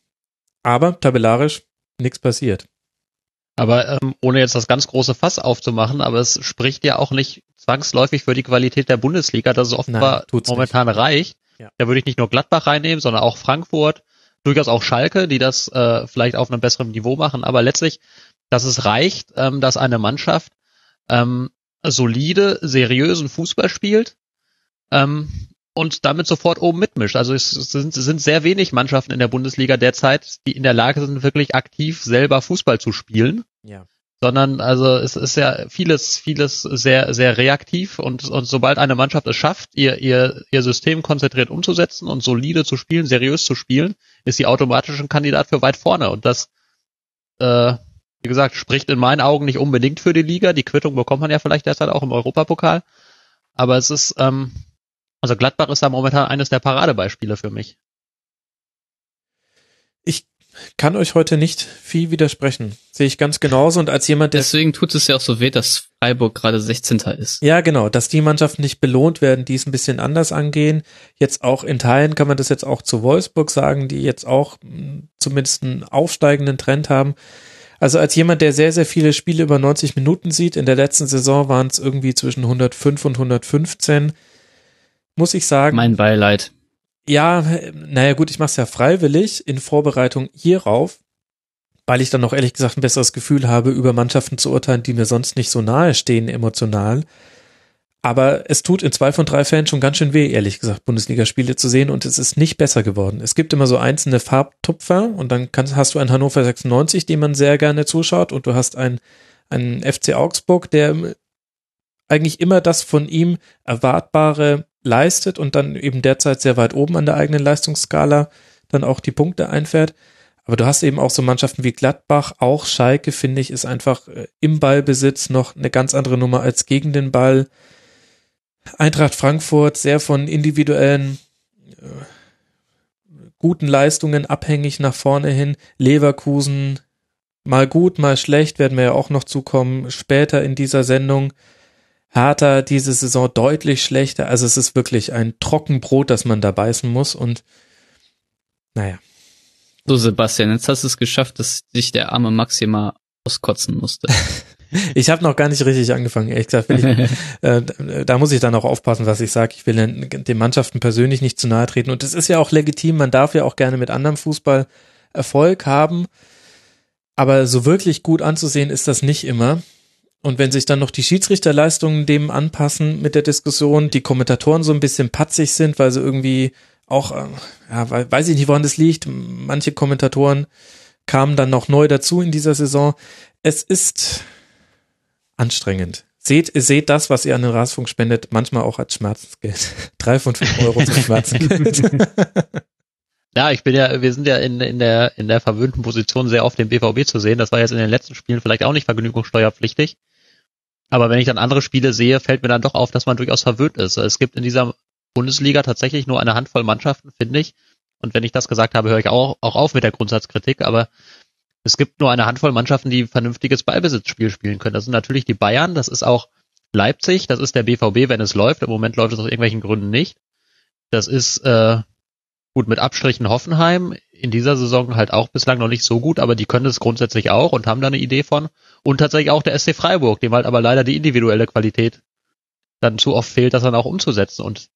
Aber tabellarisch nichts passiert. Aber ähm, ohne jetzt das ganz große Fass aufzumachen, aber es spricht ja auch nicht zwangsläufig für die Qualität der Bundesliga, dass es offenbar Nein, momentan nicht. reicht, Ja. Da würde ich nicht nur Gladbach reinnehmen, sondern auch Frankfurt, durchaus auch Schalke, die das äh, vielleicht auf einem besseren Niveau machen. Aber letztlich, dass es reicht, ähm, dass eine Mannschaft ähm, solide, seriösen Fußball spielt ähm, und damit sofort oben mitmischt. Also es sind, es sind sehr wenig Mannschaften in der Bundesliga derzeit, die in der Lage sind, wirklich aktiv selber Fußball zu spielen. Ja sondern also es ist ja vieles, vieles sehr, sehr reaktiv und, und sobald eine Mannschaft es schafft, ihr, ihr, ihr System konzentriert umzusetzen und solide zu spielen, seriös zu spielen, ist sie automatisch ein Kandidat für weit vorne und das, äh, wie gesagt, spricht in meinen Augen nicht unbedingt für die Liga. Die Quittung bekommt man ja vielleicht derzeit auch im Europapokal, aber es ist, ähm, also Gladbach ist da momentan eines der Paradebeispiele für mich. Ich kann euch heute nicht viel widersprechen. Sehe ich ganz genauso. Und als jemand, der. Deswegen tut es ja auch so weh, dass Freiburg gerade 16. ist. Ja, genau. Dass die Mannschaften nicht belohnt werden, die es ein bisschen anders angehen. Jetzt auch in Teilen kann man das jetzt auch zu Wolfsburg sagen, die jetzt auch hm, zumindest einen aufsteigenden Trend haben. Also als jemand, der sehr, sehr viele Spiele über 90 Minuten sieht, in der letzten Saison waren es irgendwie zwischen 105 und 115, muss ich sagen. Mein Beileid. Ja, naja gut, ich mache es ja freiwillig in Vorbereitung hierauf, weil ich dann noch ehrlich gesagt ein besseres Gefühl habe, über Mannschaften zu urteilen, die mir sonst nicht so nahe stehen emotional. Aber es tut in zwei von drei Fällen schon ganz schön weh, ehrlich gesagt, Bundesligaspiele zu sehen und es ist nicht besser geworden. Es gibt immer so einzelne Farbtupfer und dann kannst, hast du einen Hannover 96, dem man sehr gerne zuschaut und du hast einen, einen FC Augsburg, der eigentlich immer das von ihm erwartbare leistet und dann eben derzeit sehr weit oben an der eigenen Leistungsskala dann auch die Punkte einfährt. Aber du hast eben auch so Mannschaften wie Gladbach, auch Schalke, finde ich, ist einfach äh, im Ballbesitz noch eine ganz andere Nummer als gegen den Ball. Eintracht Frankfurt sehr von individuellen äh, guten Leistungen abhängig nach vorne hin. Leverkusen mal gut, mal schlecht, werden wir ja auch noch zukommen später in dieser Sendung. Hertha diese Saison deutlich schlechter. Also es ist wirklich ein Trockenbrot, das man da beißen muss und naja. So, Sebastian, jetzt hast du es geschafft, dass sich der arme Maxima auskotzen musste. ich habe noch gar nicht richtig angefangen, ehrlich gesagt. Ich, äh, da muss ich dann auch aufpassen, was ich sage. Ich will den Mannschaften persönlich nicht zu nahe treten. Und es ist ja auch legitim, man darf ja auch gerne mit anderem Fußball Erfolg haben. Aber so wirklich gut anzusehen ist das nicht immer. Und wenn sich dann noch die Schiedsrichterleistungen dem anpassen mit der Diskussion, die Kommentatoren so ein bisschen patzig sind, weil sie irgendwie auch, äh, ja, weiß ich nicht, woran das liegt. Manche Kommentatoren kamen dann noch neu dazu in dieser Saison. Es ist anstrengend. Seht, seht das, was ihr an den Rasenfunk spendet, manchmal auch als Schmerzensgeld. Drei von fünf Euro zum Schmerzensgeld. Ja, ich bin ja, wir sind ja in, in der, in der verwöhnten Position sehr oft den BVB zu sehen. Das war jetzt in den letzten Spielen vielleicht auch nicht vergnügungssteuerpflichtig. Aber wenn ich dann andere Spiele sehe, fällt mir dann doch auf, dass man durchaus verwöhnt ist. Es gibt in dieser Bundesliga tatsächlich nur eine Handvoll Mannschaften, finde ich. Und wenn ich das gesagt habe, höre ich auch, auch auf mit der Grundsatzkritik. Aber es gibt nur eine Handvoll Mannschaften, die vernünftiges Ballbesitzspiel spielen können. Das sind natürlich die Bayern, das ist auch Leipzig, das ist der BVB, wenn es läuft. Im Moment läuft es aus irgendwelchen Gründen nicht. Das ist äh, Gut, mit Abstrichen Hoffenheim in dieser Saison halt auch bislang noch nicht so gut, aber die können es grundsätzlich auch und haben da eine Idee von. Und tatsächlich auch der SC Freiburg, dem halt aber leider die individuelle Qualität dann zu oft fehlt, das dann auch umzusetzen. Und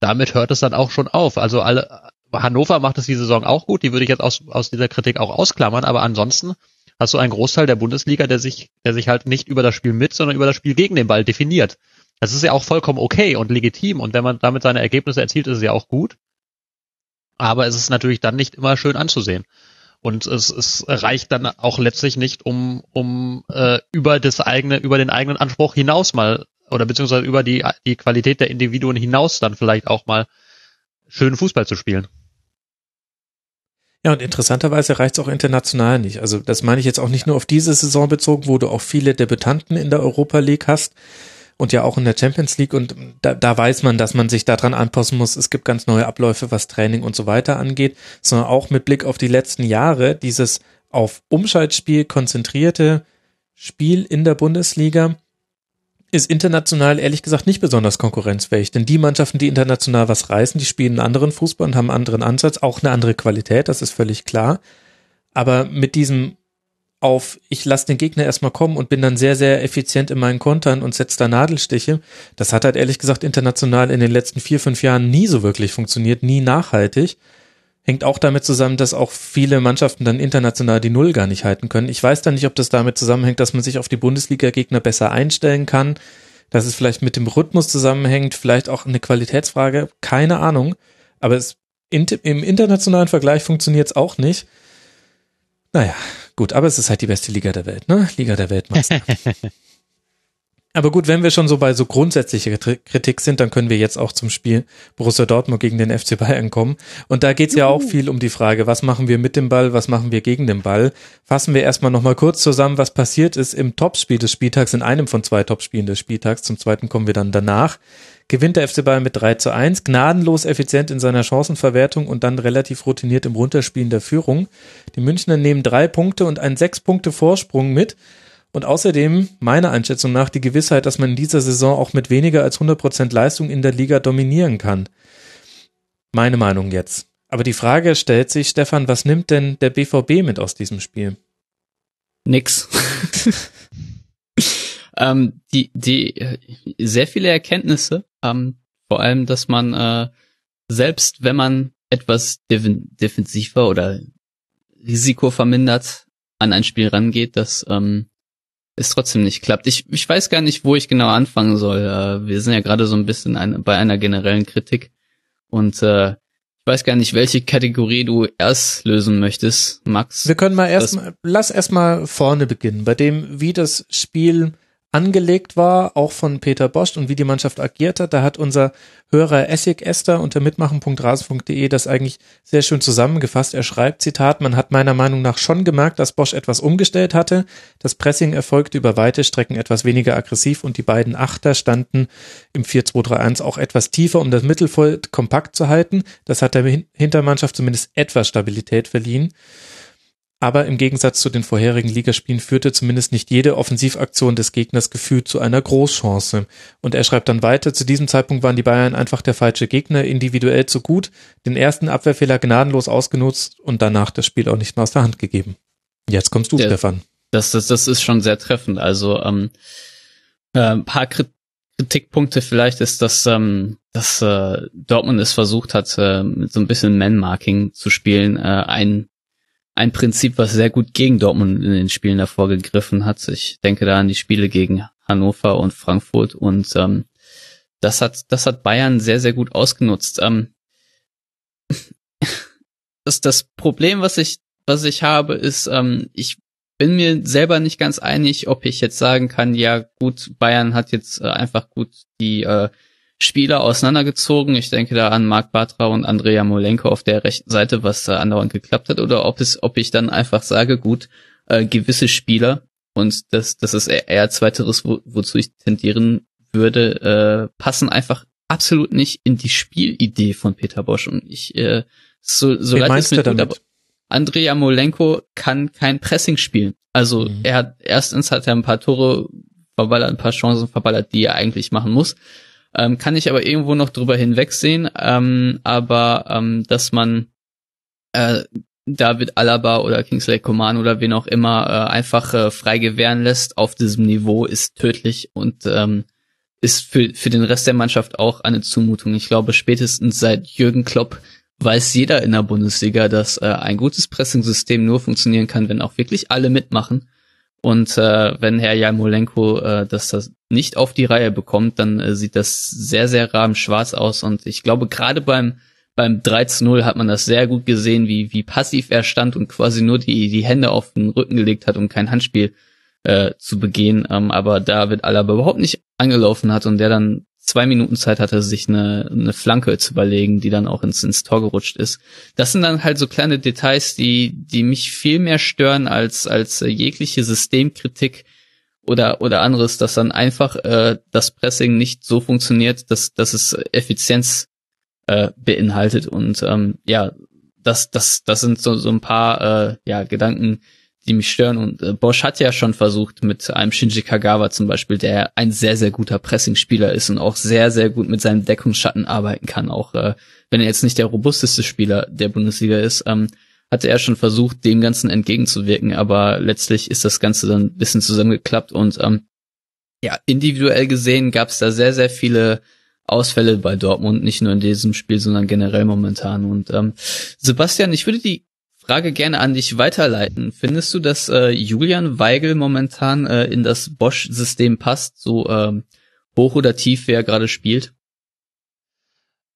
damit hört es dann auch schon auf. Also alle, Hannover macht es die Saison auch gut, die würde ich jetzt aus, aus dieser Kritik auch ausklammern, aber ansonsten hast du einen Großteil der Bundesliga, der sich, der sich halt nicht über das Spiel mit, sondern über das Spiel gegen den Ball definiert. Das ist ja auch vollkommen okay und legitim und wenn man damit seine Ergebnisse erzielt, ist es ja auch gut aber es ist natürlich dann nicht immer schön anzusehen. Und es, es reicht dann auch letztlich nicht, um, um äh, über das eigene, über den eigenen Anspruch hinaus mal oder beziehungsweise über die, die Qualität der Individuen hinaus dann vielleicht auch mal schönen Fußball zu spielen. Ja, und interessanterweise reicht es auch international nicht. Also das meine ich jetzt auch nicht nur auf diese Saison bezogen, wo du auch viele Debütanten in der Europa League hast, und ja auch in der Champions League und da, da weiß man, dass man sich daran anpassen muss. Es gibt ganz neue Abläufe, was Training und so weiter angeht, sondern auch mit Blick auf die letzten Jahre dieses auf Umschaltspiel konzentrierte Spiel in der Bundesliga ist international ehrlich gesagt nicht besonders konkurrenzfähig, denn die Mannschaften, die international was reißen, die spielen einen anderen Fußball und haben einen anderen Ansatz, auch eine andere Qualität, das ist völlig klar. Aber mit diesem auf, ich lasse den Gegner erstmal kommen und bin dann sehr, sehr effizient in meinen Kontern und setze da Nadelstiche. Das hat halt ehrlich gesagt international in den letzten vier, fünf Jahren nie so wirklich funktioniert, nie nachhaltig. Hängt auch damit zusammen, dass auch viele Mannschaften dann international die Null gar nicht halten können. Ich weiß dann nicht, ob das damit zusammenhängt, dass man sich auf die Bundesliga-Gegner besser einstellen kann, dass es vielleicht mit dem Rhythmus zusammenhängt, vielleicht auch eine Qualitätsfrage, keine Ahnung. Aber es, im internationalen Vergleich funktioniert es auch nicht. Naja, gut, aber es ist halt die beste Liga der Welt, ne? Liga der Weltmeister. aber gut, wenn wir schon so bei so grundsätzlicher Kritik sind, dann können wir jetzt auch zum Spiel Borussia Dortmund gegen den FC Bayern kommen. Und da geht's ja auch viel um die Frage, was machen wir mit dem Ball, was machen wir gegen den Ball. Fassen wir erstmal nochmal kurz zusammen, was passiert ist im Topspiel des Spieltags, in einem von zwei Topspielen des Spieltags. Zum zweiten kommen wir dann danach gewinnt der FC Bayern mit 3 zu 1, gnadenlos effizient in seiner Chancenverwertung und dann relativ routiniert im Runterspielen der Führung. Die Münchner nehmen drei Punkte und einen sechs Punkte Vorsprung mit und außerdem meiner Einschätzung nach die Gewissheit, dass man in dieser Saison auch mit weniger als 100 Prozent Leistung in der Liga dominieren kann. Meine Meinung jetzt. Aber die Frage stellt sich, Stefan, was nimmt denn der BVB mit aus diesem Spiel? Nix. ähm, die, die, sehr viele Erkenntnisse, ähm, vor allem, dass man äh, selbst wenn man etwas defensiver oder Risiko vermindert an ein Spiel rangeht, dass ähm, es trotzdem nicht klappt. Ich, ich weiß gar nicht, wo ich genau anfangen soll. Äh, wir sind ja gerade so ein bisschen ein, bei einer generellen Kritik und äh, ich weiß gar nicht, welche Kategorie du erst lösen möchtest, Max. Wir können mal erst mal, lass erst mal vorne beginnen, bei dem, wie das Spiel angelegt war, auch von Peter Bosch und wie die Mannschaft agiert hat. Da hat unser Hörer Essig Esther unter mitmachen.rasen.de das eigentlich sehr schön zusammengefasst. Er schreibt, Zitat, man hat meiner Meinung nach schon gemerkt, dass Bosch etwas umgestellt hatte. Das Pressing erfolgte über weite Strecken etwas weniger aggressiv und die beiden Achter standen im 4-2-3-1 auch etwas tiefer, um das Mittelfeld kompakt zu halten. Das hat der Hintermannschaft zumindest etwas Stabilität verliehen. Aber im Gegensatz zu den vorherigen Ligaspielen führte zumindest nicht jede Offensivaktion des Gegners gefühlt zu einer Großchance. Und er schreibt dann weiter, zu diesem Zeitpunkt waren die Bayern einfach der falsche Gegner, individuell zu gut, den ersten Abwehrfehler gnadenlos ausgenutzt und danach das Spiel auch nicht mehr aus der Hand gegeben. Jetzt kommst du, ja, Stefan. Das, das, das ist schon sehr treffend. Also ähm, äh, ein paar Kritikpunkte vielleicht ist, dass, ähm, dass äh, Dortmund es versucht hat, äh, mit so ein bisschen Man-Marking zu spielen. Äh, ein ein Prinzip, was sehr gut gegen Dortmund in den Spielen davor gegriffen hat. Ich denke da an die Spiele gegen Hannover und Frankfurt und ähm, das hat das hat Bayern sehr sehr gut ausgenutzt. Ähm, das, das Problem, was ich was ich habe, ist, ähm, ich bin mir selber nicht ganz einig, ob ich jetzt sagen kann, ja gut, Bayern hat jetzt äh, einfach gut die äh, Spieler auseinandergezogen. Ich denke da an Marc Bartra und Andrea Molenko auf der rechten Seite, was da andauernd geklappt hat, oder ob es, ob ich dann einfach sage, gut, äh, gewisse Spieler, und das, das ist eher, zweiteres, wo, wozu ich tendieren würde, äh, passen einfach absolut nicht in die Spielidee von Peter Bosch. Und ich, äh, so, so leid es mir tut, Andrea Molenko kann kein Pressing spielen. Also mhm. er hat erstens hat er ein paar Tore verballert, ein paar Chancen verballert, die er eigentlich machen muss. Ähm, kann ich aber irgendwo noch drüber hinwegsehen. Ähm, aber ähm, dass man äh, David Alaba oder Kingsley Coman oder wen auch immer äh, einfach äh, frei gewähren lässt auf diesem Niveau ist tödlich und ähm, ist für, für den Rest der Mannschaft auch eine Zumutung. Ich glaube, spätestens seit Jürgen Klopp weiß jeder in der Bundesliga, dass äh, ein gutes Pressing-System nur funktionieren kann, wenn auch wirklich alle mitmachen. Und äh, wenn Herr Jamolenko äh, das, das nicht auf die Reihe bekommt, dann äh, sieht das sehr, sehr rahmenschwarz aus. Und ich glaube, gerade beim beim 13-0 hat man das sehr gut gesehen, wie, wie passiv er stand und quasi nur die, die Hände auf den Rücken gelegt hat, um kein Handspiel äh, zu begehen. Ähm, aber David Alaba überhaupt nicht angelaufen hat und der dann zwei Minuten Zeit hatte, sich eine, eine Flanke zu überlegen, die dann auch ins, ins Tor gerutscht ist. Das sind dann halt so kleine Details, die, die mich viel mehr stören als, als äh, jegliche Systemkritik oder, oder anderes, dass dann einfach äh, das Pressing nicht so funktioniert, dass, dass es Effizienz äh, beinhaltet. Und ähm, ja, das, das, das sind so, so ein paar äh, ja, Gedanken, die mich stören. Und äh, Bosch hat ja schon versucht mit einem Shinji Kagawa zum Beispiel, der ein sehr, sehr guter Pressingspieler ist und auch sehr, sehr gut mit seinem Deckungsschatten arbeiten kann, auch äh, wenn er jetzt nicht der robusteste Spieler der Bundesliga ist. Ähm, hatte er schon versucht, dem Ganzen entgegenzuwirken, aber letztlich ist das Ganze dann ein bisschen zusammengeklappt und ähm, ja, individuell gesehen gab es da sehr, sehr viele Ausfälle bei Dortmund, nicht nur in diesem Spiel, sondern generell momentan. Und ähm, Sebastian, ich würde die Frage gerne an dich weiterleiten. Findest du, dass äh, Julian Weigel momentan äh, in das Bosch-System passt, so ähm, hoch oder tief, wer gerade spielt?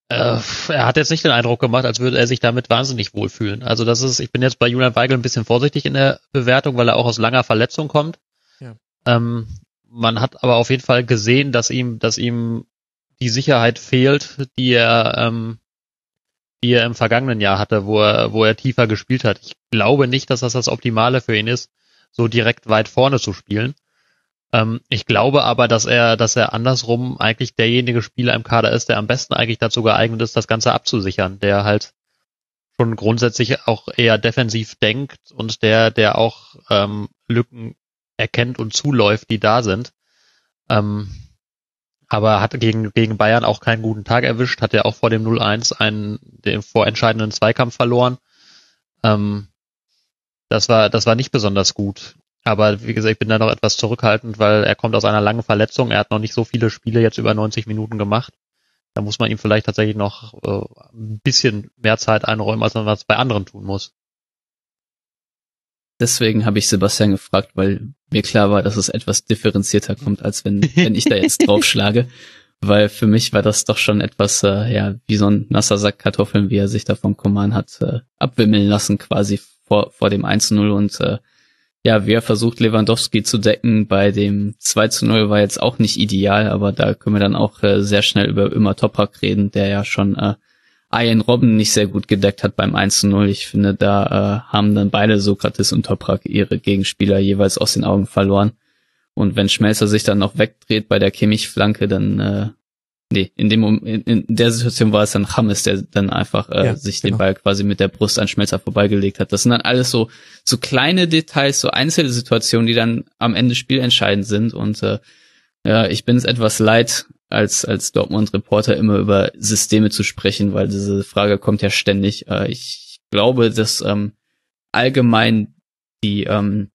Äh, er hat jetzt nicht den Eindruck gemacht, als würde er sich damit wahnsinnig wohlfühlen. Also das ist, ich bin jetzt bei Julian Weigel ein bisschen vorsichtig in der Bewertung, weil er auch aus langer Verletzung kommt. Ja. Ähm, man hat aber auf jeden Fall gesehen, dass ihm, dass ihm die Sicherheit fehlt, die er, ähm, die er im vergangenen Jahr hatte, wo er, wo er tiefer gespielt hat. Ich glaube nicht, dass das das Optimale für ihn ist, so direkt weit vorne zu spielen. Ähm, ich glaube aber, dass er, dass er andersrum eigentlich derjenige Spieler im Kader ist, der am besten eigentlich dazu geeignet ist, das Ganze abzusichern, der halt schon grundsätzlich auch eher defensiv denkt und der, der auch ähm, Lücken erkennt und zuläuft, die da sind. Ähm, aber hat gegen, gegen Bayern auch keinen guten Tag erwischt, hat ja auch vor dem 0-1 einen, den vorentscheidenden Zweikampf verloren. Ähm, das war, das war nicht besonders gut. Aber wie gesagt, ich bin da noch etwas zurückhaltend, weil er kommt aus einer langen Verletzung. Er hat noch nicht so viele Spiele jetzt über 90 Minuten gemacht. Da muss man ihm vielleicht tatsächlich noch äh, ein bisschen mehr Zeit einräumen, als man was bei anderen tun muss. Deswegen habe ich Sebastian gefragt, weil mir klar war, dass es etwas differenzierter kommt, als wenn, wenn ich da jetzt draufschlage. Weil für mich war das doch schon etwas, äh, ja, wie so ein nasser Sack Kartoffeln, wie er sich da vom Command hat äh, abwimmeln lassen, quasi vor, vor dem 1-0 und äh, ja, wer versucht Lewandowski zu decken bei dem 2 zu 0 war jetzt auch nicht ideal, aber da können wir dann auch äh, sehr schnell über immer Toprak reden, der ja schon äh, Ian Robben nicht sehr gut gedeckt hat beim 1 zu 0. Ich finde, da äh, haben dann beide Sokrates und Toprak ihre Gegenspieler jeweils aus den Augen verloren. Und wenn Schmelzer sich dann noch wegdreht bei der Kimmich-Flanke, dann äh, nee, in dem in, in der Situation war es dann Hammes, der dann einfach äh, ja, sich genau. den Ball quasi mit der Brust an Schmelzer vorbeigelegt hat. Das sind dann alles so so kleine Details, so einzelne Situationen, die dann am Ende spielentscheidend sind und äh, ja, ich bin es etwas leid, als als Dortmund-Reporter immer über Systeme zu sprechen, weil diese Frage kommt ja ständig. Äh, ich glaube, dass ähm, allgemein die ähm,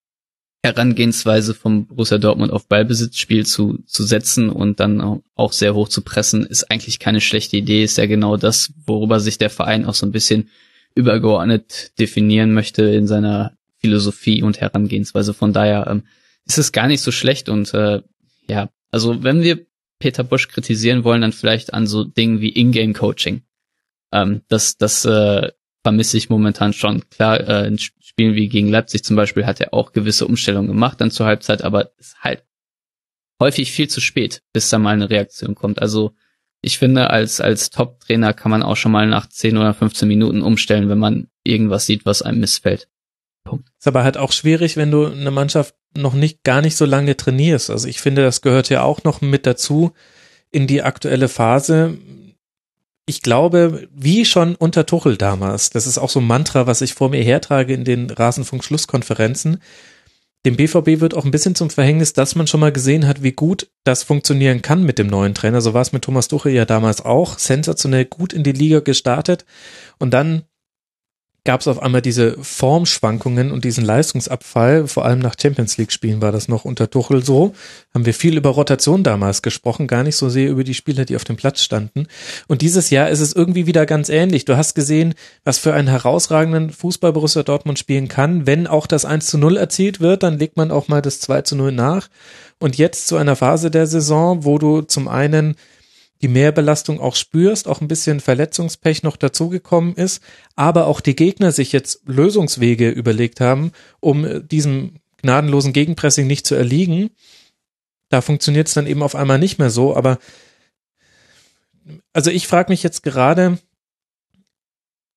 Herangehensweise vom Borussia Dortmund auf Ballbesitzspiel zu, zu setzen und dann auch sehr hoch zu pressen, ist eigentlich keine schlechte Idee. Ist ja genau das, worüber sich der Verein auch so ein bisschen übergeordnet definieren möchte in seiner Philosophie und Herangehensweise. Von daher ähm, ist es gar nicht so schlecht und äh, ja, also wenn wir Peter Busch kritisieren wollen, dann vielleicht an so Dingen wie Ingame-Coaching. Ähm, das das äh, vermisse ich momentan schon. Klar, äh, in Spielen wie gegen Leipzig zum Beispiel hat er auch gewisse Umstellungen gemacht dann zur Halbzeit, aber ist halt häufig viel zu spät, bis da mal eine Reaktion kommt. Also ich finde, als, als Top-Trainer kann man auch schon mal nach 10 oder 15 Minuten umstellen, wenn man irgendwas sieht, was einem missfällt. Punkt. Ist aber halt auch schwierig, wenn du eine Mannschaft noch nicht, gar nicht so lange trainierst. Also ich finde, das gehört ja auch noch mit dazu in die aktuelle Phase ich glaube, wie schon unter Tuchel damals, das ist auch so ein Mantra, was ich vor mir hertrage in den Rasenfunk-Schlusskonferenzen, dem BVB wird auch ein bisschen zum Verhängnis, dass man schon mal gesehen hat, wie gut das funktionieren kann mit dem neuen Trainer. So war es mit Thomas Tuchel ja damals auch. Sensationell gut in die Liga gestartet und dann gab es auf einmal diese Formschwankungen und diesen Leistungsabfall, vor allem nach Champions League Spielen war das noch unter Tuchel so, haben wir viel über Rotation damals gesprochen, gar nicht so sehr über die Spieler, die auf dem Platz standen. Und dieses Jahr ist es irgendwie wieder ganz ähnlich. Du hast gesehen, was für einen herausragenden Fußball Borussia Dortmund spielen kann. Wenn auch das 1 zu 0 erzielt wird, dann legt man auch mal das 2 zu 0 nach. Und jetzt zu einer Phase der Saison, wo du zum einen die Mehrbelastung auch spürst, auch ein bisschen Verletzungspech noch dazugekommen ist, aber auch die Gegner sich jetzt Lösungswege überlegt haben, um diesem gnadenlosen Gegenpressing nicht zu erliegen. Da funktioniert es dann eben auf einmal nicht mehr so, aber also ich frage mich jetzt gerade,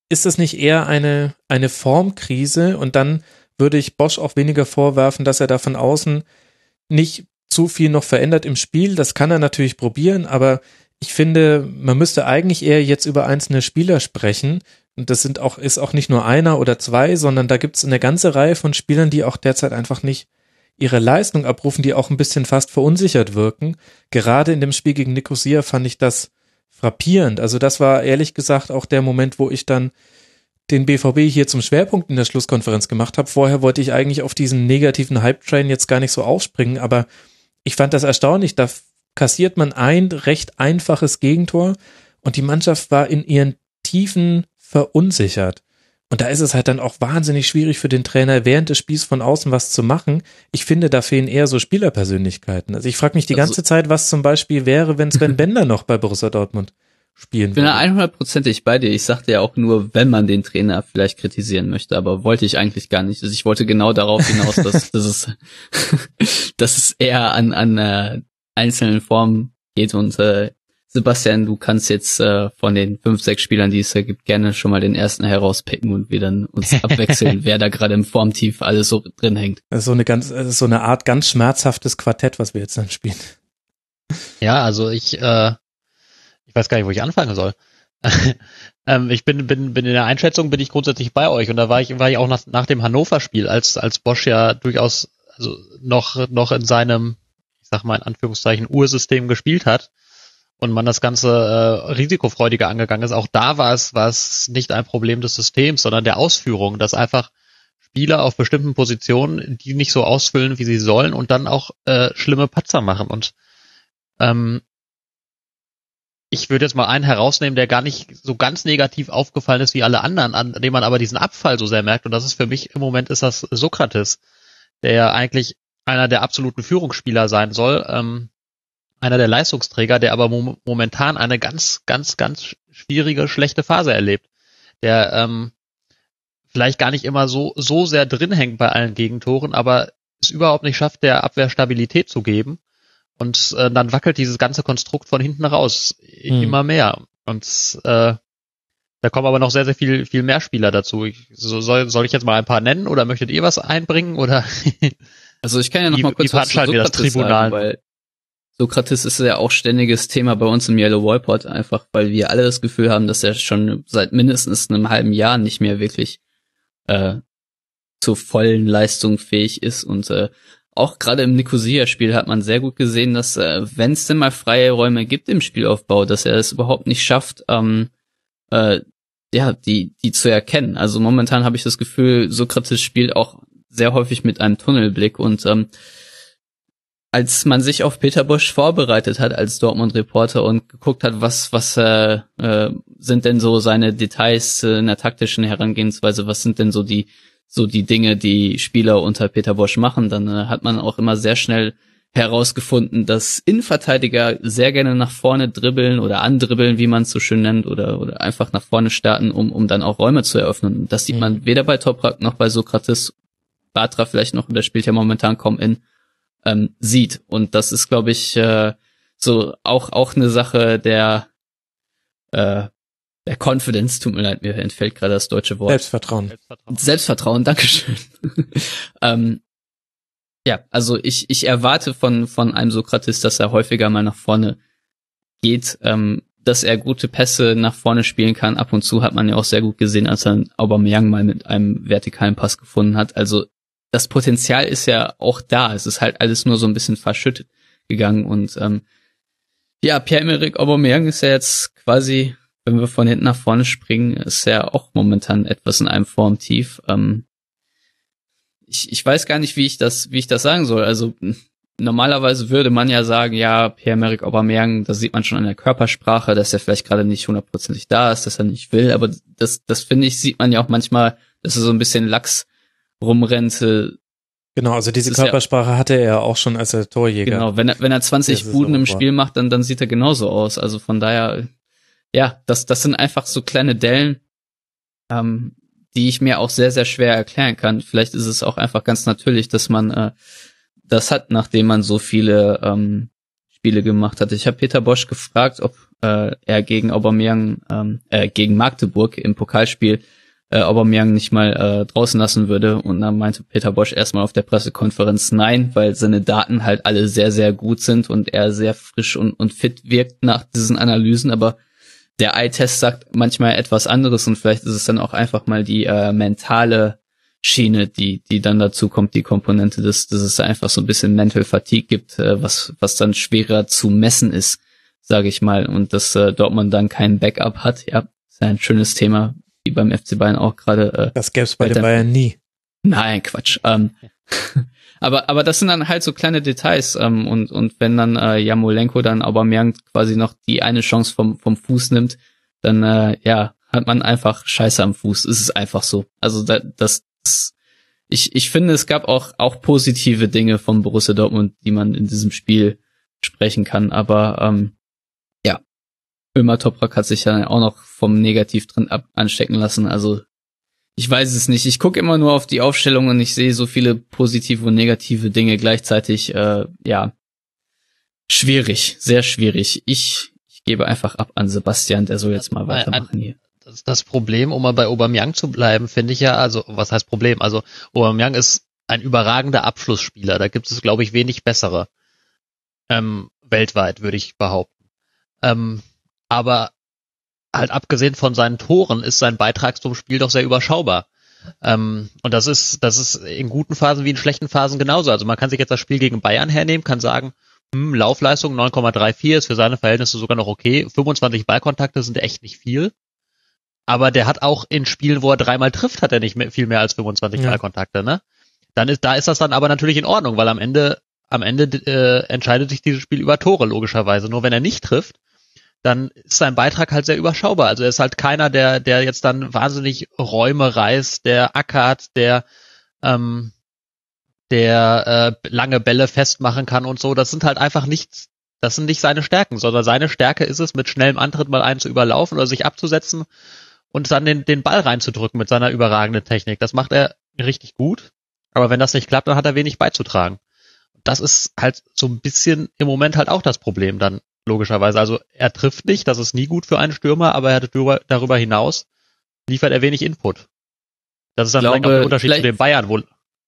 ist das nicht eher eine, eine Formkrise und dann würde ich Bosch auch weniger vorwerfen, dass er da von außen nicht zu viel noch verändert im Spiel. Das kann er natürlich probieren, aber ich finde, man müsste eigentlich eher jetzt über einzelne Spieler sprechen. Und das sind auch, ist auch nicht nur einer oder zwei, sondern da gibt es eine ganze Reihe von Spielern, die auch derzeit einfach nicht ihre Leistung abrufen, die auch ein bisschen fast verunsichert wirken. Gerade in dem Spiel gegen Nicosia fand ich das frappierend. Also das war ehrlich gesagt auch der Moment, wo ich dann den BVB hier zum Schwerpunkt in der Schlusskonferenz gemacht habe. Vorher wollte ich eigentlich auf diesen negativen Hype-Train jetzt gar nicht so aufspringen, aber ich fand das erstaunlich. Da kassiert man ein recht einfaches Gegentor und die Mannschaft war in ihren Tiefen verunsichert. Und da ist es halt dann auch wahnsinnig schwierig für den Trainer, während des Spiels von außen was zu machen. Ich finde, da fehlen eher so Spielerpersönlichkeiten. Also ich frage mich die also, ganze Zeit, was zum Beispiel wäre, wenn Sven Bender noch bei Borussia Dortmund spielen würde. Ich bin da 100%ig bei dir. Ich sagte ja auch nur, wenn man den Trainer vielleicht kritisieren möchte, aber wollte ich eigentlich gar nicht. Also ich wollte genau darauf hinaus, dass, dass, es, dass es eher an, an äh, einzelnen Formen geht und äh, Sebastian, du kannst jetzt äh, von den fünf, sechs Spielern, die es da gibt, gerne schon mal den ersten herauspicken und wir dann uns abwechseln, wer da gerade im Formtief alles so drin hängt. Das ist so eine ganz, so eine Art ganz schmerzhaftes Quartett, was wir jetzt dann spielen. Ja, also ich, äh, ich weiß gar nicht, wo ich anfangen soll. ähm, ich bin, bin, bin in der Einschätzung bin ich grundsätzlich bei euch und da war ich, war ich auch nach, nach dem Hannover-Spiel, als, als Bosch ja durchaus also noch, noch in seinem, sag mal in Anführungszeichen, Ursystem gespielt hat und man das Ganze äh, risikofreudiger angegangen ist. Auch da war es, war es nicht ein Problem des Systems, sondern der Ausführung, dass einfach Spieler auf bestimmten Positionen, die nicht so ausfüllen, wie sie sollen und dann auch äh, schlimme Patzer machen. Und ähm, ich würde jetzt mal einen herausnehmen, der gar nicht so ganz negativ aufgefallen ist wie alle anderen, an dem man aber diesen Abfall so sehr merkt. Und das ist für mich im Moment ist das Sokrates, der eigentlich einer der absoluten Führungsspieler sein soll. Ähm, einer der Leistungsträger, der aber mom momentan eine ganz, ganz, ganz schwierige, schlechte Phase erlebt. Der ähm, vielleicht gar nicht immer so, so sehr drin hängt bei allen Gegentoren, aber es überhaupt nicht schafft, der Abwehr Stabilität zu geben. Und äh, dann wackelt dieses ganze Konstrukt von hinten raus hm. immer mehr. Und äh, da kommen aber noch sehr, sehr viel, viel mehr Spieler dazu. Ich, so, soll, soll ich jetzt mal ein paar nennen oder möchtet ihr was einbringen? Oder also ich kann ja noch mal kurz was zu das Tribunal. Sagen, weil Sokrates ist ja auch ständiges Thema bei uns im Yellow Wallport, einfach weil wir alle das Gefühl haben, dass er schon seit mindestens einem halben Jahr nicht mehr wirklich äh, zur vollen Leistung fähig ist. Und äh, auch gerade im Nicosia-Spiel hat man sehr gut gesehen, dass äh, wenn es denn mal freie Räume gibt im Spielaufbau, dass er es überhaupt nicht schafft, ähm, äh, ja, die, die zu erkennen. Also momentan habe ich das Gefühl, Sokrates spielt auch sehr häufig mit einem Tunnelblick und ähm, als man sich auf Peter Bosch vorbereitet hat als Dortmund-Reporter und geguckt hat, was was äh, äh, sind denn so seine Details äh, in der taktischen Herangehensweise, was sind denn so die so die Dinge, die Spieler unter Peter Bosch machen, dann äh, hat man auch immer sehr schnell herausgefunden, dass Innenverteidiger sehr gerne nach vorne dribbeln oder andribbeln, wie man es so schön nennt, oder, oder einfach nach vorne starten, um, um dann auch Räume zu eröffnen. Das sieht mhm. man weder bei Toprak noch bei Sokrates, Batra vielleicht noch, der spielt ja momentan kaum in, ähm, sieht. Und das ist, glaube ich, äh, so auch auch eine Sache der äh, der Confidence, tut mir leid, mir entfällt gerade das deutsche Wort. Selbstvertrauen. Selbstvertrauen, Selbstvertrauen Dankeschön. ähm, ja, also ich, ich erwarte von, von einem Sokrates, dass er häufiger mal nach vorne geht, ähm, dass er gute Pässe nach vorne spielen kann. Ab und zu hat man ja auch sehr gut gesehen, als er Aubameyang mal mit einem vertikalen Pass gefunden hat. Also das Potenzial ist ja auch da. Es ist halt alles nur so ein bisschen verschüttet gegangen und ähm, ja, Pierre-Emerick Aubameyang ist ja jetzt quasi, wenn wir von hinten nach vorne springen, ist ja auch momentan etwas in einem Formtief. Ähm, ich, ich weiß gar nicht, wie ich das, wie ich das sagen soll. Also normalerweise würde man ja sagen, ja, Pierre-Emerick Aubameyang, da sieht man schon an der Körpersprache, dass er vielleicht gerade nicht hundertprozentig da ist, dass er nicht will. Aber das, das finde ich, sieht man ja auch manchmal, dass er so ein bisschen lax rumrennte. Genau, also diese Körpersprache ja, hatte er auch schon als er Torjäger. Genau, wenn er, wenn er 20 Buden im Spiel macht, dann, dann sieht er genauso aus. Also von daher, ja, das, das sind einfach so kleine Dellen, ähm, die ich mir auch sehr, sehr schwer erklären kann. Vielleicht ist es auch einfach ganz natürlich, dass man äh, das hat, nachdem man so viele ähm, Spiele gemacht hat. Ich habe Peter Bosch gefragt, ob äh, er gegen Aubameyang, ähm, äh, gegen Magdeburg im Pokalspiel äh, Aubameyang nicht mal äh, draußen lassen würde. Und dann meinte Peter Bosch erstmal auf der Pressekonferenz nein, weil seine Daten halt alle sehr, sehr gut sind und er sehr frisch und, und fit wirkt nach diesen Analysen. Aber der Eye-Test sagt manchmal etwas anderes und vielleicht ist es dann auch einfach mal die äh, mentale Schiene, die, die dann dazu kommt, die Komponente, dass, dass es einfach so ein bisschen Mental Fatigue gibt, äh, was, was dann schwerer zu messen ist, sage ich mal, und dass äh, Dortmund dann kein Backup hat, ja, ist ein schönes Thema, wie beim FC Bayern auch gerade. Äh, das gäbe es bei den Bayern nie. Nein, Quatsch. Ähm, aber aber das sind dann halt so kleine Details ähm, und und wenn dann äh, Jamolenko dann Aubameyang quasi noch die eine Chance vom vom Fuß nimmt, dann äh, ja hat man einfach Scheiße am Fuß. Es ist einfach so. Also da, das, das ich ich finde es gab auch auch positive Dinge von Borussia Dortmund, die man in diesem Spiel sprechen kann. Aber ähm, Ömer Toprak hat sich ja auch noch vom Negativ drin ab anstecken lassen. Also ich weiß es nicht. Ich gucke immer nur auf die Aufstellung und ich sehe so viele positive und negative Dinge gleichzeitig. Äh, ja, schwierig, sehr schwierig. Ich, ich gebe einfach ab an Sebastian, der soll jetzt mal weitermachen hier. Das, das Problem, um mal bei Aubameyang zu bleiben, finde ich ja, also was heißt Problem? Also Aubameyang ist ein überragender Abschlussspieler. Da gibt es, glaube ich, wenig bessere ähm, weltweit, würde ich behaupten. Ähm, aber halt abgesehen von seinen Toren ist sein Beitrag zum Spiel doch sehr überschaubar. Ähm, und das ist, das ist in guten Phasen wie in schlechten Phasen genauso. Also man kann sich jetzt das Spiel gegen Bayern hernehmen, kann sagen, hm, Laufleistung 9,34 ist für seine Verhältnisse sogar noch okay. 25 Ballkontakte sind echt nicht viel. Aber der hat auch in Spielen, wo er dreimal trifft, hat er nicht mehr, viel mehr als 25 ja. Ballkontakte, ne? Dann ist, da ist das dann aber natürlich in Ordnung, weil am Ende, am Ende äh, entscheidet sich dieses Spiel über Tore logischerweise. Nur wenn er nicht trifft, dann ist sein Beitrag halt sehr überschaubar. Also er ist halt keiner, der, der jetzt dann wahnsinnig Räume reißt, der ackert, der, ähm, der äh, lange Bälle festmachen kann und so. Das sind halt einfach nichts, das sind nicht seine Stärken, sondern seine Stärke ist es, mit schnellem Antritt mal einen zu überlaufen oder sich abzusetzen und dann den, den Ball reinzudrücken mit seiner überragenden Technik. Das macht er richtig gut. Aber wenn das nicht klappt, dann hat er wenig beizutragen. Das ist halt so ein bisschen im Moment halt auch das Problem dann logischerweise. Also er trifft nicht, das ist nie gut für einen Stürmer, aber er hat darüber, hinaus liefert er wenig Input. Das ist dann glaube, vielleicht auch der Unterschied zu den Bayern, wo,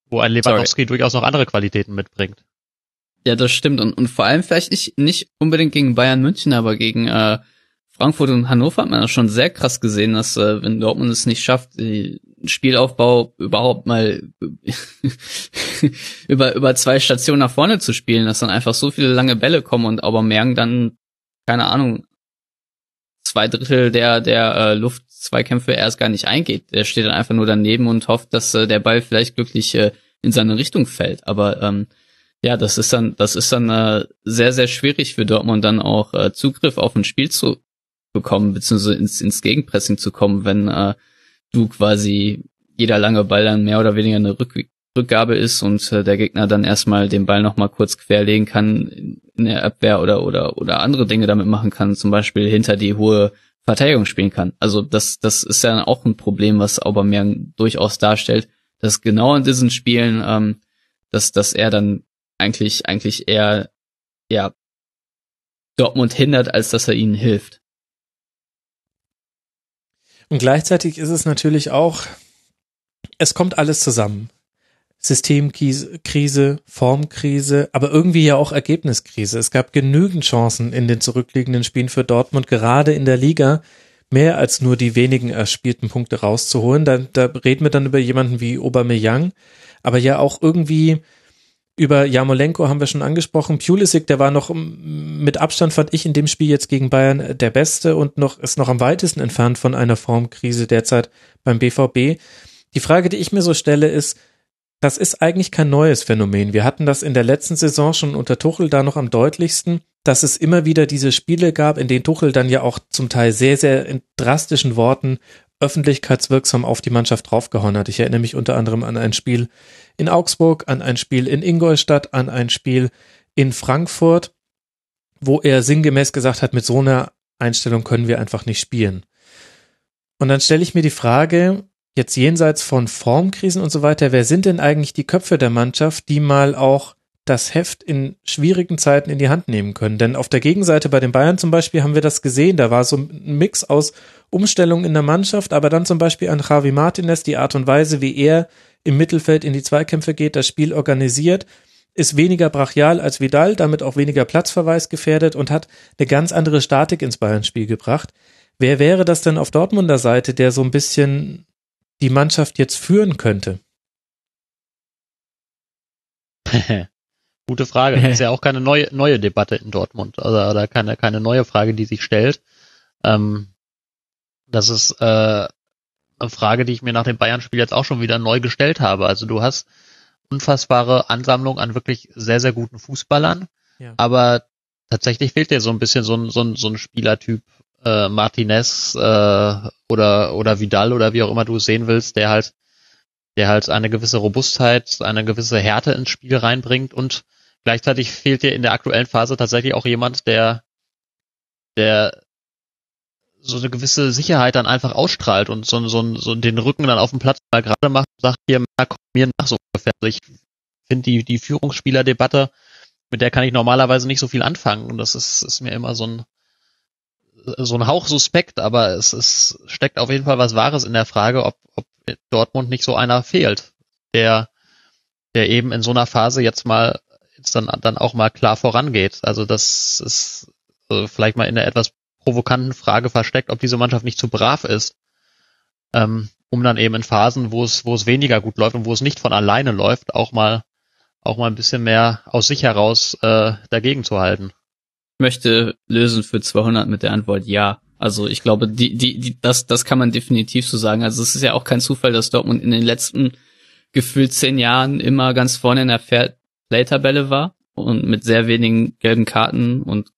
wo ein Lewandowski sorry. durchaus noch andere Qualitäten mitbringt. Ja, das stimmt. Und, und vor allem vielleicht nicht, nicht unbedingt gegen Bayern München, aber gegen äh, Frankfurt und Hannover hat man das schon sehr krass gesehen, dass äh, wenn Dortmund es nicht schafft, die Spielaufbau überhaupt mal über, über zwei Stationen nach vorne zu spielen, dass dann einfach so viele lange Bälle kommen und Aubameyang dann, keine Ahnung, zwei Drittel der, der äh, Luftzweikämpfe erst gar nicht eingeht. Der steht dann einfach nur daneben und hofft, dass äh, der Ball vielleicht glücklich äh, in seine Richtung fällt. Aber ähm, ja, das ist dann, das ist dann äh, sehr, sehr schwierig für Dortmund dann auch äh, Zugriff auf ein Spiel zu bekommen, beziehungsweise ins, ins Gegenpressing zu kommen, wenn äh, du quasi jeder lange Ball dann mehr oder weniger eine Rück Rückgabe ist und äh, der Gegner dann erstmal den Ball nochmal kurz querlegen kann in der Abwehr oder, oder, oder andere Dinge damit machen kann, zum Beispiel hinter die hohe Verteidigung spielen kann. Also das, das ist ja auch ein Problem, was Aubameyang durchaus darstellt, dass genau in diesen Spielen, ähm, dass, dass er dann eigentlich, eigentlich eher, ja, Dortmund hindert, als dass er ihnen hilft. Und gleichzeitig ist es natürlich auch, es kommt alles zusammen. Systemkrise, Formkrise, aber irgendwie ja auch Ergebniskrise. Es gab genügend Chancen in den zurückliegenden Spielen für Dortmund, gerade in der Liga, mehr als nur die wenigen erspielten Punkte rauszuholen. Da, da reden wir dann über jemanden wie Aubameyang, aber ja auch irgendwie über Jamolenko haben wir schon angesprochen. Pulisic, der war noch mit Abstand, fand ich in dem Spiel jetzt gegen Bayern der Beste und noch, ist noch am weitesten entfernt von einer Formkrise derzeit beim BVB. Die Frage, die ich mir so stelle, ist, das ist eigentlich kein neues Phänomen. Wir hatten das in der letzten Saison schon unter Tuchel da noch am deutlichsten, dass es immer wieder diese Spiele gab, in denen Tuchel dann ja auch zum Teil sehr, sehr in drastischen Worten öffentlichkeitswirksam auf die Mannschaft draufgehauen hat. Ich erinnere mich unter anderem an ein Spiel in Augsburg, an ein Spiel in Ingolstadt, an ein Spiel in Frankfurt, wo er sinngemäß gesagt hat, mit so einer Einstellung können wir einfach nicht spielen. Und dann stelle ich mir die Frage, jetzt jenseits von Formkrisen und so weiter, wer sind denn eigentlich die Köpfe der Mannschaft, die mal auch das Heft in schwierigen Zeiten in die Hand nehmen können. Denn auf der Gegenseite bei den Bayern zum Beispiel haben wir das gesehen. Da war so ein Mix aus Umstellung in der Mannschaft, aber dann zum Beispiel an Javi Martinez, die Art und Weise, wie er im Mittelfeld in die Zweikämpfe geht, das Spiel organisiert, ist weniger brachial als Vidal, damit auch weniger Platzverweis gefährdet und hat eine ganz andere Statik ins Bayern-Spiel gebracht. Wer wäre das denn auf Dortmunder Seite, der so ein bisschen die Mannschaft jetzt führen könnte? Gute Frage. Das ist ja auch keine neue, neue Debatte in Dortmund. Also, oder keine, keine neue Frage, die sich stellt. Ähm, das ist, äh, Frage, die ich mir nach dem Bayern-Spiel jetzt auch schon wieder neu gestellt habe. Also du hast unfassbare Ansammlung an wirklich sehr, sehr guten Fußballern, ja. aber tatsächlich fehlt dir so ein bisschen so ein, so ein, so ein Spielertyp äh, Martinez äh, oder, oder Vidal oder wie auch immer du es sehen willst, der halt, der halt eine gewisse Robustheit, eine gewisse Härte ins Spiel reinbringt und gleichzeitig fehlt dir in der aktuellen Phase tatsächlich auch jemand, der, der so eine gewisse Sicherheit dann einfach ausstrahlt und so, so, so den Rücken dann auf dem Platz mal gerade macht und sagt hier, na, komm mir nach so ungefähr. Also ich finde die, die Führungsspielerdebatte, mit der kann ich normalerweise nicht so viel anfangen und das ist, ist mir immer so ein, so ein Hauch suspekt, aber es, es steckt auf jeden Fall was Wahres in der Frage, ob, ob Dortmund nicht so einer fehlt, der, der eben in so einer Phase jetzt mal, jetzt dann, dann auch mal klar vorangeht. Also das ist also vielleicht mal in der etwas provokanten Frage versteckt, ob diese Mannschaft nicht zu brav ist, ähm, um dann eben in Phasen, wo es, wo es weniger gut läuft und wo es nicht von alleine läuft, auch mal, auch mal ein bisschen mehr aus sich heraus äh, dagegen zu halten möchte lösen für 200 mit der Antwort ja. Also ich glaube, die, die, die, das, das kann man definitiv so sagen. Also es ist ja auch kein Zufall, dass Dortmund in den letzten gefühlt zehn Jahren immer ganz vorne in der Fair-Play-Tabelle war und mit sehr wenigen gelben Karten und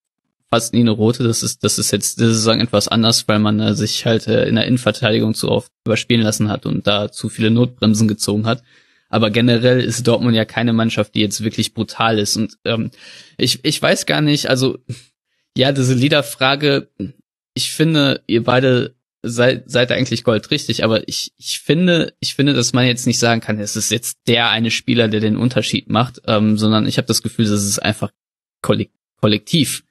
fast nie eine rote. Das ist, das ist jetzt diese Saison etwas anders, weil man äh, sich halt äh, in der Innenverteidigung zu oft überspielen lassen hat und da zu viele Notbremsen gezogen hat. Aber generell ist Dortmund ja keine Mannschaft, die jetzt wirklich brutal ist. Und ähm, ich, ich weiß gar nicht, also ja, diese Liederfrage, ich finde, ihr beide seid, seid eigentlich goldrichtig, aber ich, ich finde, ich finde, dass man jetzt nicht sagen kann, es ist jetzt der eine Spieler, der den Unterschied macht, ähm, sondern ich habe das Gefühl, dass es einfach kollektiv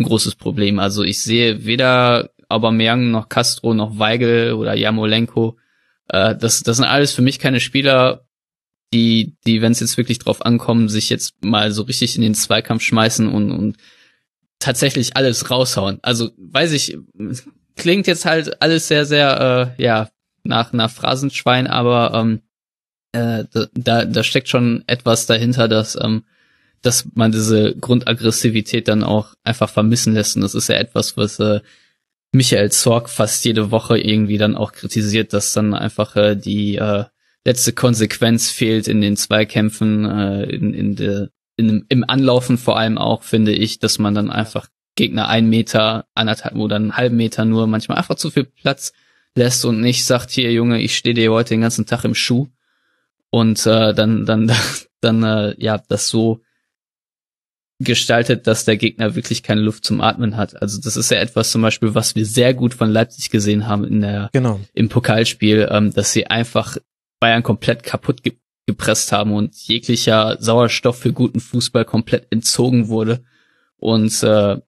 ein großes Problem. Also ich sehe weder Aubameyang noch Castro noch Weigel oder Jamolenko. Äh, das, das sind alles für mich keine Spieler, die, die, wenn es jetzt wirklich drauf ankommen, sich jetzt mal so richtig in den Zweikampf schmeißen und, und tatsächlich alles raushauen. Also weiß ich, klingt jetzt halt alles sehr, sehr, äh, ja, nach, nach Phrasenschwein, aber ähm, äh, da, da steckt schon etwas dahinter, dass, ähm, dass man diese Grundaggressivität dann auch einfach vermissen lässt. Und das ist ja etwas, was äh, Michael Zorg fast jede Woche irgendwie dann auch kritisiert, dass dann einfach äh, die äh, letzte Konsequenz fehlt in den Zweikämpfen, äh, in, in der, in, im Anlaufen vor allem auch, finde ich, dass man dann einfach Gegner ein Meter, anderthalb oder einen halben Meter nur manchmal einfach zu viel Platz lässt und nicht sagt, hier Junge, ich stehe dir heute den ganzen Tag im Schuh und äh, dann, dann, dann, äh, ja, das so gestaltet, dass der Gegner wirklich keine Luft zum Atmen hat. Also das ist ja etwas zum Beispiel, was wir sehr gut von Leipzig gesehen haben in der genau. im Pokalspiel, ähm, dass sie einfach Bayern komplett kaputt ge gepresst haben und jeglicher Sauerstoff für guten Fußball komplett entzogen wurde. Und äh,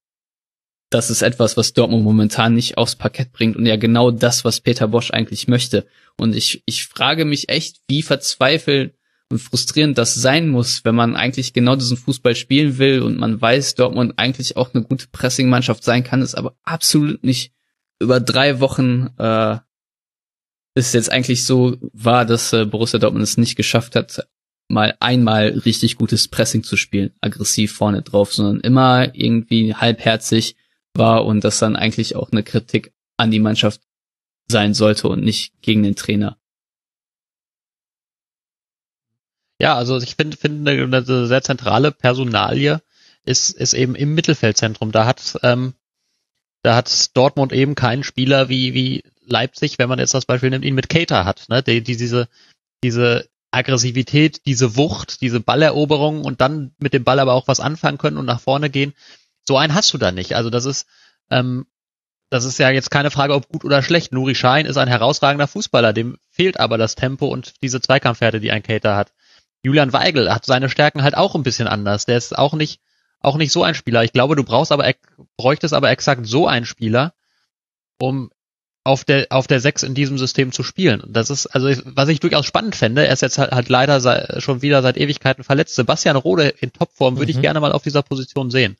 das ist etwas, was Dortmund momentan nicht aufs Parkett bringt und ja genau das, was Peter Bosch eigentlich möchte. Und ich, ich frage mich echt, wie verzweifelt und frustrierend das sein muss, wenn man eigentlich genau diesen Fußball spielen will und man weiß, Dortmund eigentlich auch eine gute Pressingmannschaft sein kann, es aber absolut nicht über drei Wochen äh, es jetzt eigentlich so war, dass äh, Borussia Dortmund es nicht geschafft hat, mal einmal richtig gutes Pressing zu spielen, aggressiv vorne drauf, sondern immer irgendwie halbherzig war und das dann eigentlich auch eine Kritik an die Mannschaft sein sollte und nicht gegen den Trainer. Ja, also ich finde finde eine sehr zentrale Personalie ist ist eben im Mittelfeldzentrum. Da hat ähm, da hat Dortmund eben keinen Spieler wie wie Leipzig, wenn man jetzt das Beispiel nimmt, ihn mit Cater hat, ne? Die, die diese, diese Aggressivität, diese Wucht, diese Balleroberung und dann mit dem Ball aber auch was anfangen können und nach vorne gehen. So einen hast du da nicht. Also das ist, ähm, das ist ja jetzt keine Frage, ob gut oder schlecht. Nuri Schein ist ein herausragender Fußballer, dem fehlt aber das Tempo und diese Zweikampfwerte, die ein Cater hat. Julian Weigel hat seine Stärken halt auch ein bisschen anders. Der ist auch nicht, auch nicht so ein Spieler. Ich glaube, du brauchst aber, bräuchtest aber exakt so einen Spieler, um auf der auf der 6 in diesem System zu spielen. Und das ist, also was ich durchaus spannend fände, er ist jetzt halt, halt leider sei, schon wieder seit Ewigkeiten verletzt. Sebastian Rode in Topform würde mhm. ich gerne mal auf dieser Position sehen.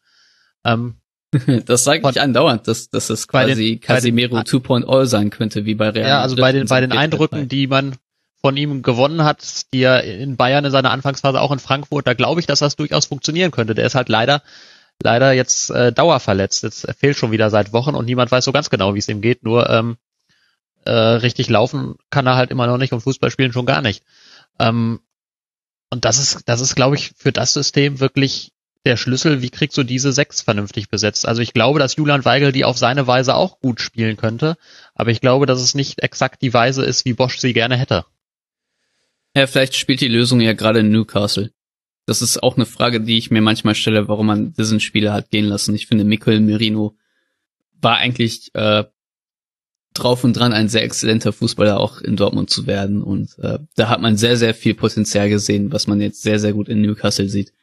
Ähm, das sage ich andauernd, dass, dass es quasi den, Casimiro 2.0 sein könnte, wie bei Real. Ja, also bei den, bei den Eindrücken, die man von ihm gewonnen hat, die er in Bayern in seiner Anfangsphase auch in Frankfurt, da glaube ich, dass das durchaus funktionieren könnte. Der ist halt leider leider jetzt äh, dauerverletzt. Jetzt fehlt schon wieder seit Wochen und niemand weiß so ganz genau, wie es ihm geht. Nur ähm, äh, richtig laufen kann er halt immer noch nicht und Fußball spielen schon gar nicht. Ähm, und das ist, das ist, glaube ich, für das System wirklich der Schlüssel, wie kriegst du diese sechs vernünftig besetzt? Also ich glaube, dass Julian Weigel die auf seine Weise auch gut spielen könnte, aber ich glaube, dass es nicht exakt die Weise ist, wie Bosch sie gerne hätte. Ja, vielleicht spielt die Lösung ja gerade in Newcastle. Das ist auch eine Frage, die ich mir manchmal stelle, warum man diesen Spieler hat gehen lassen. Ich finde, Mikel Merino war eigentlich äh, drauf und dran, ein sehr exzellenter Fußballer auch in Dortmund zu werden. Und äh, da hat man sehr, sehr viel Potenzial gesehen, was man jetzt sehr, sehr gut in Newcastle sieht.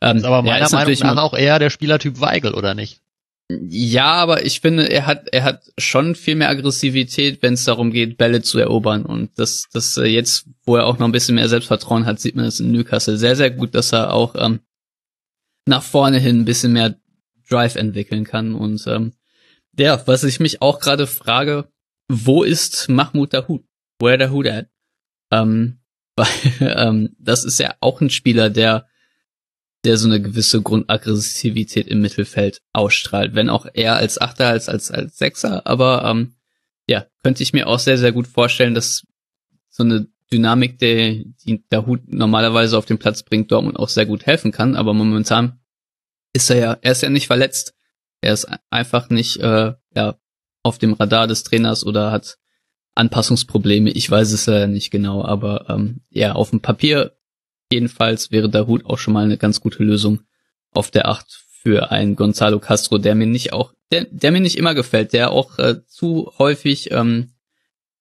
Ähm, aber meiner ja, Meinung nach auch eher der Spielertyp Weigel, oder nicht? Ja, aber ich finde, er hat, er hat schon viel mehr Aggressivität, wenn es darum geht, Bälle zu erobern. Und das, das äh, jetzt, wo er auch noch ein bisschen mehr Selbstvertrauen hat, sieht man das in Newcastle sehr, sehr gut, dass er auch ähm, nach vorne hin ein bisschen mehr Drive entwickeln kann. Und ähm, ja, was ich mich auch gerade frage, wo ist Mahmoud Dahoud? Where Hood at? Ähm, weil ähm, das ist ja auch ein Spieler, der der so eine gewisse Grundaggressivität im Mittelfeld ausstrahlt. Wenn auch eher als Achter als als als Sechser, aber ähm, ja, könnte ich mir auch sehr sehr gut vorstellen, dass so eine Dynamik, der, die der Hut normalerweise auf den Platz bringt, Dortmund auch sehr gut helfen kann. Aber momentan ist er ja, er ist ja nicht verletzt. Er ist einfach nicht äh, ja auf dem Radar des Trainers oder hat Anpassungsprobleme. Ich weiß es ja nicht genau, aber ähm, ja, auf dem Papier Jedenfalls wäre Dahut auch schon mal eine ganz gute Lösung auf der Acht für einen Gonzalo Castro, der mir nicht auch, der, der mir nicht immer gefällt, der auch äh, zu häufig ähm,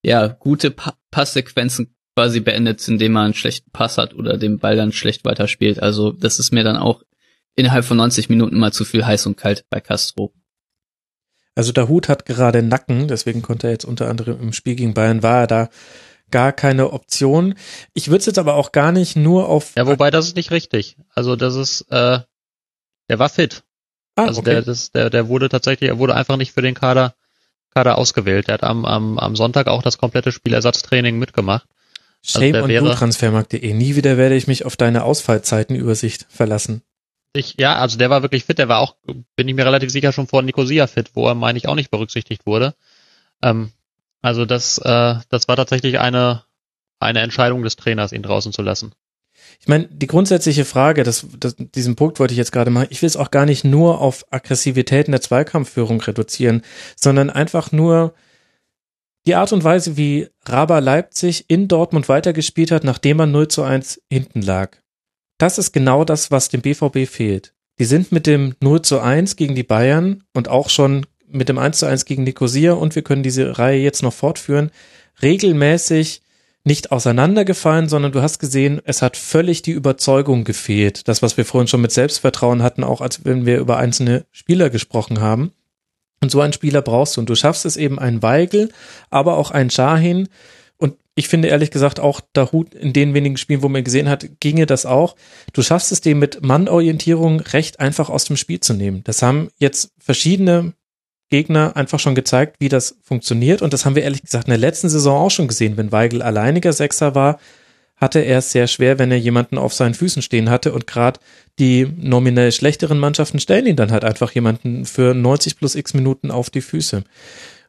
ja gute pa Passsequenzen quasi beendet, indem man einen schlechten Pass hat oder den Ball dann schlecht weiterspielt. Also das ist mir dann auch innerhalb von 90 Minuten mal zu viel heiß und kalt bei Castro. Also der Hut hat gerade Nacken, deswegen konnte er jetzt unter anderem im Spiel gegen Bayern war er da gar keine Option. Ich würde es jetzt aber auch gar nicht nur auf. Ja, wobei das ist nicht richtig. Also das ist, äh, der war fit. Ah, also okay. der, das, der, der wurde tatsächlich, er wurde einfach nicht für den Kader, Kader ausgewählt. Der hat am, am, am Sonntag auch das komplette Spielersatztraining mitgemacht. Also Shame also on transfermarkt.de. Nie wieder werde ich mich auf deine Ausfallzeitenübersicht verlassen. Ich, ja, also der war wirklich fit. Der war auch, bin ich mir relativ sicher, schon vor Nicosia fit, wo er, meine ich, auch nicht berücksichtigt wurde. Ähm, also das, äh, das war tatsächlich eine, eine Entscheidung des Trainers, ihn draußen zu lassen. Ich meine, die grundsätzliche Frage, das, das, diesen Punkt wollte ich jetzt gerade machen, ich will es auch gar nicht nur auf Aggressivität in der Zweikampfführung reduzieren, sondern einfach nur die Art und Weise, wie Raba Leipzig in Dortmund weitergespielt hat, nachdem man 0 zu 1 hinten lag. Das ist genau das, was dem BVB fehlt. Die sind mit dem 0 zu 1 gegen die Bayern und auch schon mit dem 1 zu 1 gegen Nicosia und wir können diese Reihe jetzt noch fortführen, regelmäßig nicht auseinandergefallen, sondern du hast gesehen, es hat völlig die Überzeugung gefehlt. Das, was wir vorhin schon mit Selbstvertrauen hatten, auch als wenn wir über einzelne Spieler gesprochen haben. Und so einen Spieler brauchst du. Und du schaffst es eben ein Weigel, aber auch ein Shahin. Und ich finde ehrlich gesagt auch Dahut in den wenigen Spielen, wo man gesehen hat, ginge das auch. Du schaffst es dem mit Mannorientierung recht einfach aus dem Spiel zu nehmen. Das haben jetzt verschiedene Gegner einfach schon gezeigt, wie das funktioniert. Und das haben wir ehrlich gesagt in der letzten Saison auch schon gesehen. Wenn Weigel alleiniger Sechser war, hatte er es sehr schwer, wenn er jemanden auf seinen Füßen stehen hatte. Und gerade die nominell schlechteren Mannschaften stellen ihn dann halt einfach jemanden für 90 plus x Minuten auf die Füße.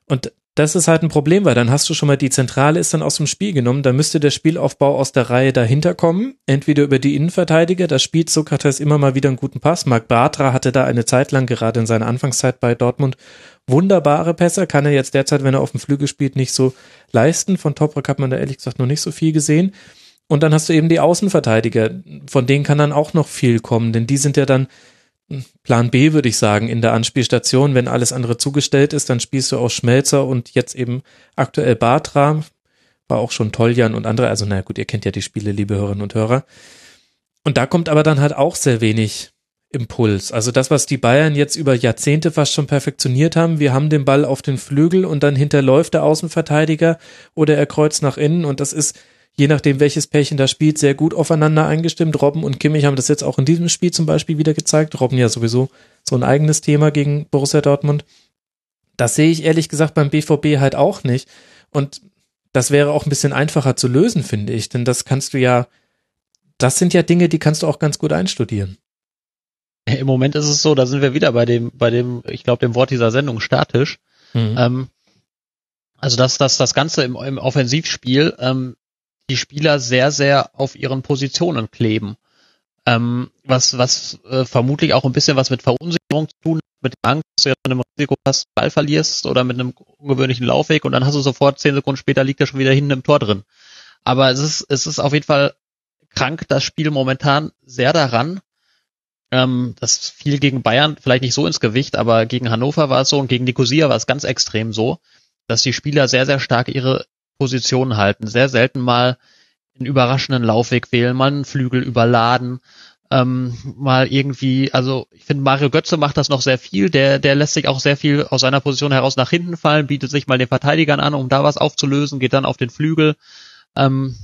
Und das ist halt ein Problem, weil dann hast du schon mal die Zentrale ist dann aus dem Spiel genommen. Da müsste der Spielaufbau aus der Reihe dahinter kommen. Entweder über die Innenverteidiger, da spielt Sokrates immer mal wieder einen guten Pass. Marc Bartra hatte da eine Zeit lang, gerade in seiner Anfangszeit bei Dortmund, wunderbare Pässe. Kann er jetzt derzeit, wenn er auf dem Flügel spielt, nicht so leisten. Von Toprak hat man da ehrlich gesagt noch nicht so viel gesehen. Und dann hast du eben die Außenverteidiger. Von denen kann dann auch noch viel kommen, denn die sind ja dann Plan B, würde ich sagen, in der Anspielstation. Wenn alles andere zugestellt ist, dann spielst du auch Schmelzer und jetzt eben aktuell Bartra. War auch schon Toljan und andere. Also, naja, gut, ihr kennt ja die Spiele, liebe Hörerinnen und Hörer. Und da kommt aber dann halt auch sehr wenig Impuls. Also das, was die Bayern jetzt über Jahrzehnte fast schon perfektioniert haben. Wir haben den Ball auf den Flügel und dann hinterläuft der Außenverteidiger oder er kreuzt nach innen und das ist je nachdem, welches Pärchen da spielt, sehr gut aufeinander eingestimmt. Robben und Kimmich haben das jetzt auch in diesem Spiel zum Beispiel wieder gezeigt. Robben ja sowieso so ein eigenes Thema gegen Borussia Dortmund. Das sehe ich ehrlich gesagt beim BVB halt auch nicht. Und das wäre auch ein bisschen einfacher zu lösen, finde ich. Denn das kannst du ja, das sind ja Dinge, die kannst du auch ganz gut einstudieren. Im Moment ist es so, da sind wir wieder bei dem, bei dem, ich glaube, dem Wort dieser Sendung statisch. Mhm. Ähm, Also dass, dass das Ganze im, im Offensivspiel ähm, die Spieler sehr, sehr auf ihren Positionen kleben. Ähm, was was äh, vermutlich auch ein bisschen was mit Verunsicherung zu tun hat, mit Angst, dass du jetzt mit einem Risiko hast, Ball verlierst oder mit einem ungewöhnlichen Laufweg und dann hast du sofort zehn Sekunden später liegt er schon wieder hinten im Tor drin. Aber es ist, es ist auf jeden Fall krank, das Spiel momentan sehr daran. Ähm, das fiel gegen Bayern vielleicht nicht so ins Gewicht, aber gegen Hannover war es so und gegen Nicosia war es ganz extrem so, dass die Spieler sehr, sehr stark ihre Positionen halten. Sehr selten mal einen überraschenden Laufweg wählen, mal einen Flügel überladen, ähm, mal irgendwie, also ich finde Mario Götze macht das noch sehr viel, der, der lässt sich auch sehr viel aus seiner Position heraus nach hinten fallen, bietet sich mal den Verteidigern an, um da was aufzulösen, geht dann auf den Flügel. Ähm,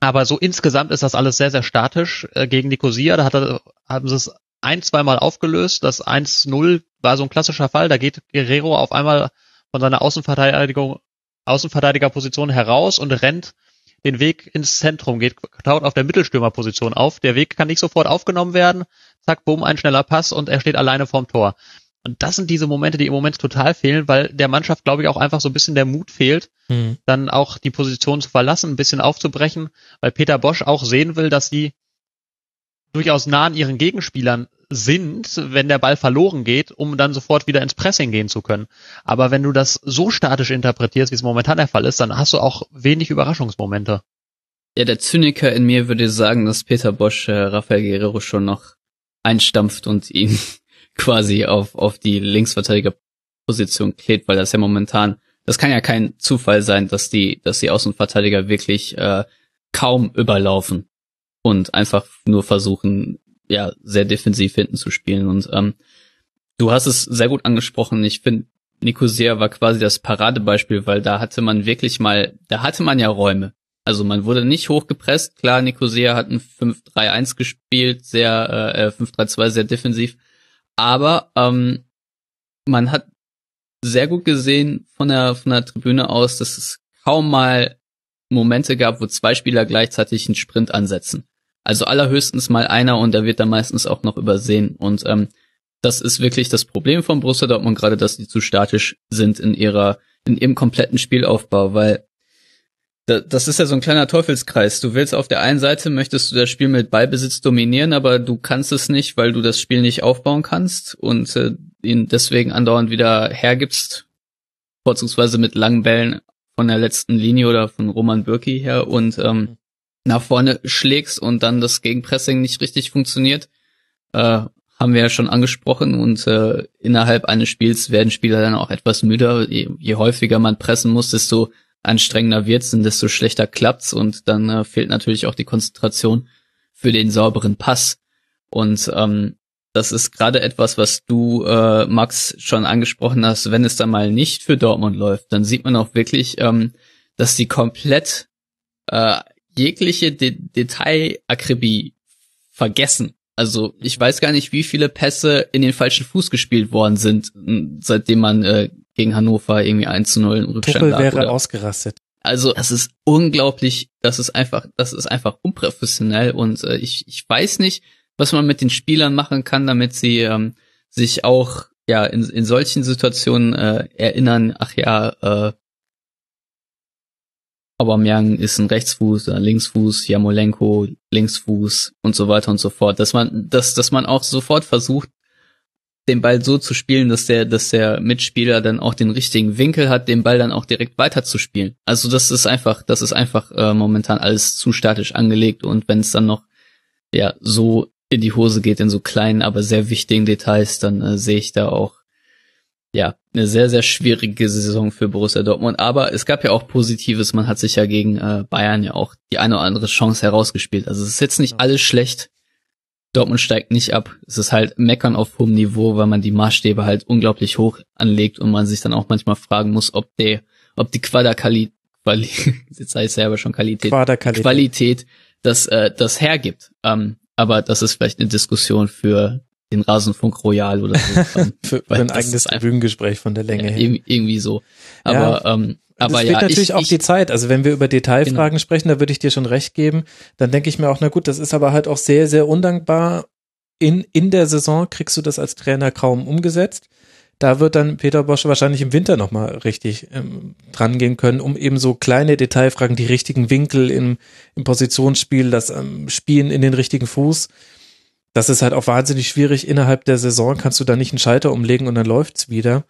aber so insgesamt ist das alles sehr, sehr statisch. Äh, gegen Nicosia, da hat er, haben sie es ein, zweimal aufgelöst. Das 1-0 war so ein klassischer Fall. Da geht Guerrero auf einmal von seiner Außenverteidigung, Außenverteidigerposition heraus und rennt den Weg ins Zentrum, geht, taut auf der Mittelstürmerposition auf. Der Weg kann nicht sofort aufgenommen werden. Zack, bumm, ein schneller Pass und er steht alleine vorm Tor. Und das sind diese Momente, die im Moment total fehlen, weil der Mannschaft, glaube ich, auch einfach so ein bisschen der Mut fehlt, mhm. dann auch die Position zu verlassen, ein bisschen aufzubrechen, weil Peter Bosch auch sehen will, dass die durchaus nah an ihren Gegenspielern sind, wenn der Ball verloren geht, um dann sofort wieder ins Pressing gehen zu können. Aber wenn du das so statisch interpretierst, wie es momentan der Fall ist, dann hast du auch wenig Überraschungsmomente. Ja, der Zyniker in mir würde sagen, dass Peter Bosch äh, Rafael Guerrero schon noch einstampft und ihn quasi auf, auf die Linksverteidigerposition klebt, weil das ja momentan, das kann ja kein Zufall sein, dass die, dass die Außenverteidiger wirklich äh, kaum überlaufen und einfach nur versuchen, ja, sehr defensiv hinten zu spielen. Und ähm, du hast es sehr gut angesprochen. Ich finde, Nicosia war quasi das Paradebeispiel, weil da hatte man wirklich mal, da hatte man ja Räume. Also man wurde nicht hochgepresst. Klar, Nicosia hat ein 5-3-1 gespielt, sehr äh, 5-3-2, äh, sehr defensiv. Aber ähm, man hat sehr gut gesehen von der von der Tribüne aus, dass es kaum mal Momente gab, wo zwei Spieler gleichzeitig einen Sprint ansetzen. Also allerhöchstens mal einer und der wird dann meistens auch noch übersehen. Und ähm, das ist wirklich das Problem von Borussia Dortmund, gerade dass die zu statisch sind in ihrer, in ihrem kompletten Spielaufbau, weil das ist ja so ein kleiner Teufelskreis. Du willst auf der einen Seite möchtest du das Spiel mit Ballbesitz dominieren, aber du kannst es nicht, weil du das Spiel nicht aufbauen kannst und äh, ihn deswegen andauernd wieder hergibst, vorzugsweise mit langen Bällen von der letzten Linie oder von Roman Bürki her und ähm, nach vorne schlägst und dann das Gegenpressing nicht richtig funktioniert, äh, haben wir ja schon angesprochen und äh, innerhalb eines Spiels werden Spieler dann auch etwas müder. Je, je häufiger man pressen muss, desto anstrengender wird's und desto schlechter klappt's und dann äh, fehlt natürlich auch die Konzentration für den sauberen Pass. Und ähm, das ist gerade etwas, was du, äh, Max, schon angesprochen hast. Wenn es dann mal nicht für Dortmund läuft, dann sieht man auch wirklich, ähm, dass die komplett äh, jegliche De Detailakribie vergessen. Also ich weiß gar nicht, wie viele Pässe in den falschen Fuß gespielt worden sind, seitdem man äh, gegen Hannover irgendwie 1 zu 0 in Rückstand Tuchel wäre oder. ausgerastet. Also das ist unglaublich, das ist einfach, das ist einfach unprofessionell und äh, ich, ich weiß nicht, was man mit den Spielern machen kann, damit sie ähm, sich auch ja in, in solchen Situationen äh, erinnern, ach ja, äh, Aubameyang ist ein Rechtsfuß, ein Linksfuß, Jamolenko Linksfuß und so weiter und so fort. Dass man, dass, dass man auch sofort versucht, den Ball so zu spielen, dass der, dass der Mitspieler dann auch den richtigen Winkel hat, den Ball dann auch direkt weiterzuspielen. Also das ist einfach, das ist einfach äh, momentan alles zu statisch angelegt und wenn es dann noch ja so in die Hose geht in so kleinen, aber sehr wichtigen Details, dann äh, sehe ich da auch ja, eine sehr, sehr schwierige Saison für Borussia Dortmund. Aber es gab ja auch Positives. Man hat sich ja gegen äh, Bayern ja auch die eine oder andere Chance herausgespielt. Also es ist jetzt nicht alles schlecht. Dortmund steigt nicht ab. Es ist halt Meckern auf hohem Niveau, weil man die Maßstäbe halt unglaublich hoch anlegt und man sich dann auch manchmal fragen muss, ob der, ob die Quadakali, Quali, jetzt heißt selber schon Qualität, Qualität das, äh, das hergibt. Ähm, aber das ist vielleicht eine Diskussion für den Rasenfunk Royal oder so. für, für ein eigenes Bühnengespräch von der Länge ja, her. Irgendwie so. Aber, ja, ähm, aber ja. natürlich ich, auch ich, die Zeit. Also wenn wir über Detailfragen genau. sprechen, da würde ich dir schon recht geben. Dann denke ich mir auch, na gut, das ist aber halt auch sehr, sehr undankbar. In, in der Saison kriegst du das als Trainer kaum umgesetzt. da wird dann Peter Bosch wahrscheinlich im Winter nochmal richtig ähm, dran gehen können, um eben so kleine Detailfragen, die richtigen Winkel im, im Positionsspiel, das ähm, Spielen in den richtigen Fuß. Das ist halt auch wahnsinnig schwierig. Innerhalb der Saison kannst du da nicht einen Schalter umlegen und dann läuft's wieder.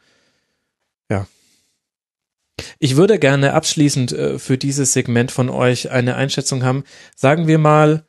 Ja. Ich würde gerne abschließend äh, für dieses Segment von euch eine Einschätzung haben. Sagen wir mal,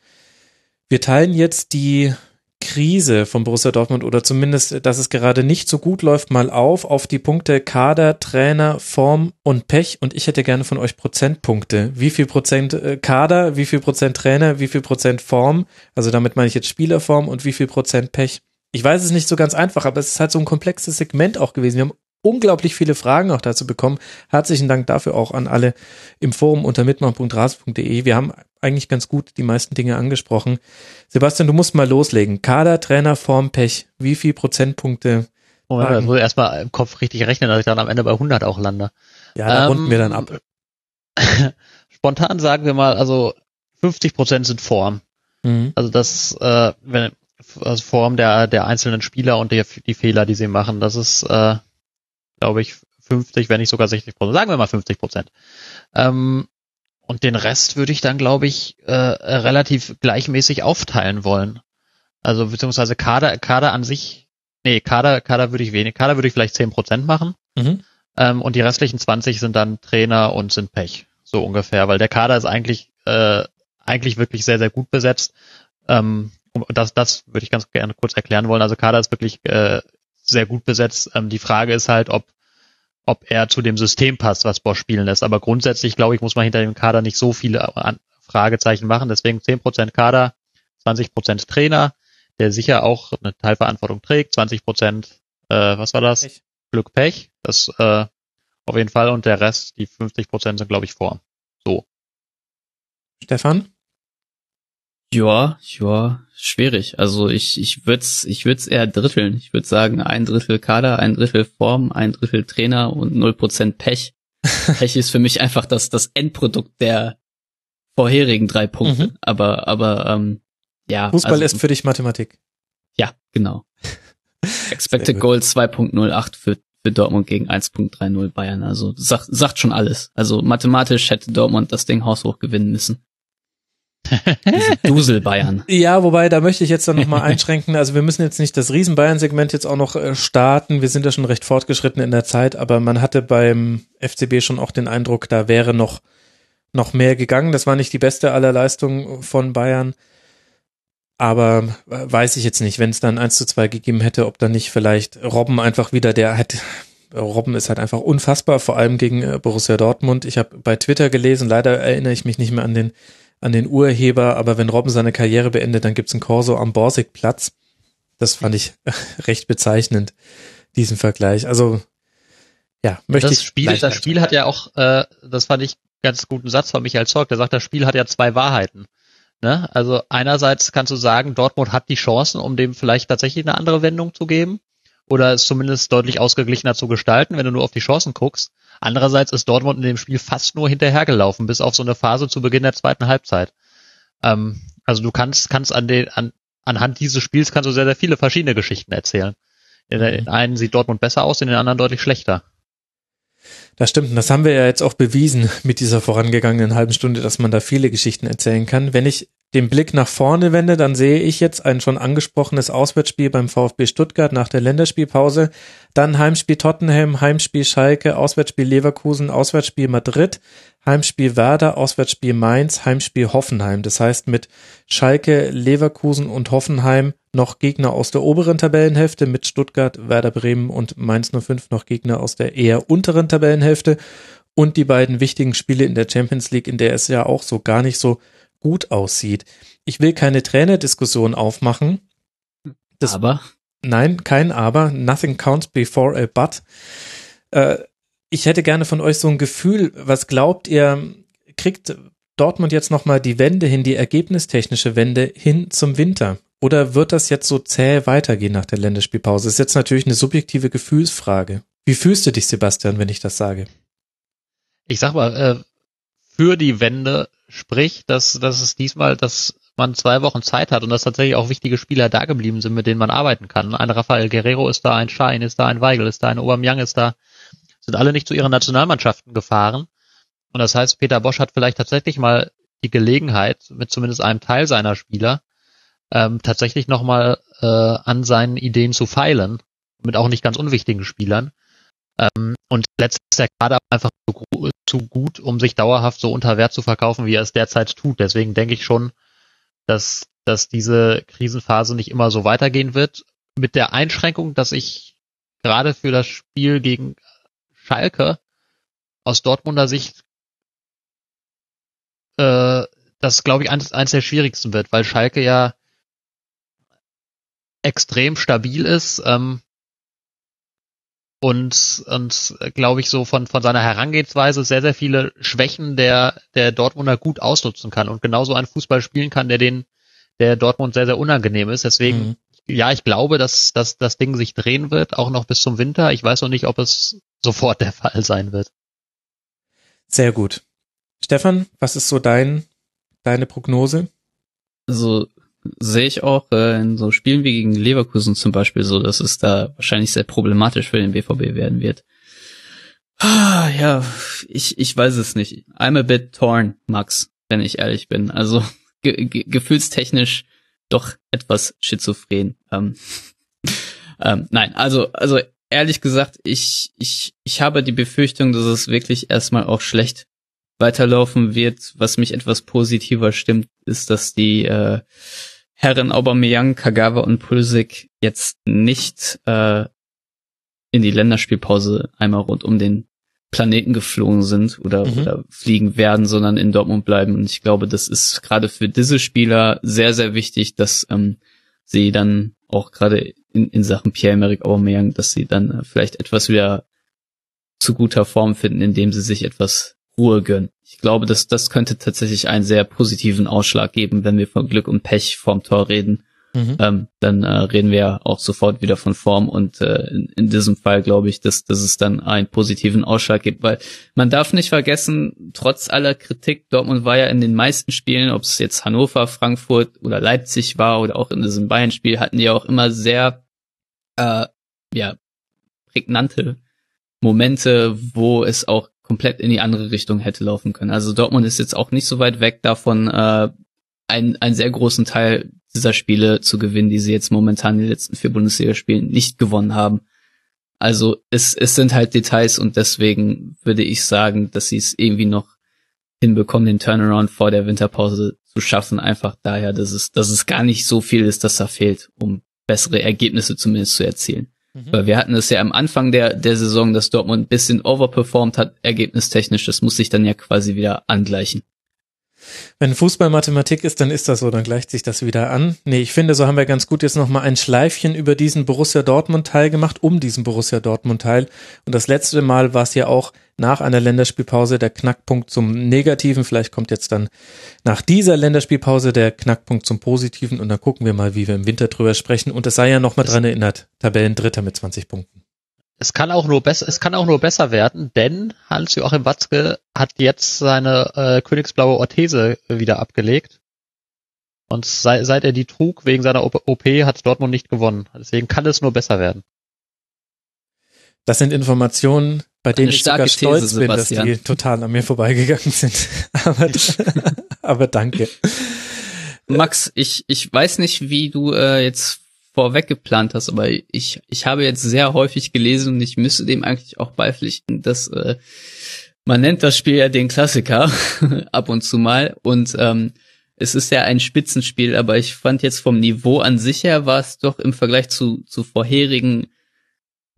wir teilen jetzt die Krise von Borussia Dortmund oder zumindest, dass es gerade nicht so gut läuft, mal auf auf die Punkte Kader, Trainer, Form und Pech. Und ich hätte gerne von euch Prozentpunkte. Wie viel Prozent äh, Kader, wie viel Prozent Trainer, wie viel Prozent Form? Also damit meine ich jetzt Spielerform und wie viel Prozent Pech. Ich weiß es nicht so ganz einfach, aber es ist halt so ein komplexes Segment auch gewesen. Wir haben unglaublich viele Fragen auch dazu bekommen. Herzlichen Dank dafür auch an alle im Forum unter mitmachen.ras.de. Wir haben eigentlich ganz gut die meisten Dinge angesprochen. Sebastian, du musst mal loslegen. Kader, Trainer, Form, Pech. Wie viel Prozentpunkte? Moment, ich muss erstmal im Kopf richtig rechnen, dass ich dann am Ende bei 100 auch lande. Ja, da ähm, runden wir dann ab. Spontan sagen wir mal, also 50 Prozent sind Form. Mhm. Also das, äh, wenn, also Form der, der einzelnen Spieler und der, die Fehler, die sie machen, das ist, äh, glaube ich, 50, wenn nicht sogar 60 Prozent. Sagen wir mal 50 Prozent. Ähm, und den Rest würde ich dann, glaube ich, äh, relativ gleichmäßig aufteilen wollen. Also beziehungsweise Kader, Kader an sich, nee, Kader, Kader würde ich wenig, Kader würde ich vielleicht 10 Prozent machen. Mhm. Ähm, und die restlichen 20 sind dann Trainer und sind Pech. So ungefähr, weil der Kader ist eigentlich, äh, eigentlich wirklich sehr, sehr gut besetzt. Ähm, das, das würde ich ganz gerne kurz erklären wollen. Also Kader ist wirklich äh, sehr gut besetzt. Ähm, die Frage ist halt, ob, ob er zu dem System passt, was Bosch spielen lässt. Aber grundsätzlich, glaube ich, muss man hinter dem Kader nicht so viele äh, Fragezeichen machen. Deswegen 10% Kader, 20% Trainer, der sicher auch eine Teilverantwortung trägt, 20% äh, was war das? Pech. Glück, Pech. Das äh, auf jeden Fall. Und der Rest, die 50% sind, glaube ich, vor. So. Stefan? Ja, ja, schwierig. Also ich, ich würde es ich würd's eher dritteln. Ich würde sagen, ein Drittel Kader, ein Drittel Form, ein Drittel Trainer und null Prozent Pech. Pech ist für mich einfach das, das Endprodukt der vorherigen drei Punkte. Mhm. Aber, aber ähm, ja. Fußball also, ist für dich Mathematik. Ja, genau. Expected Goal 2.08 für, für Dortmund gegen 1.30 Bayern. Also sagt, sagt schon alles. Also mathematisch hätte Dortmund das Ding haushoch gewinnen müssen. Dusel Bayern. Ja, wobei, da möchte ich jetzt dann nochmal einschränken. Also wir müssen jetzt nicht das Riesen Bayern-Segment jetzt auch noch äh, starten. Wir sind ja schon recht fortgeschritten in der Zeit, aber man hatte beim FCB schon auch den Eindruck, da wäre noch, noch mehr gegangen. Das war nicht die beste aller Leistungen von Bayern. Aber äh, weiß ich jetzt nicht, wenn es dann 1 zu 2 gegeben hätte, ob dann nicht vielleicht Robben einfach wieder der hat. Robben ist halt einfach unfassbar, vor allem gegen äh, Borussia Dortmund. Ich habe bei Twitter gelesen, leider erinnere ich mich nicht mehr an den an den Urheber, aber wenn Robben seine Karriere beendet, dann gibt's ein Corso am Borsigplatz. Das fand ich recht bezeichnend, diesen Vergleich. Also ja, möchte das ich. Spiel, das Spiel hat ja auch, äh, das fand ich ganz guten Satz von Michael Zorg, der sagt, das Spiel hat ja zwei Wahrheiten. Ne? Also einerseits kannst du sagen, Dortmund hat die Chancen, um dem vielleicht tatsächlich eine andere Wendung zu geben oder es zumindest deutlich ausgeglichener zu gestalten, wenn du nur auf die Chancen guckst. Andererseits ist Dortmund in dem Spiel fast nur hinterhergelaufen, bis auf so eine Phase zu Beginn der zweiten Halbzeit. Ähm, also du kannst, kannst an den, an, anhand dieses Spiels kannst du sehr, sehr viele verschiedene Geschichten erzählen. In, in einen sieht Dortmund besser aus, in den anderen deutlich schlechter. Das stimmt, und das haben wir ja jetzt auch bewiesen mit dieser vorangegangenen halben Stunde, dass man da viele Geschichten erzählen kann. Wenn ich den Blick nach vorne wende, dann sehe ich jetzt ein schon angesprochenes Auswärtsspiel beim VfB Stuttgart nach der Länderspielpause, dann Heimspiel Tottenham, Heimspiel Schalke, Auswärtsspiel Leverkusen, Auswärtsspiel Madrid, Heimspiel Werder, Auswärtsspiel Mainz, Heimspiel Hoffenheim. Das heißt mit Schalke, Leverkusen und Hoffenheim noch Gegner aus der oberen Tabellenhälfte, mit Stuttgart, Werder Bremen und Mainz 05 noch Gegner aus der eher unteren Tabellenhälfte und die beiden wichtigen Spiele in der Champions League, in der es ja auch so gar nicht so gut aussieht. Ich will keine Trainerdiskussion aufmachen. Das, aber? Nein, kein Aber. Nothing counts before a but. Äh, ich hätte gerne von euch so ein Gefühl, was glaubt ihr, kriegt Dortmund jetzt nochmal die Wende hin, die ergebnistechnische Wende hin zum Winter? Oder wird das jetzt so zäh weitergehen nach der Länderspielpause? Das ist jetzt natürlich eine subjektive Gefühlsfrage. Wie fühlst du dich, Sebastian, wenn ich das sage? Ich sag mal, äh, für die Wende Sprich, dass, dass es diesmal das man zwei Wochen Zeit hat und dass tatsächlich auch wichtige Spieler da geblieben sind, mit denen man arbeiten kann. Ein Rafael Guerrero ist da, ein Schein ist da, ein Weigel ist da, ein Aubameyang ist da. Sind alle nicht zu ihren Nationalmannschaften gefahren. Und das heißt, Peter Bosch hat vielleicht tatsächlich mal die Gelegenheit, mit zumindest einem Teil seiner Spieler, ähm, tatsächlich nochmal äh, an seinen Ideen zu feilen, mit auch nicht ganz unwichtigen Spielern. Ähm, und letztlich ist der Kader einfach zu, zu, gut, um sich dauerhaft so unter Wert zu verkaufen, wie er es derzeit tut. Deswegen denke ich schon, dass, dass diese Krisenphase nicht immer so weitergehen wird. Mit der Einschränkung, dass ich gerade für das Spiel gegen Schalke aus Dortmunder Sicht äh, das, glaube ich, eins, eins der schwierigsten wird, weil Schalke ja extrem stabil ist ähm, und und glaube ich so von von seiner Herangehensweise sehr sehr viele Schwächen der der Dortmunder gut ausnutzen kann und genauso einen Fußball spielen kann, der den der Dortmund sehr sehr unangenehm ist. Deswegen mhm. ja, ich glaube, dass dass das Ding sich drehen wird, auch noch bis zum Winter. Ich weiß noch nicht, ob es sofort der Fall sein wird. Sehr gut. Stefan, was ist so dein deine Prognose? Also sehe ich auch äh, in so Spielen wie gegen Leverkusen zum Beispiel so, dass es da wahrscheinlich sehr problematisch für den BVB werden wird. Ah, ja, ich, ich weiß es nicht. I'm a bit torn, Max, wenn ich ehrlich bin. Also ge ge gefühlstechnisch doch etwas schizophren. Ähm, ähm, nein, also, also ehrlich gesagt, ich, ich, ich habe die Befürchtung, dass es wirklich erstmal auch schlecht weiterlaufen wird. Was mich etwas positiver stimmt, ist, dass die äh, Herren Aubameyang, Kagawa und Pulisic jetzt nicht äh, in die Länderspielpause einmal rund um den Planeten geflogen sind oder, mhm. oder fliegen werden, sondern in Dortmund bleiben. Und ich glaube, das ist gerade für diese Spieler sehr, sehr wichtig, dass ähm, sie dann auch gerade in, in Sachen Pierre-Emerick Aubameyang, dass sie dann äh, vielleicht etwas wieder zu guter Form finden, indem sie sich etwas Ruhe gönnen. Ich glaube, dass das könnte tatsächlich einen sehr positiven Ausschlag geben, wenn wir von Glück und Pech vorm Tor reden. Mhm. Ähm, dann äh, reden wir auch sofort wieder von Form und äh, in, in, diesem Fall glaube ich, dass, dass es dann einen positiven Ausschlag gibt, weil man darf nicht vergessen, trotz aller Kritik, Dortmund war ja in den meisten Spielen, ob es jetzt Hannover, Frankfurt oder Leipzig war oder auch in diesem Bayern-Spiel, hatten die ja auch immer sehr äh, ja prägnante Momente, wo es auch komplett in die andere Richtung hätte laufen können. Also Dortmund ist jetzt auch nicht so weit weg davon, äh, einen, einen sehr großen Teil dieser Spiele zu gewinnen, die sie jetzt momentan in den letzten vier Bundesligaspielen nicht gewonnen haben. Also es, es sind halt Details und deswegen würde ich sagen, dass sie es irgendwie noch hinbekommen, den Turnaround vor der Winterpause zu schaffen. Einfach daher, dass es, dass es gar nicht so viel ist, dass da fehlt, um bessere Ergebnisse zumindest zu erzielen. Mhm. Weil wir hatten es ja am Anfang der, der Saison, dass Dortmund ein bisschen overperformed hat, ergebnistechnisch. Das muss sich dann ja quasi wieder angleichen. Wenn Fußball Mathematik ist, dann ist das so, dann gleicht sich das wieder an. Nee, ich finde, so haben wir ganz gut jetzt nochmal ein Schleifchen über diesen Borussia Dortmund Teil gemacht, um diesen Borussia Dortmund Teil. Und das letzte Mal war es ja auch nach einer Länderspielpause der Knackpunkt zum Negativen. Vielleicht kommt jetzt dann nach dieser Länderspielpause der Knackpunkt zum Positiven und dann gucken wir mal, wie wir im Winter drüber sprechen. Und es sei ja nochmal dran erinnert, Tabellendritter mit 20 Punkten. Es kann auch nur besser, es kann auch nur besser werden, denn Hans-Joachim Watzke hat jetzt seine äh, königsblaue Orthese wieder abgelegt. Und sei, seit er die trug wegen seiner OP hat Dortmund nicht gewonnen. Deswegen kann es nur besser werden. Das sind Informationen, bei denen ich sogar stolz These, bin, dass die total an mir vorbeigegangen sind. aber, aber danke. Max, ich, ich weiß nicht, wie du äh, jetzt vorweg geplant hast, aber ich, ich habe jetzt sehr häufig gelesen und ich müsste dem eigentlich auch beipflichten, dass äh, man nennt das Spiel ja den Klassiker ab und zu mal und ähm, es ist ja ein Spitzenspiel, aber ich fand jetzt vom Niveau an sich her war es doch im Vergleich zu, zu vorherigen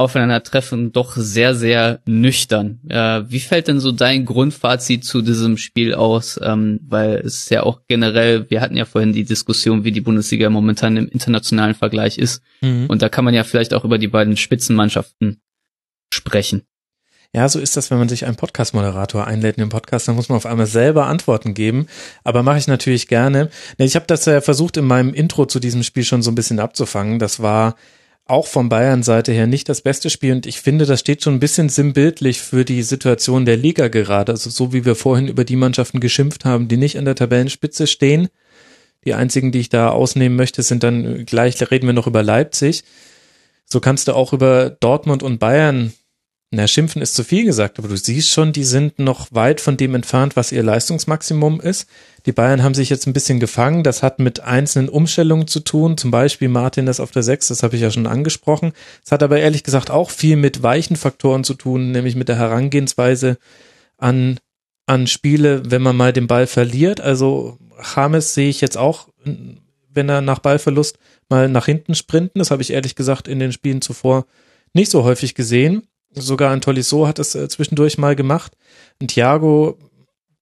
Aufeinandertreffen doch sehr, sehr nüchtern. Äh, wie fällt denn so dein Grundfazit zu diesem Spiel aus? Ähm, weil es ja auch generell, wir hatten ja vorhin die Diskussion, wie die Bundesliga momentan im internationalen Vergleich ist. Mhm. Und da kann man ja vielleicht auch über die beiden Spitzenmannschaften sprechen. Ja, so ist das, wenn man sich einen Podcast-Moderator einlädt in den Podcast, dann muss man auf einmal selber Antworten geben. Aber mache ich natürlich gerne. Ich habe das ja versucht in meinem Intro zu diesem Spiel schon so ein bisschen abzufangen. Das war auch von Bayern-Seite her nicht das beste Spiel und ich finde, das steht schon ein bisschen sinnbildlich für die Situation der Liga gerade. Also so wie wir vorhin über die Mannschaften geschimpft haben, die nicht an der Tabellenspitze stehen, Die einzigen, die ich da ausnehmen möchte, sind dann gleich reden wir noch über Leipzig. So kannst du auch über Dortmund und Bayern na, schimpfen ist zu viel gesagt, aber du siehst schon, die sind noch weit von dem entfernt, was ihr Leistungsmaximum ist. Die Bayern haben sich jetzt ein bisschen gefangen. Das hat mit einzelnen Umstellungen zu tun. Zum Beispiel Martin das auf der 6, das habe ich ja schon angesprochen. Es hat aber ehrlich gesagt auch viel mit weichen Faktoren zu tun, nämlich mit der Herangehensweise an, an Spiele, wenn man mal den Ball verliert. Also James sehe ich jetzt auch, wenn er nach Ballverlust mal nach hinten sprinten. Das habe ich ehrlich gesagt in den Spielen zuvor nicht so häufig gesehen. Sogar ein Tolisso hat es äh, zwischendurch mal gemacht. Und Thiago,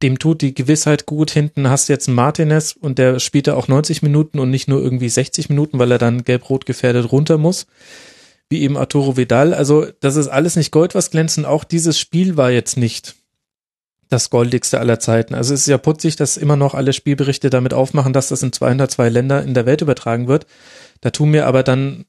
dem tut die Gewissheit gut. Hinten hast du jetzt einen Martinez und der spielt da auch 90 Minuten und nicht nur irgendwie 60 Minuten, weil er dann gelb-rot gefährdet runter muss. Wie eben Arturo Vidal. Also, das ist alles nicht Gold, was glänzt. auch dieses Spiel war jetzt nicht das goldigste aller Zeiten. Also es ist ja putzig, dass immer noch alle Spielberichte damit aufmachen, dass das in 202 Länder in der Welt übertragen wird. Da tun mir aber dann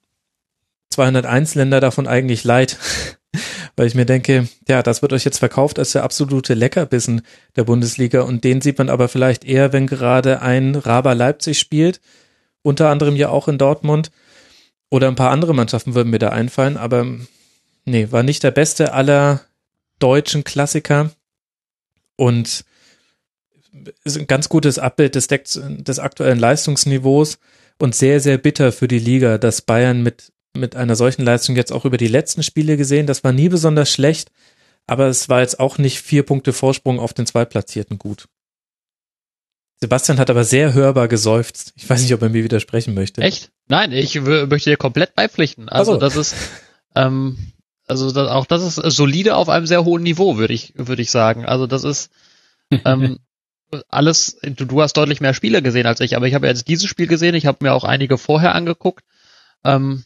201 Länder davon eigentlich leid, weil ich mir denke, ja, das wird euch jetzt verkauft als der absolute Leckerbissen der Bundesliga. Und den sieht man aber vielleicht eher, wenn gerade ein Raber Leipzig spielt, unter anderem ja auch in Dortmund. Oder ein paar andere Mannschaften würden mir da einfallen, aber nee, war nicht der beste aller deutschen Klassiker. Und ist ein ganz gutes Abbild des, des aktuellen Leistungsniveaus. Und sehr, sehr bitter für die Liga, dass Bayern mit mit einer solchen Leistung jetzt auch über die letzten Spiele gesehen. Das war nie besonders schlecht, aber es war jetzt auch nicht vier Punkte Vorsprung auf den Zweitplatzierten gut. Sebastian hat aber sehr hörbar geseufzt. Ich weiß nicht, ob er mir widersprechen möchte. Echt? Nein, ich möchte dir komplett beipflichten. Also, also. das ist, ähm, also das, auch das ist solide auf einem sehr hohen Niveau, würde ich, würde ich sagen. Also das ist ähm, alles. Du, du hast deutlich mehr Spiele gesehen als ich, aber ich habe jetzt dieses Spiel gesehen. Ich habe mir auch einige vorher angeguckt. Ähm,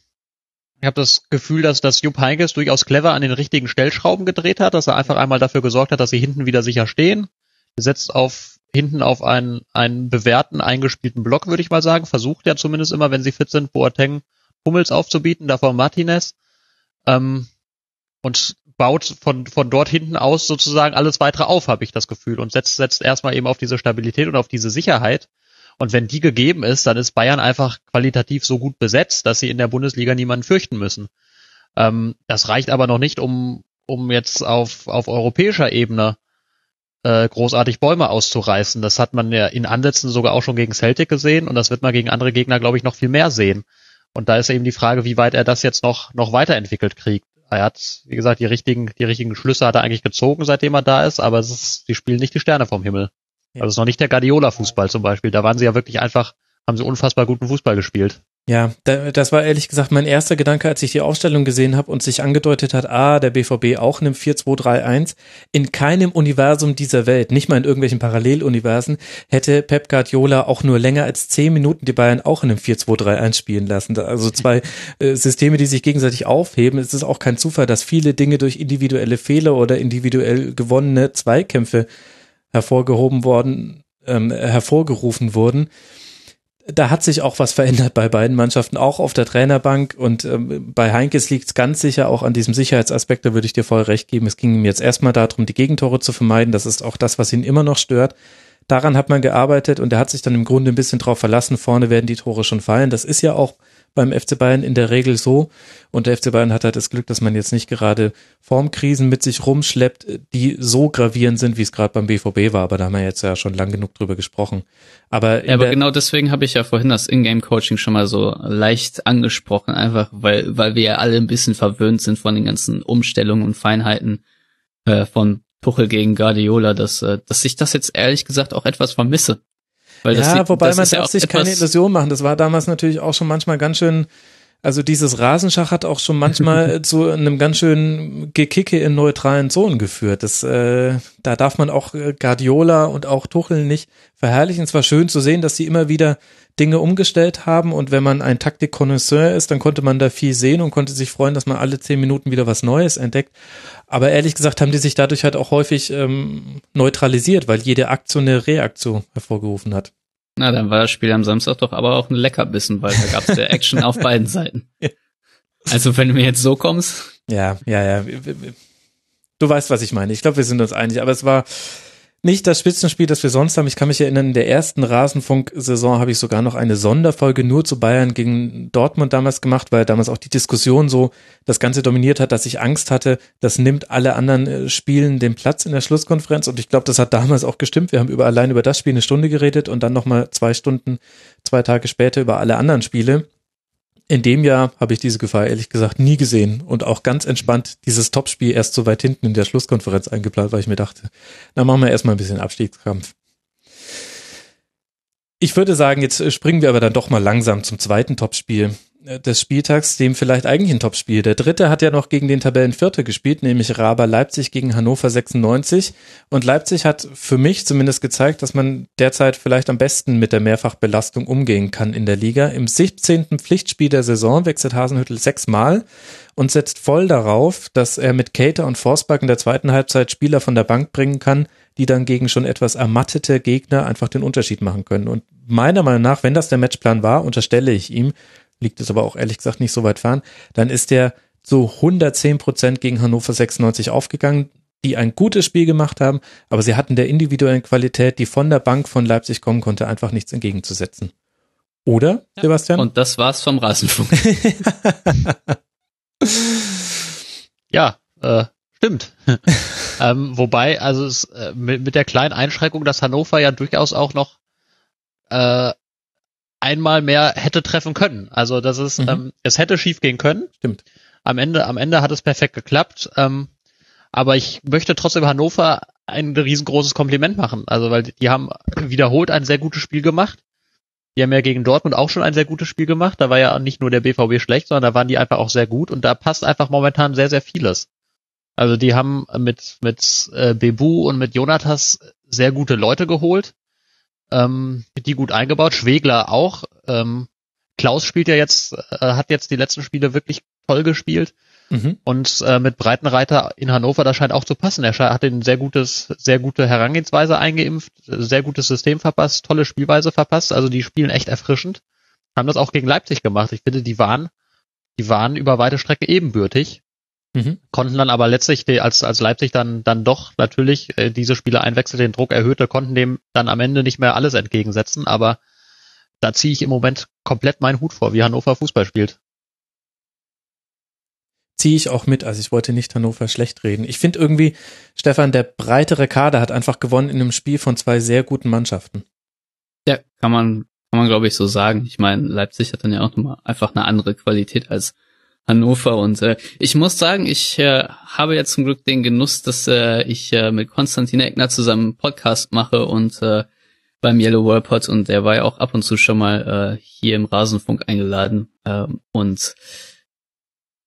ich habe das Gefühl, dass, dass Jupp Heynckes durchaus clever an den richtigen Stellschrauben gedreht hat, dass er einfach einmal dafür gesorgt hat, dass sie hinten wieder sicher stehen. Setzt auf hinten auf einen, einen bewährten, eingespielten Block, würde ich mal sagen. Versucht ja zumindest immer, wenn sie fit sind, Boateng Hummels aufzubieten, davor Martinez. Ähm, und baut von, von dort hinten aus sozusagen alles weitere auf, habe ich das Gefühl. Und setzt, setzt erstmal eben auf diese Stabilität und auf diese Sicherheit. Und wenn die gegeben ist, dann ist Bayern einfach qualitativ so gut besetzt, dass sie in der Bundesliga niemanden fürchten müssen. Ähm, das reicht aber noch nicht, um, um jetzt auf, auf europäischer Ebene äh, großartig Bäume auszureißen. Das hat man ja in Ansätzen sogar auch schon gegen Celtic gesehen und das wird man gegen andere Gegner, glaube ich, noch viel mehr sehen. Und da ist eben die Frage, wie weit er das jetzt noch, noch weiterentwickelt kriegt. Er hat, wie gesagt, die richtigen, die richtigen Schlüsse hat er eigentlich gezogen, seitdem er da ist, aber es ist, die spielen nicht die Sterne vom Himmel. Ja. Also es ist noch nicht der Guardiola-Fußball zum Beispiel. Da waren sie ja wirklich einfach, haben sie unfassbar guten Fußball gespielt. Ja, das war ehrlich gesagt mein erster Gedanke, als ich die Aufstellung gesehen habe und sich angedeutet hat, ah, der BVB auch nimmt 4-2-3-1. In keinem Universum dieser Welt, nicht mal in irgendwelchen Paralleluniversen, hätte Pep Guardiola auch nur länger als zehn Minuten die Bayern auch in einem 4-2-3-1 spielen lassen. Also zwei äh, Systeme, die sich gegenseitig aufheben. Es ist auch kein Zufall, dass viele Dinge durch individuelle Fehler oder individuell gewonnene Zweikämpfe hervorgehoben worden, ähm, hervorgerufen wurden. Da hat sich auch was verändert bei beiden Mannschaften, auch auf der Trainerbank. Und ähm, bei Heinkes liegt es ganz sicher auch an diesem Sicherheitsaspekt, da würde ich dir voll recht geben. Es ging ihm jetzt erstmal darum, die Gegentore zu vermeiden. Das ist auch das, was ihn immer noch stört. Daran hat man gearbeitet und er hat sich dann im Grunde ein bisschen drauf verlassen, vorne werden die Tore schon fallen. Das ist ja auch beim FC Bayern in der Regel so. Und der FC Bayern hat halt das Glück, dass man jetzt nicht gerade Formkrisen mit sich rumschleppt, die so gravierend sind, wie es gerade beim BVB war. Aber da haben wir jetzt ja schon lang genug drüber gesprochen. Aber, ja, aber genau deswegen habe ich ja vorhin das Ingame-Coaching schon mal so leicht angesprochen, einfach weil, weil wir ja alle ein bisschen verwöhnt sind von den ganzen Umstellungen und Feinheiten äh, von Tuchel gegen Guardiola, dass, äh, dass ich das jetzt ehrlich gesagt auch etwas vermisse. Weil ja, das, wobei das man darf ja sich keine Illusion machen. Das war damals natürlich auch schon manchmal ganz schön, also dieses Rasenschach hat auch schon manchmal zu einem ganz schönen Gekicke in neutralen Zonen geführt. Das, äh, da darf man auch Guardiola und auch Tuchel nicht verherrlichen. Es war schön zu sehen, dass sie immer wieder Dinge umgestellt haben und wenn man ein Taktikkonnoisseur ist, dann konnte man da viel sehen und konnte sich freuen, dass man alle zehn Minuten wieder was Neues entdeckt. Aber ehrlich gesagt haben die sich dadurch halt auch häufig ähm, neutralisiert, weil jede Aktion eine Reaktion hervorgerufen hat. Na, dann war das Spiel am Samstag doch aber auch ein Leckerbissen, weil da gab's der Action auf beiden Seiten. Also wenn du mir jetzt so kommst. Ja, ja, ja. Du weißt, was ich meine. Ich glaube, wir sind uns einig. Aber es war, nicht das Spitzenspiel, das wir sonst haben. Ich kann mich erinnern, in der ersten Rasenfunk-Saison habe ich sogar noch eine Sonderfolge nur zu Bayern gegen Dortmund damals gemacht, weil damals auch die Diskussion so das Ganze dominiert hat, dass ich Angst hatte, das nimmt alle anderen äh, Spielen den Platz in der Schlusskonferenz. Und ich glaube, das hat damals auch gestimmt. Wir haben über allein über das Spiel eine Stunde geredet und dann nochmal zwei Stunden, zwei Tage später über alle anderen Spiele in dem Jahr habe ich diese Gefahr ehrlich gesagt nie gesehen und auch ganz entspannt dieses Topspiel erst so weit hinten in der Schlusskonferenz eingeplant, weil ich mir dachte, na machen wir erstmal ein bisschen Abstiegskampf. Ich würde sagen, jetzt springen wir aber dann doch mal langsam zum zweiten Topspiel. Äh, des Spieltags, dem vielleicht eigentlich ein Topspiel. Der dritte hat ja noch gegen den Tabellenvierter gespielt, nämlich Raber Leipzig gegen Hannover 96. Und Leipzig hat für mich zumindest gezeigt, dass man derzeit vielleicht am besten mit der Mehrfachbelastung umgehen kann in der Liga. Im 17. Pflichtspiel der Saison wechselt Hasenhüttel sechsmal und setzt voll darauf, dass er mit Cater und Forsberg in der zweiten Halbzeit Spieler von der Bank bringen kann, die dann gegen schon etwas ermattete Gegner einfach den Unterschied machen können. Und meiner Meinung nach, wenn das der Matchplan war, unterstelle ich ihm, liegt es aber auch ehrlich gesagt nicht so weit fern, dann ist der zu 110 Prozent gegen Hannover 96 aufgegangen, die ein gutes Spiel gemacht haben, aber sie hatten der individuellen Qualität, die von der Bank von Leipzig kommen konnte, einfach nichts entgegenzusetzen. Oder, ja. Sebastian? Und das war's vom Rasenfunk. ja, äh, stimmt. ähm, wobei, also es, äh, mit, mit der kleinen Einschränkung, dass Hannover ja durchaus auch noch äh, einmal mehr hätte treffen können. Also das ist, mhm. ähm, es hätte schief gehen können. Stimmt. Am Ende, am Ende hat es perfekt geklappt. Ähm, aber ich möchte trotzdem Hannover ein riesengroßes Kompliment machen. Also weil die haben wiederholt ein sehr gutes Spiel gemacht. Die haben ja gegen Dortmund auch schon ein sehr gutes Spiel gemacht. Da war ja nicht nur der BVB schlecht, sondern da waren die einfach auch sehr gut und da passt einfach momentan sehr, sehr vieles. Also die haben mit, mit äh, Bebu und mit Jonatas sehr gute Leute geholt ähm, die gut eingebaut. Schwegler auch. Ähm, Klaus spielt ja jetzt, äh, hat jetzt die letzten Spiele wirklich toll gespielt. Mhm. Und äh, mit Breitenreiter in Hannover, das scheint auch zu passen. Er hat ein sehr gutes, sehr gute Herangehensweise eingeimpft, sehr gutes System verpasst, tolle Spielweise verpasst. Also die spielen echt erfrischend. Haben das auch gegen Leipzig gemacht. Ich finde, die waren, die waren über weite Strecke ebenbürtig. Mhm. Konnten dann aber letztlich, als, als Leipzig dann, dann doch natürlich äh, diese Spiele einwechselte, den Druck erhöhte, konnten dem dann am Ende nicht mehr alles entgegensetzen. Aber da ziehe ich im Moment komplett meinen Hut vor, wie Hannover Fußball spielt. Ziehe ich auch mit, also ich wollte nicht Hannover schlecht reden. Ich finde irgendwie, Stefan, der breitere Kader hat einfach gewonnen in einem Spiel von zwei sehr guten Mannschaften. Ja, kann man, kann man glaube ich so sagen. Ich meine, Leipzig hat dann ja auch nochmal einfach eine andere Qualität als Hannover. Und äh, ich muss sagen, ich äh, habe ja zum Glück den Genuss, dass äh, ich äh, mit Konstantin Eckner zusammen einen Podcast mache und äh, beim Yellow World Pod. Und der war ja auch ab und zu schon mal äh, hier im Rasenfunk eingeladen. Ähm, und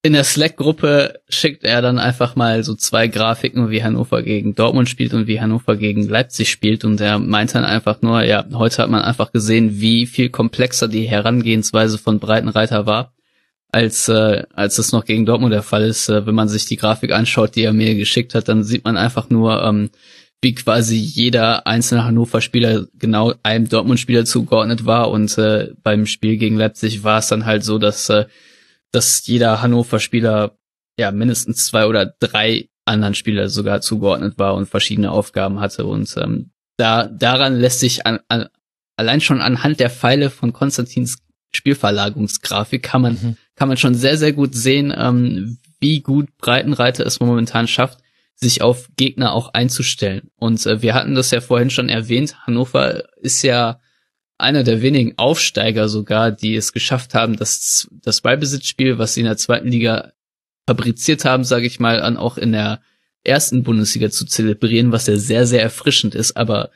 in der Slack-Gruppe schickt er dann einfach mal so zwei Grafiken, wie Hannover gegen Dortmund spielt und wie Hannover gegen Leipzig spielt. Und er meint dann einfach nur, ja, heute hat man einfach gesehen, wie viel komplexer die Herangehensweise von Breitenreiter war als äh, als es noch gegen Dortmund der Fall ist. Äh, wenn man sich die Grafik anschaut, die er mir geschickt hat, dann sieht man einfach nur, ähm, wie quasi jeder einzelne Hannover-Spieler genau einem Dortmund-Spieler zugeordnet war. Und äh, beim Spiel gegen Leipzig war es dann halt so, dass äh, dass jeder Hannover-Spieler ja mindestens zwei oder drei anderen Spieler sogar zugeordnet war und verschiedene Aufgaben hatte. Und ähm, da daran lässt sich an, an, allein schon anhand der Pfeile von Konstantins Spielverlagerungsgrafik kann man, mhm. kann man schon sehr, sehr gut sehen, ähm, wie gut Breitenreiter es momentan schafft, sich auf Gegner auch einzustellen. Und äh, wir hatten das ja vorhin schon erwähnt, Hannover ist ja einer der wenigen Aufsteiger sogar, die es geschafft haben, das, das Ballbesitzspiel, was sie in der zweiten Liga fabriziert haben, sage ich mal, an auch in der ersten Bundesliga zu zelebrieren, was ja sehr, sehr erfrischend ist. Aber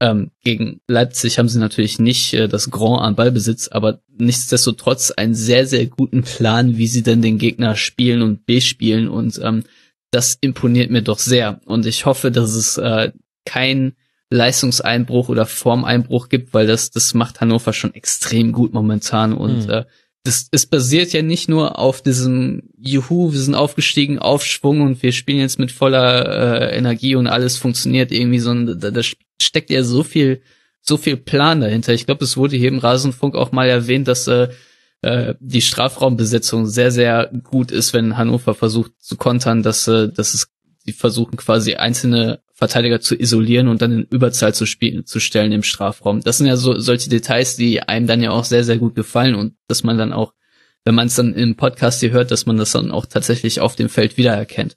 ähm, gegen Leipzig haben sie natürlich nicht äh, das Grand an Ballbesitz, aber nichtsdestotrotz einen sehr, sehr guten Plan, wie sie denn den Gegner spielen und bespielen und ähm, das imponiert mir doch sehr. Und ich hoffe, dass es äh, kein Leistungseinbruch oder Formeinbruch gibt, weil das, das macht Hannover schon extrem gut momentan und mhm. äh, das, es basiert ja nicht nur auf diesem Juhu, wir sind aufgestiegen, Aufschwung und wir spielen jetzt mit voller äh, Energie und alles funktioniert irgendwie, sondern da, da steckt ja so viel, so viel Plan dahinter. Ich glaube, es wurde hier im Rasenfunk auch mal erwähnt, dass äh, äh, die Strafraumbesetzung sehr, sehr gut ist, wenn Hannover versucht zu kontern, dass, äh, dass es sie versuchen quasi einzelne Verteidiger zu isolieren und dann in Überzahl zu spielen, zu stellen im Strafraum. Das sind ja so solche Details, die einem dann ja auch sehr, sehr gut gefallen und dass man dann auch, wenn man es dann im Podcast hier hört, dass man das dann auch tatsächlich auf dem Feld wiedererkennt.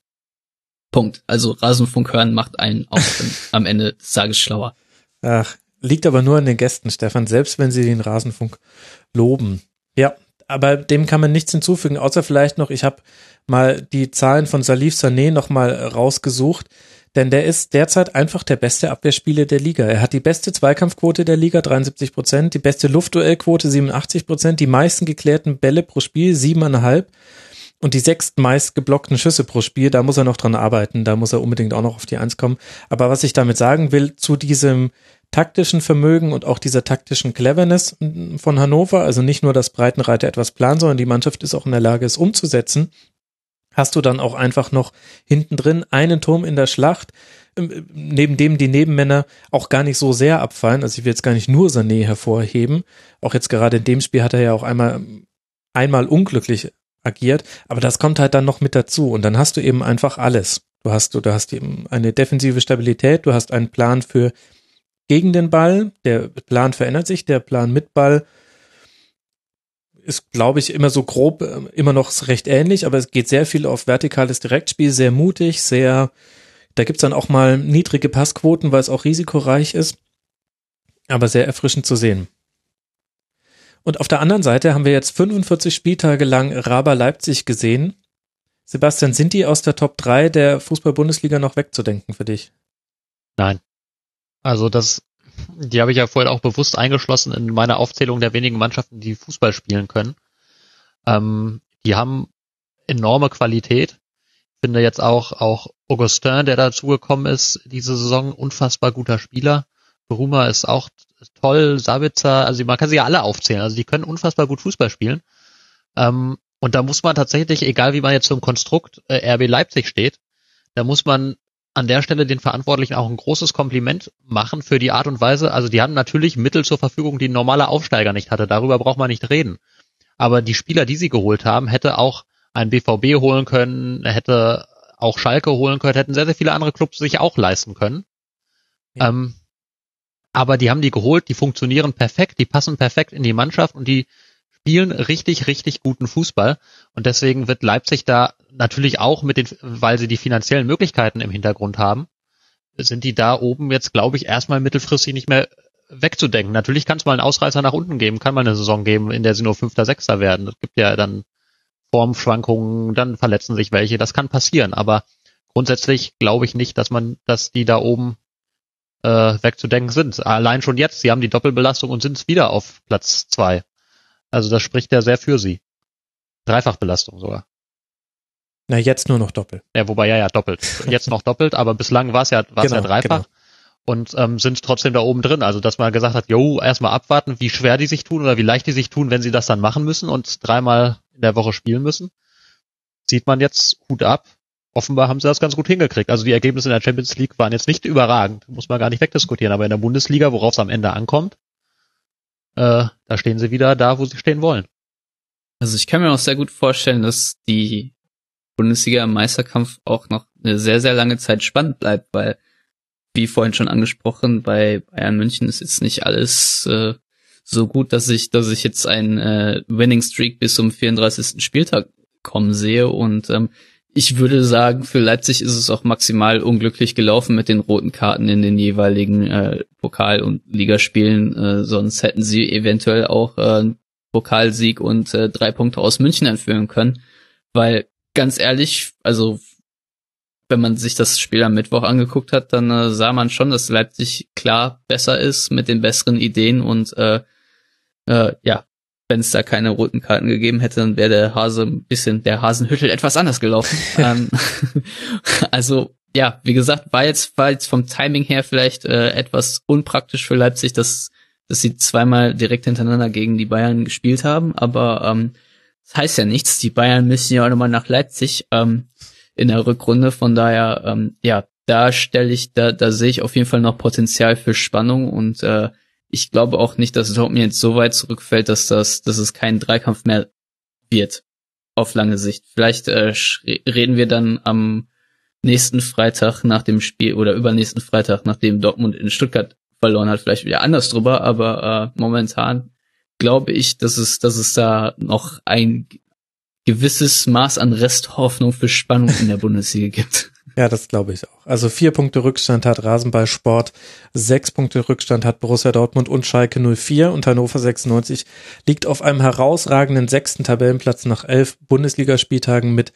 Punkt. Also Rasenfunk hören macht einen auch am Ende des Tages schlauer. Ach, liegt aber nur an den Gästen, Stefan, selbst wenn sie den Rasenfunk loben. Ja, aber dem kann man nichts hinzufügen, außer vielleicht noch, ich habe mal die Zahlen von Salif Sané noch mal rausgesucht, denn der ist derzeit einfach der beste Abwehrspieler der Liga. Er hat die beste Zweikampfquote der Liga, 73 Prozent, die beste Luftduellquote, 87 Prozent, die meisten geklärten Bälle pro Spiel, siebeneinhalb und die sechst meist geblockten Schüsse pro Spiel, da muss er noch dran arbeiten, da muss er unbedingt auch noch auf die Eins kommen. Aber was ich damit sagen will, zu diesem taktischen Vermögen und auch dieser taktischen Cleverness von Hannover, also nicht nur, dass Breitenreiter etwas planen, sondern die Mannschaft ist auch in der Lage, es umzusetzen, hast du dann auch einfach noch hinten drin einen Turm in der Schlacht, ähm, neben dem die Nebenmänner auch gar nicht so sehr abfallen. Also ich will jetzt gar nicht nur Sané hervorheben. Auch jetzt gerade in dem Spiel hat er ja auch einmal, einmal unglücklich agiert, aber das kommt halt dann noch mit dazu und dann hast du eben einfach alles. Du hast, du hast eben eine defensive Stabilität, du hast einen Plan für gegen den Ball, der Plan verändert sich, der Plan mit Ball ist, glaube ich, immer so grob, äh, immer noch recht ähnlich, aber es geht sehr viel auf vertikales Direktspiel, sehr mutig, sehr, da gibt's dann auch mal niedrige Passquoten, weil es auch risikoreich ist, aber sehr erfrischend zu sehen. Und auf der anderen Seite haben wir jetzt 45 Spieltage lang Raber Leipzig gesehen. Sebastian, sind die aus der Top 3 der Fußball-Bundesliga noch wegzudenken für dich? Nein. Also das, die habe ich ja vorhin auch bewusst eingeschlossen in meiner Aufzählung der wenigen Mannschaften, die Fußball spielen können. Ähm, die haben enorme Qualität. Ich finde jetzt auch, auch Augustin, der dazugekommen ist, diese Saison unfassbar guter Spieler. Bruma ist auch toll, Sabitzer, also man kann sie ja alle aufzählen. Also die können unfassbar gut Fußball spielen. Ähm, und da muss man tatsächlich, egal wie man jetzt zum Konstrukt äh, RB Leipzig steht, da muss man an der Stelle den Verantwortlichen auch ein großes Kompliment machen für die Art und Weise. Also die haben natürlich Mittel zur Verfügung, die ein normaler Aufsteiger nicht hatte. Darüber braucht man nicht reden. Aber die Spieler, die sie geholt haben, hätte auch ein BVB holen können, hätte auch Schalke holen können, hätten sehr, sehr viele andere Clubs sich auch leisten können. Ja. Ähm, aber die haben die geholt, die funktionieren perfekt, die passen perfekt in die Mannschaft und die spielen richtig, richtig guten Fußball. Und deswegen wird Leipzig da natürlich auch mit den, weil sie die finanziellen Möglichkeiten im Hintergrund haben, sind die da oben jetzt, glaube ich, erstmal mittelfristig nicht mehr wegzudenken. Natürlich kann es mal einen Ausreißer nach unten geben, kann mal eine Saison geben, in der sie nur Fünfter, Sechster werden. Das gibt ja dann Formschwankungen, dann verletzen sich welche, das kann passieren. Aber grundsätzlich glaube ich nicht, dass man, dass die da oben äh, wegzudenken sind. Allein schon jetzt, sie haben die Doppelbelastung und sind wieder auf Platz zwei. Also das spricht ja sehr für sie. Dreifachbelastung sogar. Na, jetzt nur noch doppelt. Ja, wobei ja, ja, doppelt. Jetzt noch doppelt, aber bislang war es ja, war es genau, ja dreifach. Genau. Und ähm, sind trotzdem da oben drin. Also, dass man gesagt hat, jo, erstmal abwarten, wie schwer die sich tun oder wie leicht die sich tun, wenn sie das dann machen müssen und dreimal in der Woche spielen müssen. Sieht man jetzt Hut ab. Offenbar haben sie das ganz gut hingekriegt. Also die Ergebnisse in der Champions League waren jetzt nicht überragend, muss man gar nicht wegdiskutieren. Aber in der Bundesliga, worauf es am Ende ankommt, äh, da stehen sie wieder da, wo sie stehen wollen. Also ich kann mir auch sehr gut vorstellen, dass die Bundesliga im Meisterkampf auch noch eine sehr, sehr lange Zeit spannend bleibt, weil, wie vorhin schon angesprochen, bei Bayern München ist jetzt nicht alles äh, so gut, dass ich, dass ich jetzt einen äh, Winning Streak bis zum 34. Spieltag kommen sehe und ähm, ich würde sagen, für Leipzig ist es auch maximal unglücklich gelaufen mit den roten Karten in den jeweiligen äh, Pokal- und Ligaspielen. Äh, sonst hätten sie eventuell auch äh, Pokalsieg und äh, drei Punkte aus München entführen können. Weil ganz ehrlich, also wenn man sich das Spiel am Mittwoch angeguckt hat, dann äh, sah man schon, dass Leipzig klar besser ist mit den besseren Ideen und äh, äh, ja, wenn es da keine roten Karten gegeben hätte, dann wäre der Hase ein bisschen, der Hasenhüttel etwas anders gelaufen. ähm, also ja, wie gesagt, war jetzt, war jetzt vom Timing her vielleicht äh, etwas unpraktisch für Leipzig, dass, dass sie zweimal direkt hintereinander gegen die Bayern gespielt haben, aber ähm, das heißt ja nichts. Die Bayern müssen ja auch nochmal nach Leipzig ähm, in der Rückrunde. Von daher, ähm, ja, da stelle ich, da, da sehe ich auf jeden Fall noch Potenzial für Spannung und äh, ich glaube auch nicht, dass Dortmund jetzt so weit zurückfällt, dass das, dass es kein Dreikampf mehr wird auf lange Sicht. Vielleicht äh, reden wir dann am nächsten Freitag nach dem Spiel oder übernächsten Freitag, nachdem Dortmund in Stuttgart verloren hat, vielleicht wieder anders drüber, aber äh, momentan glaube ich, dass es, dass es da noch ein gewisses Maß an Resthoffnung für Spannung in der Bundesliga gibt. Ja, das glaube ich auch. Also vier Punkte Rückstand hat Rasenballsport, sechs Punkte Rückstand hat Borussia Dortmund und Schalke 04 und Hannover 96 liegt auf einem herausragenden sechsten Tabellenplatz nach elf Bundesligaspieltagen mit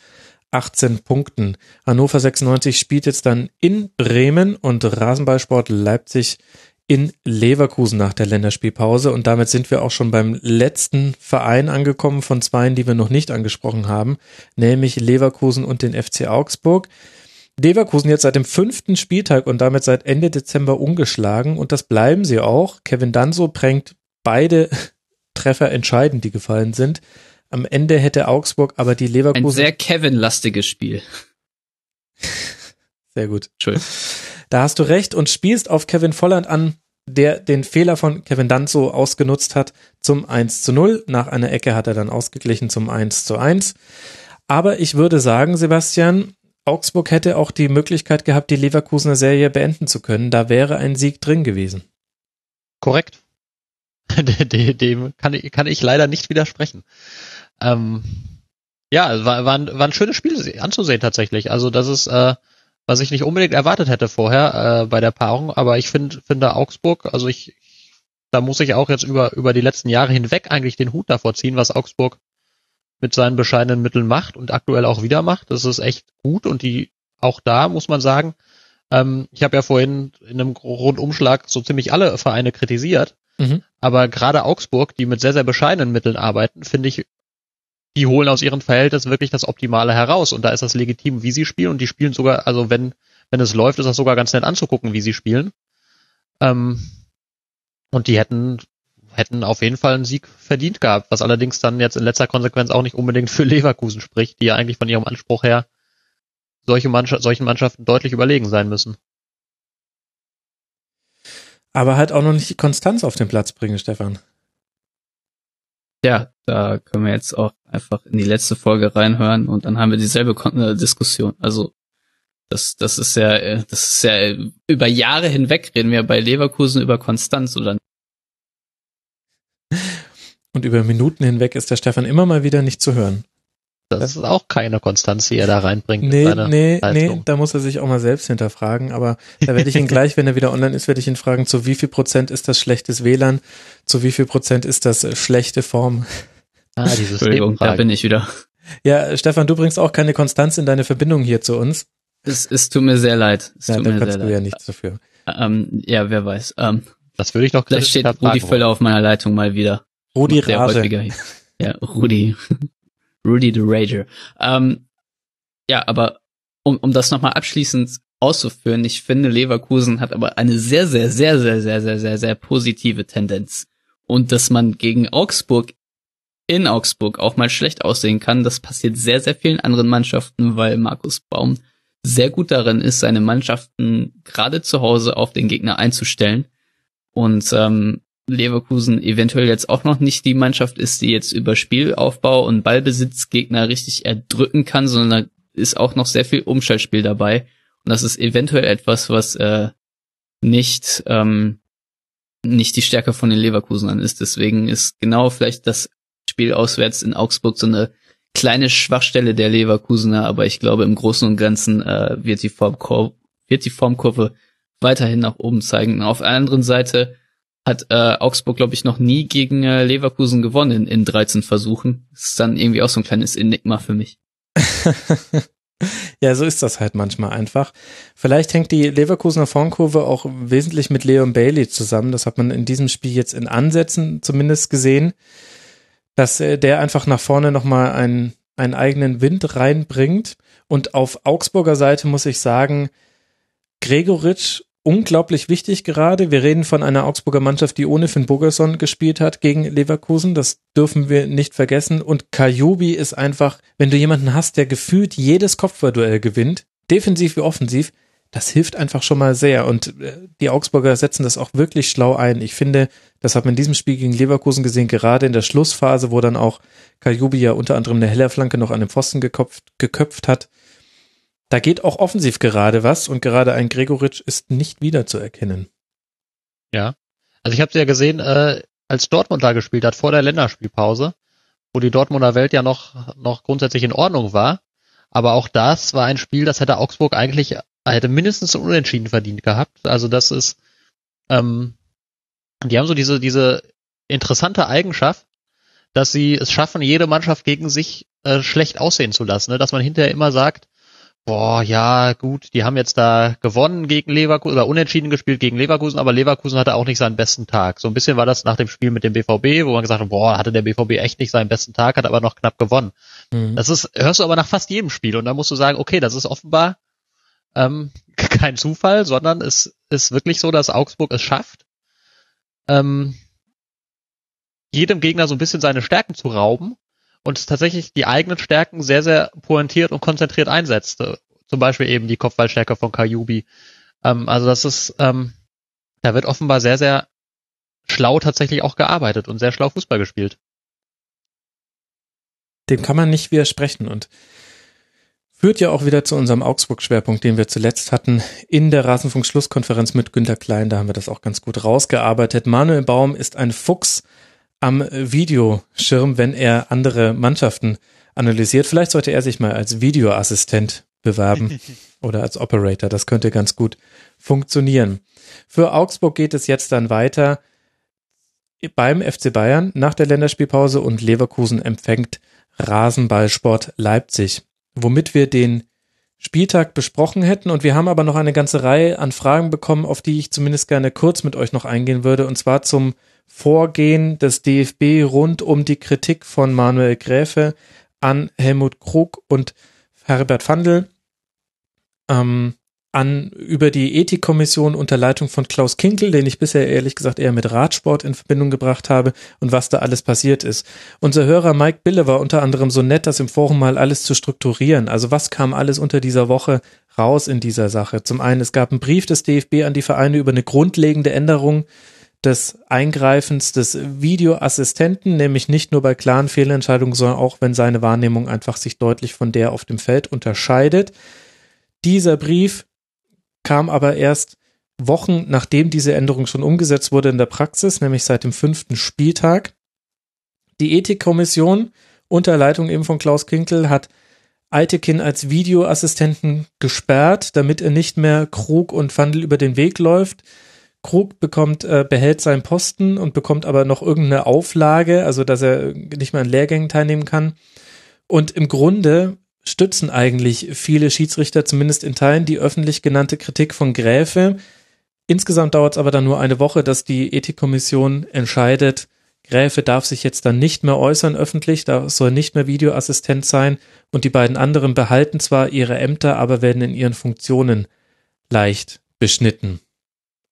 18 Punkten. Hannover 96 spielt jetzt dann in Bremen und Rasenballsport Leipzig in Leverkusen nach der Länderspielpause. Und damit sind wir auch schon beim letzten Verein angekommen von zweien, die wir noch nicht angesprochen haben, nämlich Leverkusen und den FC Augsburg. Leverkusen jetzt seit dem fünften Spieltag und damit seit Ende Dezember ungeschlagen und das bleiben sie auch. Kevin Danso prägt beide Treffer entscheidend, die gefallen sind. Am Ende hätte Augsburg aber die Leverkusen. Ein sehr Kevin-lastiges Spiel. Sehr gut. Entschuldigung. Da hast du recht und spielst auf Kevin Volland an, der den Fehler von Kevin Danzo ausgenutzt hat zum 1 zu 0. Nach einer Ecke hat er dann ausgeglichen zum 1 zu 1. Aber ich würde sagen, Sebastian, Augsburg hätte auch die Möglichkeit gehabt, die Leverkusener Serie beenden zu können. Da wäre ein Sieg drin gewesen. Korrekt. Dem kann ich, kann ich leider nicht widersprechen. Ähm, ja, war, war, ein, war ein schönes Spiel anzusehen tatsächlich. Also das ist, äh, was ich nicht unbedingt erwartet hätte vorher äh, bei der Paarung. Aber ich finde, finde Augsburg, also ich, da muss ich auch jetzt über über die letzten Jahre hinweg eigentlich den Hut davor ziehen, was Augsburg mit seinen bescheidenen Mitteln macht und aktuell auch wieder macht. Das ist echt gut und die auch da muss man sagen, ähm, ich habe ja vorhin in einem Rundumschlag so ziemlich alle Vereine kritisiert, mhm. aber gerade Augsburg, die mit sehr, sehr bescheidenen Mitteln arbeiten, finde ich, die holen aus ihren Verhältnissen wirklich das Optimale heraus und da ist das legitim, wie sie spielen und die spielen sogar, also wenn, wenn es läuft, ist das sogar ganz nett anzugucken, wie sie spielen. Ähm, und die hätten hätten auf jeden Fall einen Sieg verdient gehabt, was allerdings dann jetzt in letzter Konsequenz auch nicht unbedingt für Leverkusen spricht, die ja eigentlich von ihrem Anspruch her solche Mannschaft, solchen Mannschaften deutlich überlegen sein müssen. Aber halt auch noch nicht die Konstanz auf den Platz bringen, Stefan. Ja, da können wir jetzt auch einfach in die letzte Folge reinhören und dann haben wir dieselbe äh, Diskussion. Also das, das ist ja, äh, das ist ja über Jahre hinweg reden wir bei Leverkusen über Konstanz oder und über Minuten hinweg ist der Stefan immer mal wieder nicht zu hören. Das ist auch keine Konstanz, die er da reinbringt. Nee, nee, nee, da muss er sich auch mal selbst hinterfragen. Aber da werde ich ihn gleich, wenn er wieder online ist, werde ich ihn fragen, zu wie viel Prozent ist das schlechtes WLAN, zu wie viel Prozent ist das äh, schlechte Form. Ah, dieses Entschuldigung, da bin ich wieder. Ja, Stefan, du bringst auch keine Konstanz in deine Verbindung hier zu uns. Es, es tut mir sehr leid. Es ja, tut da mir kannst sehr du leid. ja nichts dafür. Ähm, ja, wer weiß. Ähm, das würde ich doch Vielleicht steht Rudi Völler auf meiner Leitung mal wieder. Rudi Rage. Ja, Rudi. Rudy the Rager. Ähm, ja, aber um, um das nochmal abschließend auszuführen, ich finde, Leverkusen hat aber eine sehr, sehr, sehr, sehr, sehr, sehr, sehr, sehr positive Tendenz. Und dass man gegen Augsburg in Augsburg auch mal schlecht aussehen kann, das passiert sehr, sehr vielen anderen Mannschaften, weil Markus Baum sehr gut darin ist, seine Mannschaften gerade zu Hause auf den Gegner einzustellen. Und ähm, Leverkusen eventuell jetzt auch noch nicht die Mannschaft ist, die jetzt über Spielaufbau und Ballbesitz Gegner richtig erdrücken kann, sondern da ist auch noch sehr viel Umschaltspiel dabei. Und das ist eventuell etwas, was äh, nicht, ähm, nicht die Stärke von den Leverkusenern ist. Deswegen ist genau vielleicht das Spiel auswärts in Augsburg so eine kleine Schwachstelle der Leverkusener, aber ich glaube im Großen und Ganzen äh, wird die Formkurve, wird die Formkurve weiterhin nach oben zeigen. Auf der anderen Seite hat äh, Augsburg, glaube ich, noch nie gegen äh, Leverkusen gewonnen in, in 13 Versuchen. Das ist dann irgendwie auch so ein kleines Enigma für mich. ja, so ist das halt manchmal einfach. Vielleicht hängt die Leverkusener Formkurve auch wesentlich mit Leon Bailey zusammen. Das hat man in diesem Spiel jetzt in Ansätzen zumindest gesehen, dass äh, der einfach nach vorne nochmal einen, einen eigenen Wind reinbringt. Und auf Augsburger Seite muss ich sagen, Gregoritsch unglaublich wichtig gerade. Wir reden von einer Augsburger Mannschaft, die ohne Finn Bogerson gespielt hat gegen Leverkusen. Das dürfen wir nicht vergessen. Und Kajubi ist einfach, wenn du jemanden hast, der gefühlt jedes Kopfballduell gewinnt, defensiv wie offensiv, das hilft einfach schon mal sehr. Und äh, die Augsburger setzen das auch wirklich schlau ein. Ich finde, das hat man in diesem Spiel gegen Leverkusen gesehen, gerade in der Schlussphase, wo dann auch Kajubi ja unter anderem eine Hellerflanke noch an den Pfosten geköpft, geköpft hat da geht auch offensiv gerade was und gerade ein Gregoritsch ist nicht wiederzuerkennen. Ja. Also ich habe ja gesehen, äh, als Dortmund da gespielt hat vor der Länderspielpause, wo die Dortmunder Welt ja noch noch grundsätzlich in Ordnung war, aber auch das war ein Spiel, das hätte Augsburg eigentlich hätte mindestens Unentschieden verdient gehabt. Also das ist ähm, die haben so diese diese interessante Eigenschaft, dass sie es schaffen, jede Mannschaft gegen sich äh, schlecht aussehen zu lassen, ne? dass man hinterher immer sagt, boah, ja, gut, die haben jetzt da gewonnen gegen Leverkusen oder unentschieden gespielt gegen Leverkusen, aber Leverkusen hatte auch nicht seinen besten Tag. So ein bisschen war das nach dem Spiel mit dem BVB, wo man gesagt hat, boah, hatte der BVB echt nicht seinen besten Tag, hat aber noch knapp gewonnen. Mhm. Das ist, hörst du aber nach fast jedem Spiel und da musst du sagen, okay, das ist offenbar ähm, kein Zufall, sondern es ist wirklich so, dass Augsburg es schafft, ähm, jedem Gegner so ein bisschen seine Stärken zu rauben und tatsächlich die eigenen Stärken sehr, sehr pointiert und konzentriert einsetzt. Zum Beispiel eben die Kopfballstärke von Kajubi. Ähm, also das ist, ähm, da wird offenbar sehr, sehr schlau tatsächlich auch gearbeitet und sehr schlau Fußball gespielt. Dem kann man nicht widersprechen und führt ja auch wieder zu unserem Augsburg-Schwerpunkt, den wir zuletzt hatten in der Rasenfunk-Schlusskonferenz mit Günter Klein. Da haben wir das auch ganz gut rausgearbeitet. Manuel Baum ist ein Fuchs am Videoschirm, wenn er andere Mannschaften analysiert. Vielleicht sollte er sich mal als Videoassistent bewerben oder als Operator. Das könnte ganz gut funktionieren. Für Augsburg geht es jetzt dann weiter beim FC Bayern nach der Länderspielpause und Leverkusen empfängt Rasenballsport Leipzig, womit wir den Spieltag besprochen hätten. Und wir haben aber noch eine ganze Reihe an Fragen bekommen, auf die ich zumindest gerne kurz mit euch noch eingehen würde. Und zwar zum Vorgehen des DFB rund um die Kritik von Manuel Gräfe an Helmut Krug und Herbert Fandl ähm, an über die Ethikkommission unter Leitung von Klaus Kinkel, den ich bisher ehrlich gesagt eher mit Radsport in Verbindung gebracht habe und was da alles passiert ist. Unser Hörer Mike Bille war unter anderem so nett, das im Forum mal alles zu strukturieren. Also was kam alles unter dieser Woche raus in dieser Sache? Zum einen, es gab einen Brief des DFB an die Vereine über eine grundlegende Änderung des Eingreifens des Videoassistenten, nämlich nicht nur bei klaren Fehlentscheidungen, sondern auch wenn seine Wahrnehmung einfach sich deutlich von der auf dem Feld unterscheidet. Dieser Brief kam aber erst Wochen nachdem diese Änderung schon umgesetzt wurde in der Praxis, nämlich seit dem fünften Spieltag. Die Ethikkommission unter Leitung eben von Klaus Kinkel hat Eitekin als Videoassistenten gesperrt, damit er nicht mehr Krug und Fandel über den Weg läuft. Krug bekommt, äh, behält seinen Posten und bekommt aber noch irgendeine Auflage, also dass er nicht mehr an Lehrgängen teilnehmen kann. Und im Grunde stützen eigentlich viele Schiedsrichter, zumindest in Teilen, die öffentlich genannte Kritik von Gräfe. Insgesamt dauert es aber dann nur eine Woche, dass die Ethikkommission entscheidet, Gräfe darf sich jetzt dann nicht mehr äußern öffentlich, da soll nicht mehr Videoassistent sein und die beiden anderen behalten zwar ihre Ämter, aber werden in ihren Funktionen leicht beschnitten.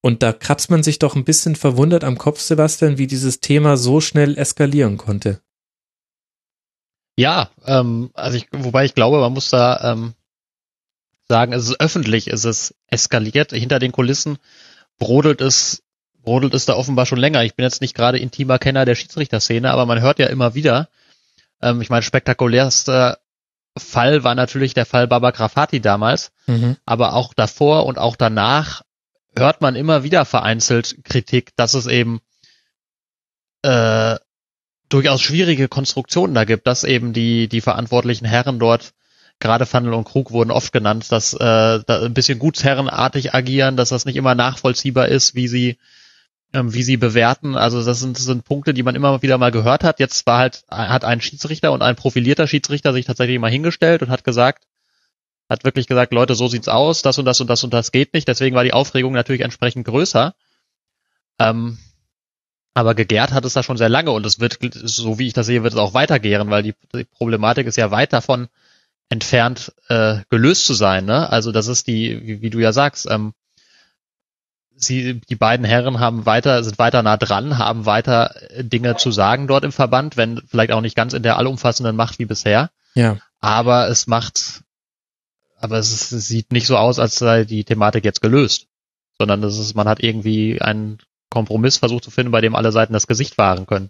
Und da kratzt man sich doch ein bisschen verwundert am Kopf, Sebastian, wie dieses Thema so schnell eskalieren konnte. Ja, ähm, also ich, wobei ich glaube, man muss da ähm, sagen, es ist öffentlich, es ist eskaliert. Hinter den Kulissen brodelt es, brodelt es da offenbar schon länger. Ich bin jetzt nicht gerade intimer Kenner der Schiedsrichterszene, aber man hört ja immer wieder. Ähm, ich meine, spektakulärster Fall war natürlich der Fall Baba Grafati damals, mhm. aber auch davor und auch danach hört man immer wieder vereinzelt Kritik, dass es eben äh, durchaus schwierige Konstruktionen da gibt, dass eben die, die verantwortlichen Herren dort, gerade Fandel und Krug wurden oft genannt, dass äh, da ein bisschen gutsherrenartig agieren, dass das nicht immer nachvollziehbar ist, wie sie ähm, wie sie bewerten. Also das sind, das sind Punkte, die man immer wieder mal gehört hat. Jetzt war halt, hat ein Schiedsrichter und ein profilierter Schiedsrichter sich tatsächlich mal hingestellt und hat gesagt, hat wirklich gesagt, Leute, so sieht's aus, das und das und das und das geht nicht. Deswegen war die Aufregung natürlich entsprechend größer. Ähm, aber gegärt hat es da schon sehr lange und es wird, so wie ich das sehe, wird es auch weitergären, weil die, die Problematik ist ja weit davon entfernt, äh, gelöst zu sein. Ne? Also das ist die, wie, wie du ja sagst, ähm, sie, die beiden Herren haben weiter, sind weiter nah dran, haben weiter Dinge zu sagen dort im Verband, wenn vielleicht auch nicht ganz in der allumfassenden Macht wie bisher. Ja. Aber es macht aber es, ist, es sieht nicht so aus, als sei die Thematik jetzt gelöst, sondern das ist, man hat irgendwie einen Kompromiss versucht zu finden, bei dem alle Seiten das Gesicht wahren können.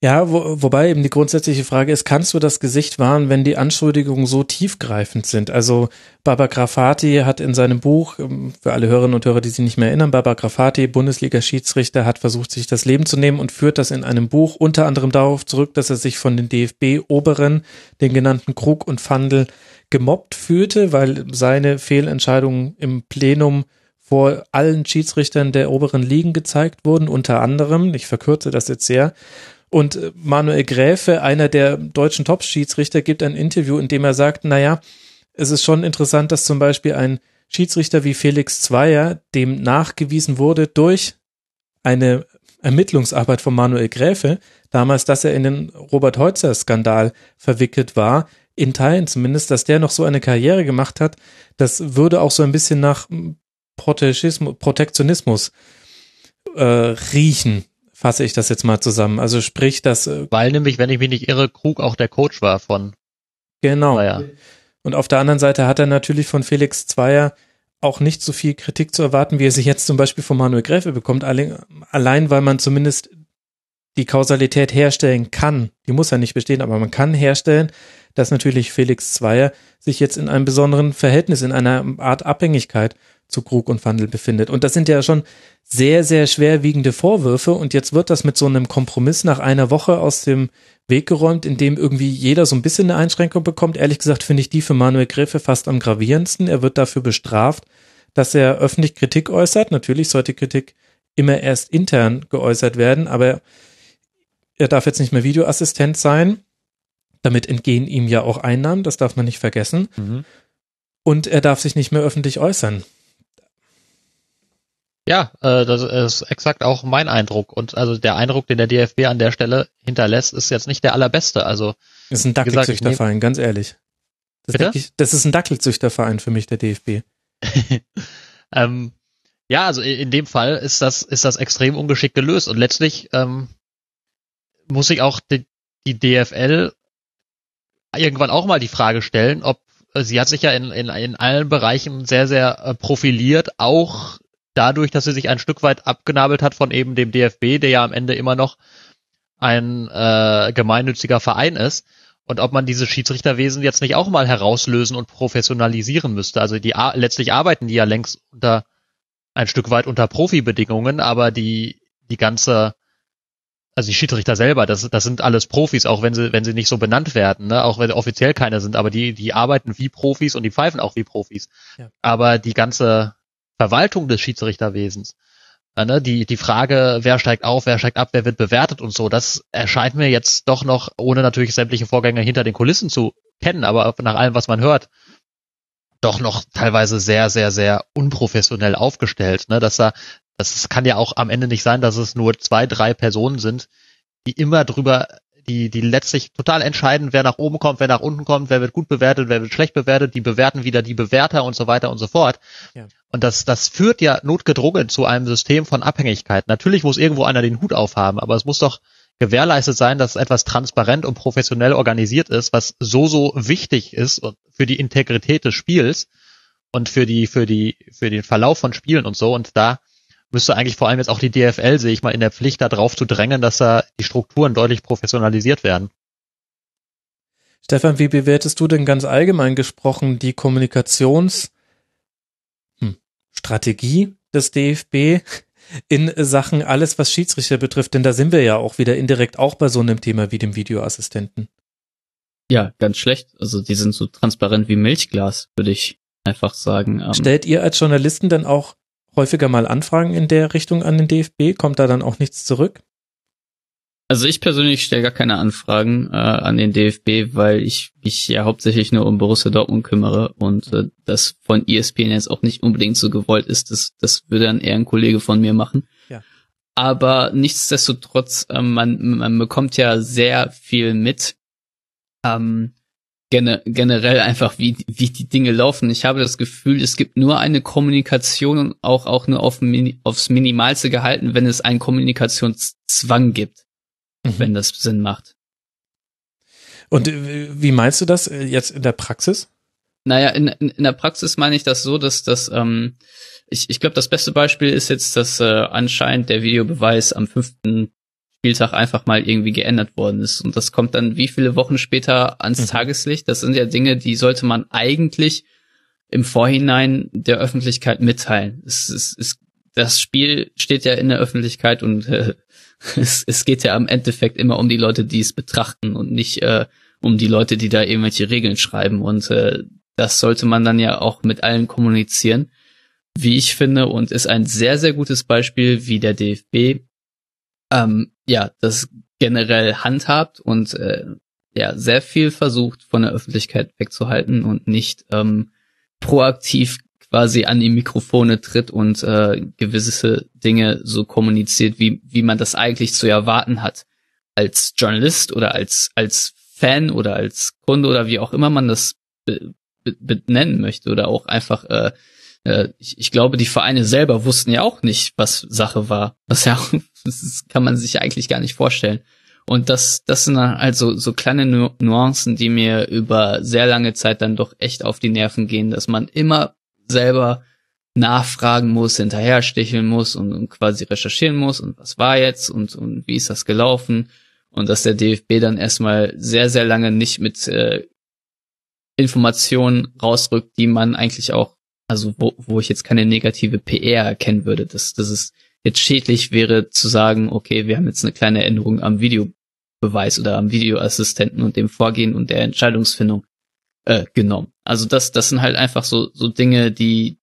Ja, wo, wobei eben die grundsätzliche Frage ist, kannst du das Gesicht wahren, wenn die Anschuldigungen so tiefgreifend sind? Also Baba Grafati hat in seinem Buch, ähm, für alle Hörerinnen und Hörer, die sich nicht mehr erinnern, Baba Grafati, Bundesliga-Schiedsrichter, hat versucht, sich das Leben zu nehmen und führt das in einem Buch unter anderem darauf zurück, dass er sich von den DFB-Oberen, den genannten Krug und Fandel, gemobbt fühlte, weil seine Fehlentscheidungen im Plenum vor allen Schiedsrichtern der oberen Ligen gezeigt wurden, unter anderem, ich verkürze das jetzt sehr, und äh, Manuel Gräfe, einer der deutschen Top-Schiedsrichter, gibt ein Interview, in dem er sagt, naja, es ist schon interessant, dass zum Beispiel ein Schiedsrichter wie Felix Zweier, dem nachgewiesen wurde durch eine Ermittlungsarbeit von Manuel Gräfe, damals, dass er in den Robert Heutzer-Skandal verwickelt war, in Teilen zumindest, dass der noch so eine Karriere gemacht hat, das würde auch so ein bisschen nach Protektionismus äh, riechen, fasse ich das jetzt mal zusammen. Also sprich, dass. Äh, Weil nämlich, wenn ich mich nicht irre, Krug auch der Coach war von. Genau. Zweier. Und auf der anderen Seite hat er natürlich von Felix Zweier auch nicht so viel Kritik zu erwarten, wie er sich jetzt zum Beispiel von Manuel Gräfe bekommt, allein, allein weil man zumindest die Kausalität herstellen kann. Die muss ja nicht bestehen, aber man kann herstellen, dass natürlich Felix Zweier sich jetzt in einem besonderen Verhältnis, in einer Art Abhängigkeit zu Krug und Wandel befindet. Und das sind ja schon sehr, sehr schwerwiegende Vorwürfe. Und jetzt wird das mit so einem Kompromiss nach einer Woche aus dem Weg geräumt, in dem irgendwie jeder so ein bisschen eine Einschränkung bekommt. Ehrlich gesagt finde ich die für Manuel Gräfe fast am gravierendsten. Er wird dafür bestraft, dass er öffentlich Kritik äußert. Natürlich sollte Kritik immer erst intern geäußert werden, aber er darf jetzt nicht mehr Videoassistent sein. Damit entgehen ihm ja auch Einnahmen, das darf man nicht vergessen. Mhm. Und er darf sich nicht mehr öffentlich äußern. Ja, äh, das ist exakt auch mein Eindruck. Und also der Eindruck, den der DFB an der Stelle hinterlässt, ist jetzt nicht der allerbeste. Also das ist ein Dackelzüchterverein, ganz ehrlich. Das, ich, das ist ein Dackelzüchterverein für mich, der DFB. ähm, ja, also in dem Fall ist das ist das extrem ungeschickt gelöst und letztlich ähm, muss ich auch die, die DFL irgendwann auch mal die Frage stellen, ob sie hat sich ja in, in, in allen Bereichen sehr, sehr äh, profiliert, auch dadurch, dass sie sich ein Stück weit abgenabelt hat von eben dem DFB, der ja am Ende immer noch ein äh, gemeinnütziger Verein ist. Und ob man diese Schiedsrichterwesen jetzt nicht auch mal herauslösen und professionalisieren müsste. Also die letztlich arbeiten die ja längst unter ein Stück weit unter Profibedingungen, aber die die ganze also die Schiedsrichter selber, das, das sind alles Profis, auch wenn sie, wenn sie nicht so benannt werden, ne? auch wenn sie offiziell keine sind, aber die, die arbeiten wie Profis und die pfeifen auch wie Profis. Ja. Aber die ganze Verwaltung des Schiedsrichterwesens. Äh, ne, die, die Frage, wer steigt auf, wer steigt ab, wer wird bewertet und so, das erscheint mir jetzt doch noch, ohne natürlich sämtliche Vorgänge hinter den Kulissen zu kennen, aber nach allem, was man hört, doch noch teilweise sehr, sehr, sehr unprofessionell aufgestellt. Ne? Dass da, das kann ja auch am Ende nicht sein, dass es nur zwei, drei Personen sind, die immer drüber die, die letztlich total entscheiden, wer nach oben kommt, wer nach unten kommt, wer wird gut bewertet, wer wird schlecht bewertet, die bewerten wieder die Bewerter und so weiter und so fort. Ja. Und das, das führt ja notgedrungen zu einem System von Abhängigkeit. Natürlich muss irgendwo einer den Hut aufhaben, aber es muss doch gewährleistet sein, dass etwas transparent und professionell organisiert ist, was so, so wichtig ist für die Integrität des Spiels und für die, für die, für den Verlauf von Spielen und so. Und da müsste eigentlich vor allem jetzt auch die DFL, sehe ich mal, in der Pflicht darauf zu drängen, dass da die Strukturen deutlich professionalisiert werden. Stefan, wie bewertest du denn ganz allgemein gesprochen die Kommunikationsstrategie hm, des DFB in Sachen alles, was Schiedsrichter betrifft? Denn da sind wir ja auch wieder indirekt auch bei so einem Thema wie dem Videoassistenten. Ja, ganz schlecht. Also die sind so transparent wie Milchglas, würde ich einfach sagen. Ähm. Stellt ihr als Journalisten dann auch häufiger mal Anfragen in der Richtung an den DFB? Kommt da dann auch nichts zurück? Also ich persönlich stelle gar keine Anfragen äh, an den DFB, weil ich mich ja hauptsächlich nur um Borussia Dortmund kümmere und äh, das von ESPN jetzt auch nicht unbedingt so gewollt ist. Das, das würde dann eher ein Kollege von mir machen. Ja. Aber nichtsdestotrotz, äh, man, man bekommt ja sehr viel mit. Ähm, gene generell einfach, wie, wie die Dinge laufen. Ich habe das Gefühl, es gibt nur eine Kommunikation auch, auch nur auf, aufs Minimalste gehalten, wenn es einen Kommunikationszwang gibt, mhm. wenn das Sinn macht. Und äh, wie meinst du das äh, jetzt in der Praxis? Naja, in, in, in der Praxis meine ich das so, dass das, ähm, ich, ich glaube, das beste Beispiel ist jetzt, dass äh, anscheinend der Videobeweis am fünften Spieltag einfach mal irgendwie geändert worden ist. Und das kommt dann wie viele Wochen später ans Mhm. Tageslicht. Das sind ja Dinge, die sollte man eigentlich im Vorhinein der Öffentlichkeit mitteilen. Es, es, es, das Spiel steht ja in der Öffentlichkeit und äh, es, es geht ja am Endeffekt immer um die Leute, die es betrachten und nicht äh, um die Leute, die da irgendwelche Regeln schreiben. Und äh, das sollte man dann ja auch mit allen kommunizieren, wie ich finde, und ist ein sehr, sehr gutes Beispiel, wie der DFB ähm, ja das generell handhabt und äh, ja sehr viel versucht von der Öffentlichkeit wegzuhalten und nicht ähm, proaktiv quasi an die Mikrofone tritt und äh, gewisse Dinge so kommuniziert, wie wie man das eigentlich zu erwarten hat. Als Journalist oder als als Fan oder als Kunde oder wie auch immer man das be be benennen möchte oder auch einfach äh, äh, ich, ich glaube, die Vereine selber wussten ja auch nicht, was Sache war. Was ja das kann man sich eigentlich gar nicht vorstellen. Und das, das sind dann also so kleine Nu- Nuancen, die mir über sehr lange Zeit dann doch echt auf die Nerven gehen, dass man immer selber nachfragen muss, hinterher sticheln muss und, und quasi recherchieren muss und was war jetzt und, und wie ist das gelaufen und dass der DFB dann erstmal sehr, sehr lange nicht mit äh, Informationen rausrückt, die man eigentlich auch, also wo, wo ich jetzt keine negative PR erkennen würde, dass, dass es jetzt schädlich wäre zu sagen, okay, wir haben jetzt eine kleine Änderung am Videobeweis oder am Videoassistenten und dem Vorgehen und der Entscheidungsfindung äh, genommen. Also das, das sind halt einfach so, so Dinge, die,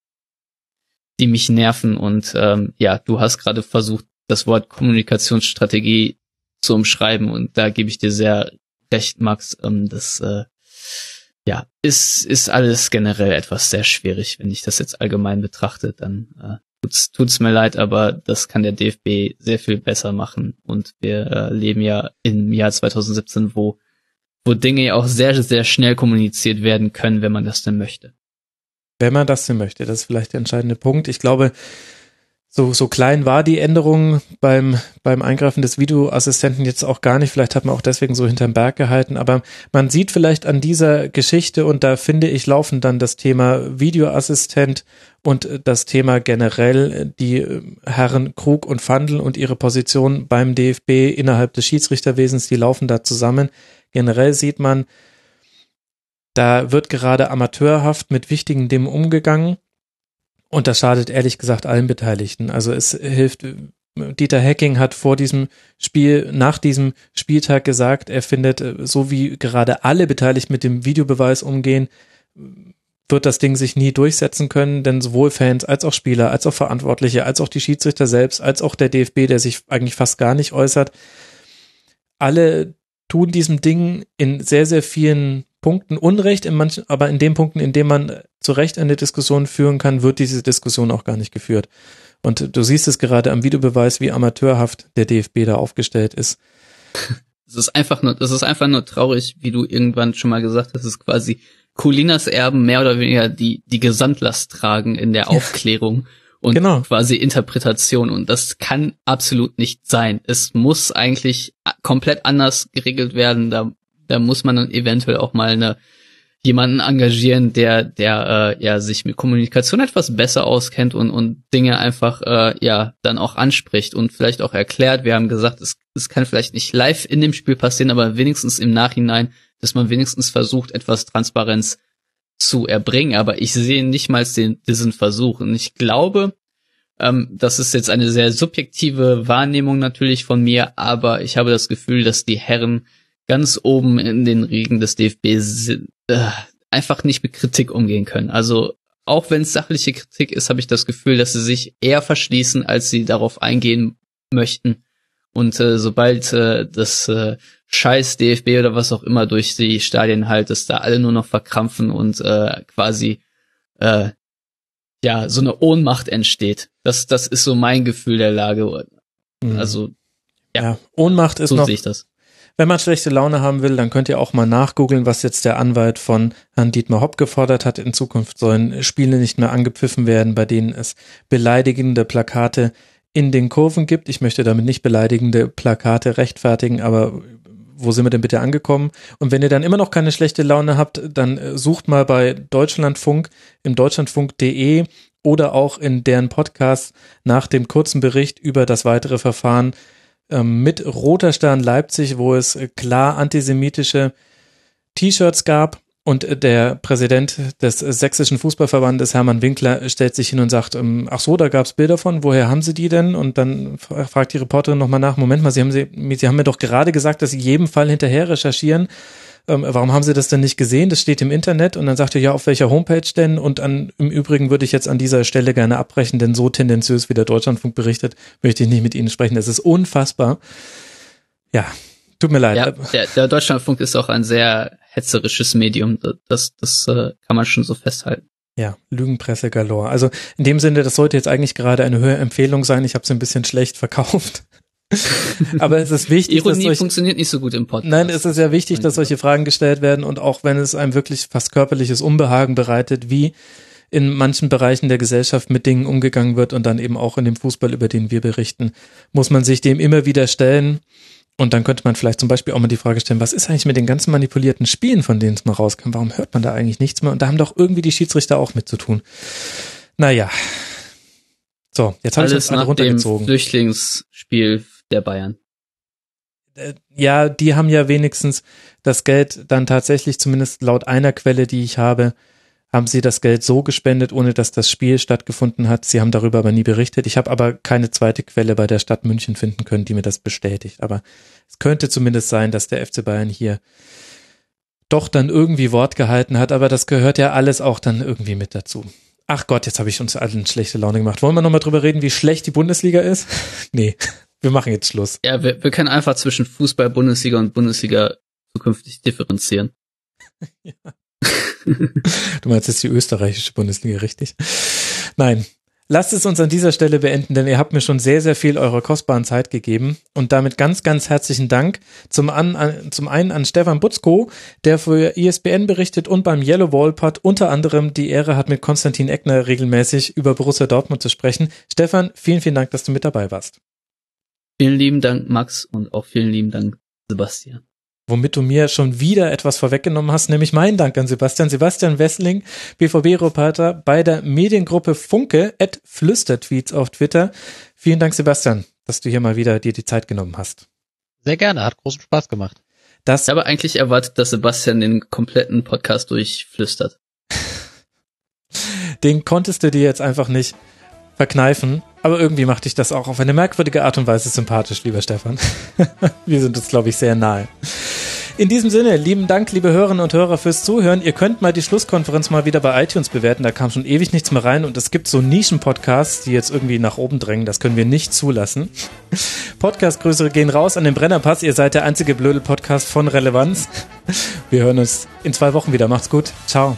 die mich nerven und ähm, ja, du hast gerade versucht, das Wort Kommunikationsstrategie zu umschreiben und da gebe ich dir sehr recht, Max. Ähm, das äh, ja ist ist alles generell etwas sehr schwierig, wenn ich das jetzt allgemein betrachte. Dann äh, tut's, tut's mir leid, aber das kann der DFB sehr viel besser machen und wir äh, leben ja im Jahr 2017, wo wo Dinge ja auch sehr sehr schnell kommuniziert werden können, wenn man das denn möchte. Wenn man das denn möchte, das ist vielleicht der entscheidende Punkt. Ich glaube, so, so klein war die Änderung beim, beim Eingreifen des Videoassistenten jetzt auch gar nicht. Vielleicht hat man auch deswegen so hinterm Berg gehalten. Aber man sieht vielleicht an dieser Geschichte, und da finde ich, laufen dann das Thema Videoassistent und das Thema generell die äh, Herren Krug und Fandl und ihre Position beim DFB innerhalb des Schiedsrichterwesens, die laufen da zusammen. Generell sieht man, da wird gerade amateurhaft mit wichtigen Dingen umgegangen. Und das schadet ehrlich gesagt allen Beteiligten. Also es hilft, Dieter Hecking hat vor diesem Spiel, nach diesem Spieltag gesagt, er findet, so wie gerade alle Beteiligten mit dem Videobeweis umgehen, wird das Ding sich nie durchsetzen können, denn sowohl Fans als auch Spieler, als auch Verantwortliche, als auch die Schiedsrichter selbst, als auch der DFB, der sich eigentlich fast gar nicht äußert, alle tun diesem Ding in sehr, sehr vielen Punkten Unrecht, in manchen, aber in den Punkten, in denen man zu Recht eine Diskussion führen kann, wird diese Diskussion auch gar nicht geführt. Und du siehst es gerade am Videobeweis, wie amateurhaft der DFB da aufgestellt ist. Es ist einfach nur, das ist einfach nur traurig, wie du irgendwann schon mal gesagt hast, es ist quasi Colinas Erben mehr oder weniger die, die Gesamtlast tragen in der Aufklärung und Genau. quasi Interpretation. Und das kann absolut nicht sein. Es muss eigentlich komplett anders geregelt werden. Da, da muss man dann eventuell auch mal eine, jemanden engagieren, der, der äh, ja sich mit Kommunikation etwas besser auskennt und, und Dinge einfach äh, ja dann auch anspricht und vielleicht auch erklärt. Wir haben gesagt, es, es kann vielleicht nicht live in dem Spiel passieren, aber wenigstens im Nachhinein, dass man wenigstens versucht, etwas Transparenz zu erbringen. Aber ich sehe nicht mal den, diesen Versuch. Und ich glaube, ähm, das ist jetzt eine sehr subjektive Wahrnehmung natürlich von mir, aber ich habe das Gefühl, dass die Herren ganz oben in den Riegen des DFB sind, äh, einfach nicht mit Kritik umgehen können. Also auch wenn es sachliche Kritik ist, habe ich das Gefühl, dass sie sich eher verschließen, als sie darauf eingehen möchten. Und äh, sobald äh, das äh, Scheiß DFB oder was auch immer durch die Stadien halt, dass da alle nur noch verkrampfen und äh, quasi äh, ja so eine Ohnmacht entsteht. Das das ist so mein Gefühl der Lage. Mhm. Also ja, Ohnmacht ist so noch sehe ich das. Wenn man schlechte Laune haben will, dann könnt ihr auch mal nachgoogeln, was jetzt der Anwalt von Herrn Dietmar Hopp gefordert hat. In Zukunft sollen Spiele nicht mehr angepfiffen werden, bei denen es beleidigende Plakate in den Kurven gibt. Ich möchte damit nicht beleidigende Plakate rechtfertigen, aber wo sind wir denn bitte angekommen? Und wenn ihr dann immer noch keine schlechte Laune habt, dann äh, sucht mal bei Deutschlandfunk im deutschlandfunk.de oder auch in deren Podcast nach dem kurzen Bericht über das weitere Verfahren mit Roter Stern Leipzig, wo es klar antisemitische T-Shirts gab. Und der Präsident des sächsischen Fußballverbandes, Hermann Winkler, stellt sich hin und sagt, ähm, ach so, da gab's Bilder von, woher haben Sie die denn? Und dann fragt die Reporterin nochmal nach, Moment mal, Sie haben, Sie, Sie haben mir doch gerade gesagt, dass Sie jedem Fall hinterher recherchieren. Ähm, warum haben Sie das denn nicht gesehen? Das steht im Internet. Und dann sagt er, ja, auf welcher Homepage denn? Und an, im Übrigen würde ich jetzt an dieser Stelle gerne abbrechen, denn so tendenziös wie der Deutschlandfunk berichtet, möchte ich nicht mit Ihnen sprechen. Das ist unfassbar. Ja, Tut mir leid. Ja, der, der Deutschlandfunk ist auch ein sehr hetzerisches Medium. Das, das äh, kann man schon so festhalten. Ja, Lügenpresse galore. Also in dem Sinne, das sollte jetzt eigentlich gerade eine höhere Empfehlung sein. Ich habe es ein bisschen schlecht verkauft. Aber es ist wichtig, Ironie dass euch, funktioniert nicht so gut im Podcast. Nein, es ist ja wichtig, dass solche Fragen gestellt werden und auch wenn es einem wirklich fast körperliches Unbehagen bereitet, wie in manchen Bereichen der Gesellschaft mit Dingen umgegangen wird und dann eben auch in dem Fußball, über den wir berichten, muss man sich dem immer wieder stellen und dann könnte man vielleicht zum Beispiel auch mal die Frage stellen, was ist eigentlich mit den ganzen manipulierten Spielen, von denen es mal rauskam? Warum hört man da eigentlich nichts mehr? Und da haben doch irgendwie die Schiedsrichter auch mit zu tun. Naja. So, jetzt habe ich das alle runtergezogen. Dem Flüchtlingsspiel der Bayern. Äh, ja, die haben ja wenigstens das Geld dann tatsächlich, zumindest laut einer Quelle, die ich habe, haben sie das Geld so gespendet, ohne dass das Spiel stattgefunden hat. Sie haben darüber aber nie berichtet. Ich habe aber keine zweite Quelle bei der Stadt München finden können, die mir das bestätigt. Aber es könnte zumindest sein, dass der FC Bayern hier doch dann irgendwie Wort gehalten hat, aber das gehört ja alles auch dann irgendwie mit dazu. Ach Gott, jetzt habe ich uns allen schlechte Laune gemacht. Wollen wir nochmal drüber reden, wie schlecht die Bundesliga ist? nee, wir machen jetzt Schluss. Ja, wir, wir können einfach zwischen Fußball, Bundesliga und Bundesliga zukünftig differenzieren. ja. du meinst jetzt die österreichische Bundesliga, richtig? Nein. Lasst es uns an dieser Stelle beenden, denn ihr habt mir schon sehr, sehr viel eurer kostbaren Zeit gegeben. Und damit ganz, ganz herzlichen Dank zum, an, an, zum einen an Stefan Butzko, der für ISBN berichtet und beim Yellow Wall Pod unter anderem die Ehre hat, mit Konstantin Eckner regelmäßig über Borussia Dortmund zu sprechen. Stefan, vielen, vielen Dank, dass du mit dabei warst. Vielen lieben Dank, Max, und auch vielen lieben Dank, Sebastian womit du mir schon wieder etwas vorweggenommen hast, nämlich meinen Dank an Sebastian. Sebastian Wessling, BVB-Reporter bei der Mediengruppe Funke, at Flüstertweets auf Twitter. Vielen Dank, Sebastian, dass du hier mal wieder dir die Zeit genommen hast. Sehr gerne, hat großen Spaß gemacht. Das ich habe eigentlich erwartet, dass Sebastian den kompletten Podcast durchflüstert. den konntest du dir jetzt einfach nicht verkneifen. Aber irgendwie macht dich das auch auf eine merkwürdige Art und Weise sympathisch, lieber Stefan. Wir sind uns, glaube ich, sehr nahe. In diesem Sinne, lieben Dank, liebe Hörerinnen und Hörer, fürs Zuhören. Ihr könnt mal die Schlusskonferenz mal wieder bei iTunes bewerten. Da kam schon ewig nichts mehr rein und es gibt so Nischen-Podcasts, die jetzt irgendwie nach oben drängen. Das können wir nicht zulassen. Podcastgrößere gehen raus an den Brennerpass. Ihr seid der einzige Blödel-Podcast von Relevanz. Wir hören uns in zwei Wochen wieder. Macht's gut. Ciao.